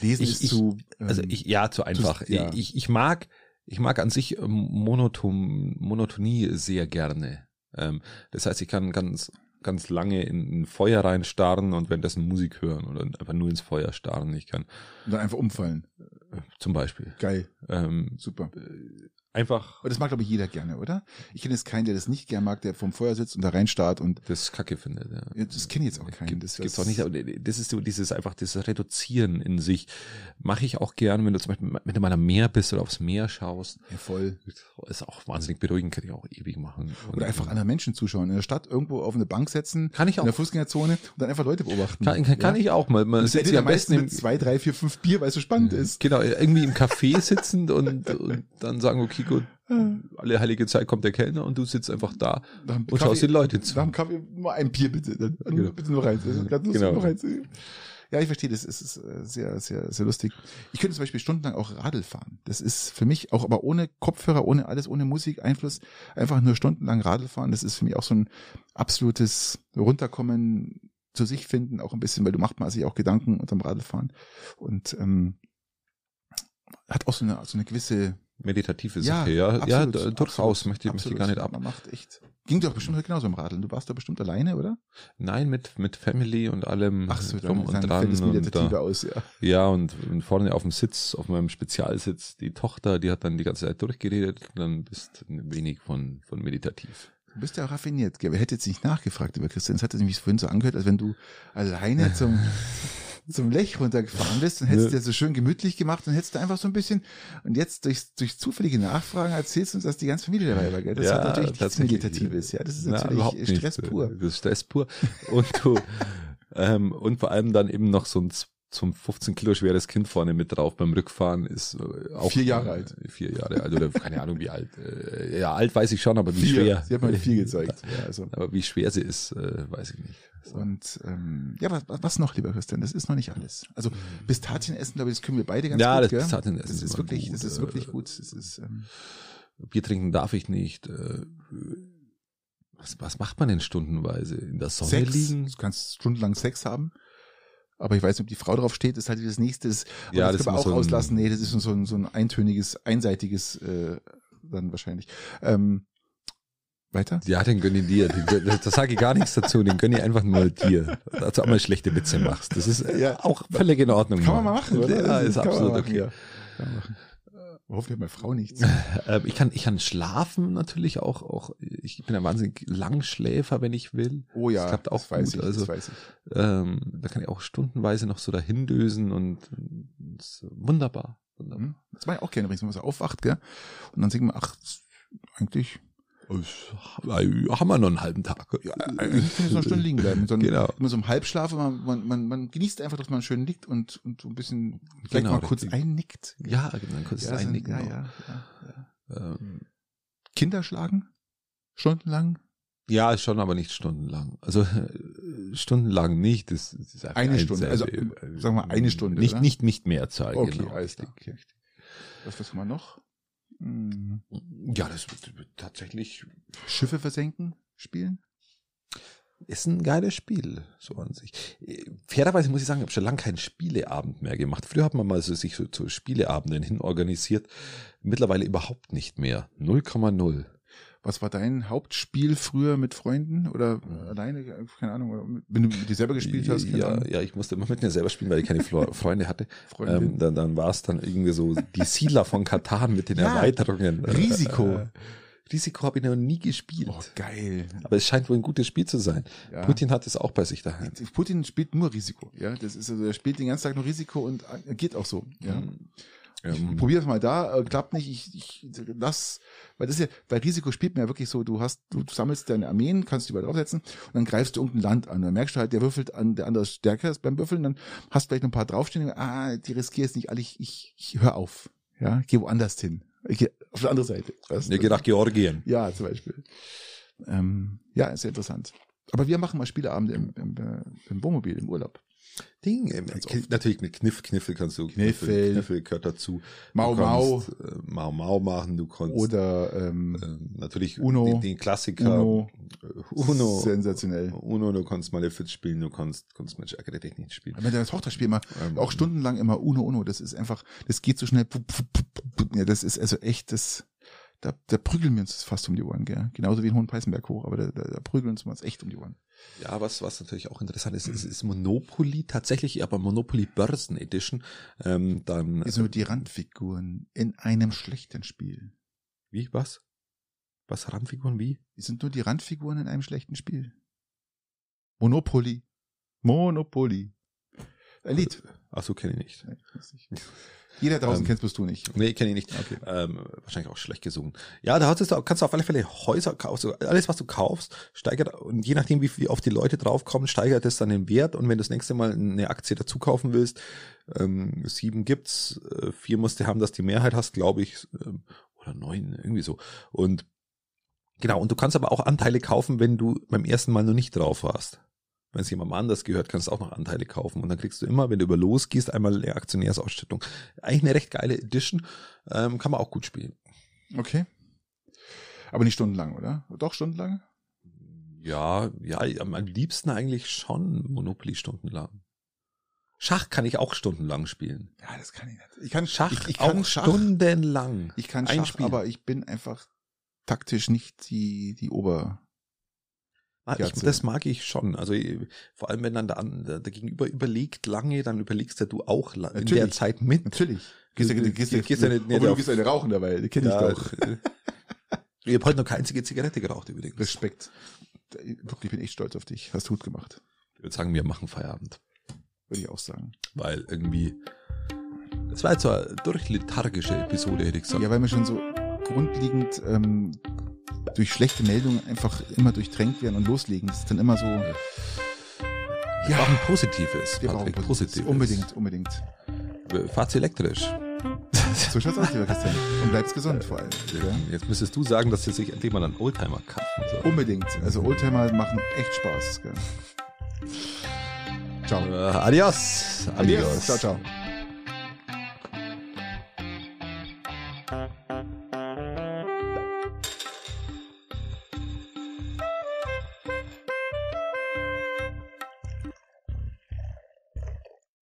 Lesen Ich- ist ich- zu, Also ähm, ich, ja, zu einfach. ja. Ich, ich mag, ich mag an sich ähm, Monoton, Monotonie sehr gerne. Ähm, das heißt, ich kann ganz, ganz lange in ein Feuer reinstarren und währenddessen Musik hören oder einfach nur ins Feuer starren. Ich kann dann einfach umfallen. zum Beispiel. Geil, Ähm, super. Einfach Und das mag, glaube ich, jeder gerne, oder? Ich kenne jetzt keinen, der das nicht gern mag, der vom Feuer sitzt und da reinstarrt und das Kacke findet. Ja. Das kenne ich jetzt auch keinen. Das- gibt's auch nicht. aber Das ist so dieses einfach das Reduzieren in sich. Mache ich auch gern, wenn du zum Beispiel, wenn du mal am Meer bist oder aufs Meer schaust. ja, voll. Ist auch wahnsinnig beruhigend, kann ich auch ewig machen. Und- Oder einfach anderen Menschen zuschauen. In der Stadt irgendwo auf eine Bank setzen. Kann ich auch. In der Fußgängerzone und dann einfach Leute beobachten. Kann, kann, kann ja? ich auch mal. Man Und sitzt sitzt ja am besten mit zwei, drei, vier, fünf Bier, weil es so spannend ist. genau, irgendwie im Café sitzend und, und dann sagen, okay, gut, alle heilige Zeit kommt der Kellner und du sitzt einfach da und schaust den Leuten zu. Nach dem Kaffee nur ein Bier bitte. Dann, Genau. Bitte nur rein. Ist Genau. nur rein. Ja, ich verstehe das. Es ist äh, sehr, sehr, sehr lustig. Ich könnte zum Beispiel stundenlang auch Radl fahren. Das ist für mich auch, aber ohne Kopfhörer, ohne alles, ohne Musik, Einfluss, einfach nur stundenlang Radl fahren. Das ist für mich auch so ein absolutes Runterkommen, zu sich finden, auch ein bisschen, weil du machst mal sich auch Gedanken unterm Radlfahren. Und ähm, hat auch so eine, so eine gewisse Meditative Ja, Sache, ja. absolut, ja, durchaus absolut, möchte, ich- möchte ich absolut. gar nicht ab. Man macht echt. Ging doch bestimmt genauso im Radeln. Du warst da bestimmt alleine, oder? Nein, mit, mit Family und allem drum und dann dran. fällt das Und, aus, ja. ja, und, und vorne auf dem Sitz, auf meinem Spezialsitz, die Tochter, die hat dann die ganze Zeit durchgeredet, dann bist ein wenig von, von meditativ. Du bist ja auch raffiniert, gell? Wer hätte jetzt nicht nachgefragt über Christian? Es hat nämlich vorhin so angehört, als wenn du alleine zum, zum Lech runtergefahren bist und hättest Ja. dir so schön gemütlich gemacht und hättest du einfach so ein bisschen, und jetzt durch, durch zufällige Nachfragen erzählst du uns, dass die ganze Familie dabei war, gell? Das hat natürlich nichts. Meditatives, ja. Das ist Na, natürlich überhaupt nicht. Stress pur. Das ist Stress pur. Und du, ähm, und vor allem dann eben noch so ein zum 15 Kilo schweres Kind vorne mit drauf beim Rückfahren ist äh, auch Vier Jahre alt. Vier Jahre alt oder keine Ahnung wie alt. Äh, ja, alt weiß ich schon, aber wie Vier. schwer. Sie hat mal vier gezeigt. Ja, also. Aber wie schwer sie ist, äh, weiß ich nicht. So. Und ähm, ja, was, was noch, lieber Christian? Das ist noch nicht alles. Also Pistazien essen, glaube ich, das können wir beide ganz Ja, gut. das gell? Pistazienessen das ist wirklich, gut, das ist äh, wirklich gut. Das ist, ähm, Bier trinken darf ich nicht. Äh, was, was macht man denn stundenweise? In der Sonne Sex. liegen? Du kannst stundenlang Sex haben. Aber ich weiß nicht, ob die Frau drauf steht, ist halt das nächste. Das, Ja, das wir muss auch so auslassen. Nee, das ist so ein, so ein eintöniges, einseitiges, äh, dann wahrscheinlich. Ähm, weiter? Ja, den gönn ich dir. Da sage ich gar nichts dazu. Den gönn ich einfach nur dir. Dass du auch mal schlechte Witze machst. Das ist äh, Ja. auch völlig in Ordnung. Kann man mal machen, oder? Ja, ist kann man absolut machen, okay. Ja. Hoffentlich hat meine Frau nichts. Ähm, ich kann, ich kann schlafen natürlich auch, auch, ich bin ein wahnsinnig Langschläfer, wenn ich will. Oh ja, das klappt auch das weiß gut. ich, also, weiß ich. ähm, da kann ich auch stundenweise noch so dahin dösen und, und wunderbar. wunderbar. Hm? Das war ja auch gerne übrigens, wenn man so aufwacht, gell? Und dann denkt man, ach, eigentlich, haben wir noch einen halben Tag. ja, eigentlich kann ich so eine Stunde liegen bleiben. So ein, Genau. Immer so im Halbschlaf, man, man, man, man genießt einfach, dass man schön liegt und, und so ein bisschen, vielleicht Genau, mal kurz richtig. einnickt. Ja, dann kurz ja, einnicken. ja, ja, ja, ja. Ähm, Kinder schlagen? Stundenlang? Ja, schon, aber nicht stundenlang. Also äh, stundenlang nicht. Das, das ist Eine ein Stunde, also, äh, sagen wir eine Stunde, Nicht, oder? nicht, nicht mehr Zeit. Okay, genau, alles klar. richtig. Was, was haben wir noch? Hm. Ja, das wird, wird tatsächlich Schiffe versenken? Spielen? ist ein geiles Spiel, so an sich. Fairerweise muss ich sagen, ich habe schon lange keinen Spieleabend mehr gemacht. Früher hat man mal so, sich so zu Spieleabenden hin organisiert. Mittlerweile überhaupt nicht mehr. 0,0. Was war dein Hauptspiel früher mit Freunden oder alleine? Keine Ahnung. Wenn du mit dir selber gespielt hast? Ja, Ahnung. ja, ich musste immer mit mir selber spielen, weil ich keine Freunde hatte. Ähm, dann dann war es dann irgendwie so die Siedler von Katan mit den Ja, Erweiterungen. Risiko. Äh, Risiko habe ich noch nie gespielt. Oh, geil. Aber es scheint wohl ein gutes Spiel zu sein. Ja. Putin hat es auch bei sich daheim. Putin spielt nur Risiko. Ja, das ist also, er spielt den ganzen Tag nur Risiko und agiert auch so. Ja. Ähm, Probier es mal da, äh, klappt nicht, ich, ich lass, weil das ist ja, bei Risiko spielt man ja wirklich so, du hast, du, du sammelst deine Armeen, kannst die überall draufsetzen und dann greifst du irgendein Land an. Dann merkst du halt, der würfelt an, der andere ist stärker ist beim Würfeln, dann hast du vielleicht noch ein paar draufstehen, ah, die riskiere jetzt nicht alle, ich, ich, ich hör auf. Ja, geh woanders hin. Ich geh auf die andere Seite. Weißt du? Ich gehe nach Georgien. Ja, zum Beispiel. Ähm, ja, ist sehr interessant. Aber wir machen mal Spieleabende im, im, äh, im Wohnmobil, im Urlaub. Ding. Kn- Natürlich mit Kniff, Kniffel kannst du. Kniffel. Kniffel gehört dazu. Mau Mau. Äh, Mau Mau machen. Du kannst Oder ähm, ähm, natürlich Uno. den, den Klassiker. Uno. Äh, Uno. Sensationell. Uno, du kannst Malefiz spielen, du kannst, kannst Mensch ärgere dich nicht spielen. Wenn der Tochterspiel immer, Ähm, auch stundenlang immer Uno Uno, das ist einfach, das geht so schnell. Ja, das ist also echt, das, da, da prügeln wir uns fast um die Ohren, gell? Genauso wie in Hohenpeißenberg hoch, aber da, da, da prügeln uns uns echt um die Ohren. Ja, was, was natürlich auch interessant ist, ist, ist Monopoly tatsächlich, aber Monopoly Börsen Edition. Ähm, dann Ist nur die Randfiguren in einem schlechten Spiel. Wie? Was? Was? Randfiguren? Wie? Die sind nur die Randfiguren in einem schlechten Spiel. Monopoly. Monopoly. Lied. Ach so, kenne ich nicht. Jeder draußen Ähm, kennst bist du nicht. Nee, kenne ich nicht. Okay. Ähm, wahrscheinlich auch schlecht gesungen. Ja, da hast du, kannst du auf alle Fälle Häuser kaufen. Also alles, was du kaufst, steigert, und je nachdem, wie, wie oft die Leute draufkommen, steigert es dann den Wert. Und wenn du das nächste Mal eine Aktie dazu kaufen willst, ähm, sieben gibt's, äh, vier musst du haben, dass die Mehrheit hast, glaube ich, ähm, oder neun, irgendwie so. Und genau, und du kannst aber auch Anteile kaufen, wenn du beim ersten Mal noch nicht drauf warst. Wenn es jemandem anders gehört, kannst du auch noch Anteile kaufen. Und dann kriegst du immer, wenn du über losgehst, einmal eine Aktionärsausstattung. Eigentlich eine recht geile Edition. Ähm, kann man auch gut spielen. Okay. Aber nicht stundenlang, oder? Doch stundenlang? Ja, ja, am liebsten eigentlich schon Monopoly stundenlang. Schach kann ich auch stundenlang spielen. Ja, das kann ich nicht. Ich kann Schach ich, ich auch kann Schach. stundenlang. Ich kann Schach, aber ich bin einfach taktisch nicht die, die Ober. Ah, ich, das mag ich schon. Also äh, vor allem, wenn dann der, der, der Gegenüber überlegt lange, dann überlegst ja du auch in Natürlich. der Zeit mit. Natürlich. Gehst du, gehst, du, gehst ja nicht- nicht du gehst eine rauchen dabei, die kenne ich Ja, doch. äh, Ich habe heute noch keine einzige Zigarette geraucht übrigens. Respekt. Wirklich, ich bin echt stolz auf dich. Hast du gut gemacht. Ich würde sagen, wir machen Feierabend. Würde ich auch sagen. Weil irgendwie, das war jetzt so eine durchlethargische Episode, hätte ich gesagt. Ja, weil wir schon so grundlegend ähm, durch schlechte Meldungen einfach immer durchtränkt werden und loslegen. Das ist dann immer so. Wir brauchen Positives, Wir Patrick, brauchen Positives. Unbedingt, unbedingt. Fahrt's elektrisch. So schaut's aus, lieber Christian. Und bleibst gesund vor allem. Ja? Jetzt müsstest du sagen, dass sie sich endlich mal einen Oldtimer kaufen soll. Unbedingt. Also Oldtimer machen echt Spaß. Gell? Ciao. Äh, adios, amigos. Ciao, ciao.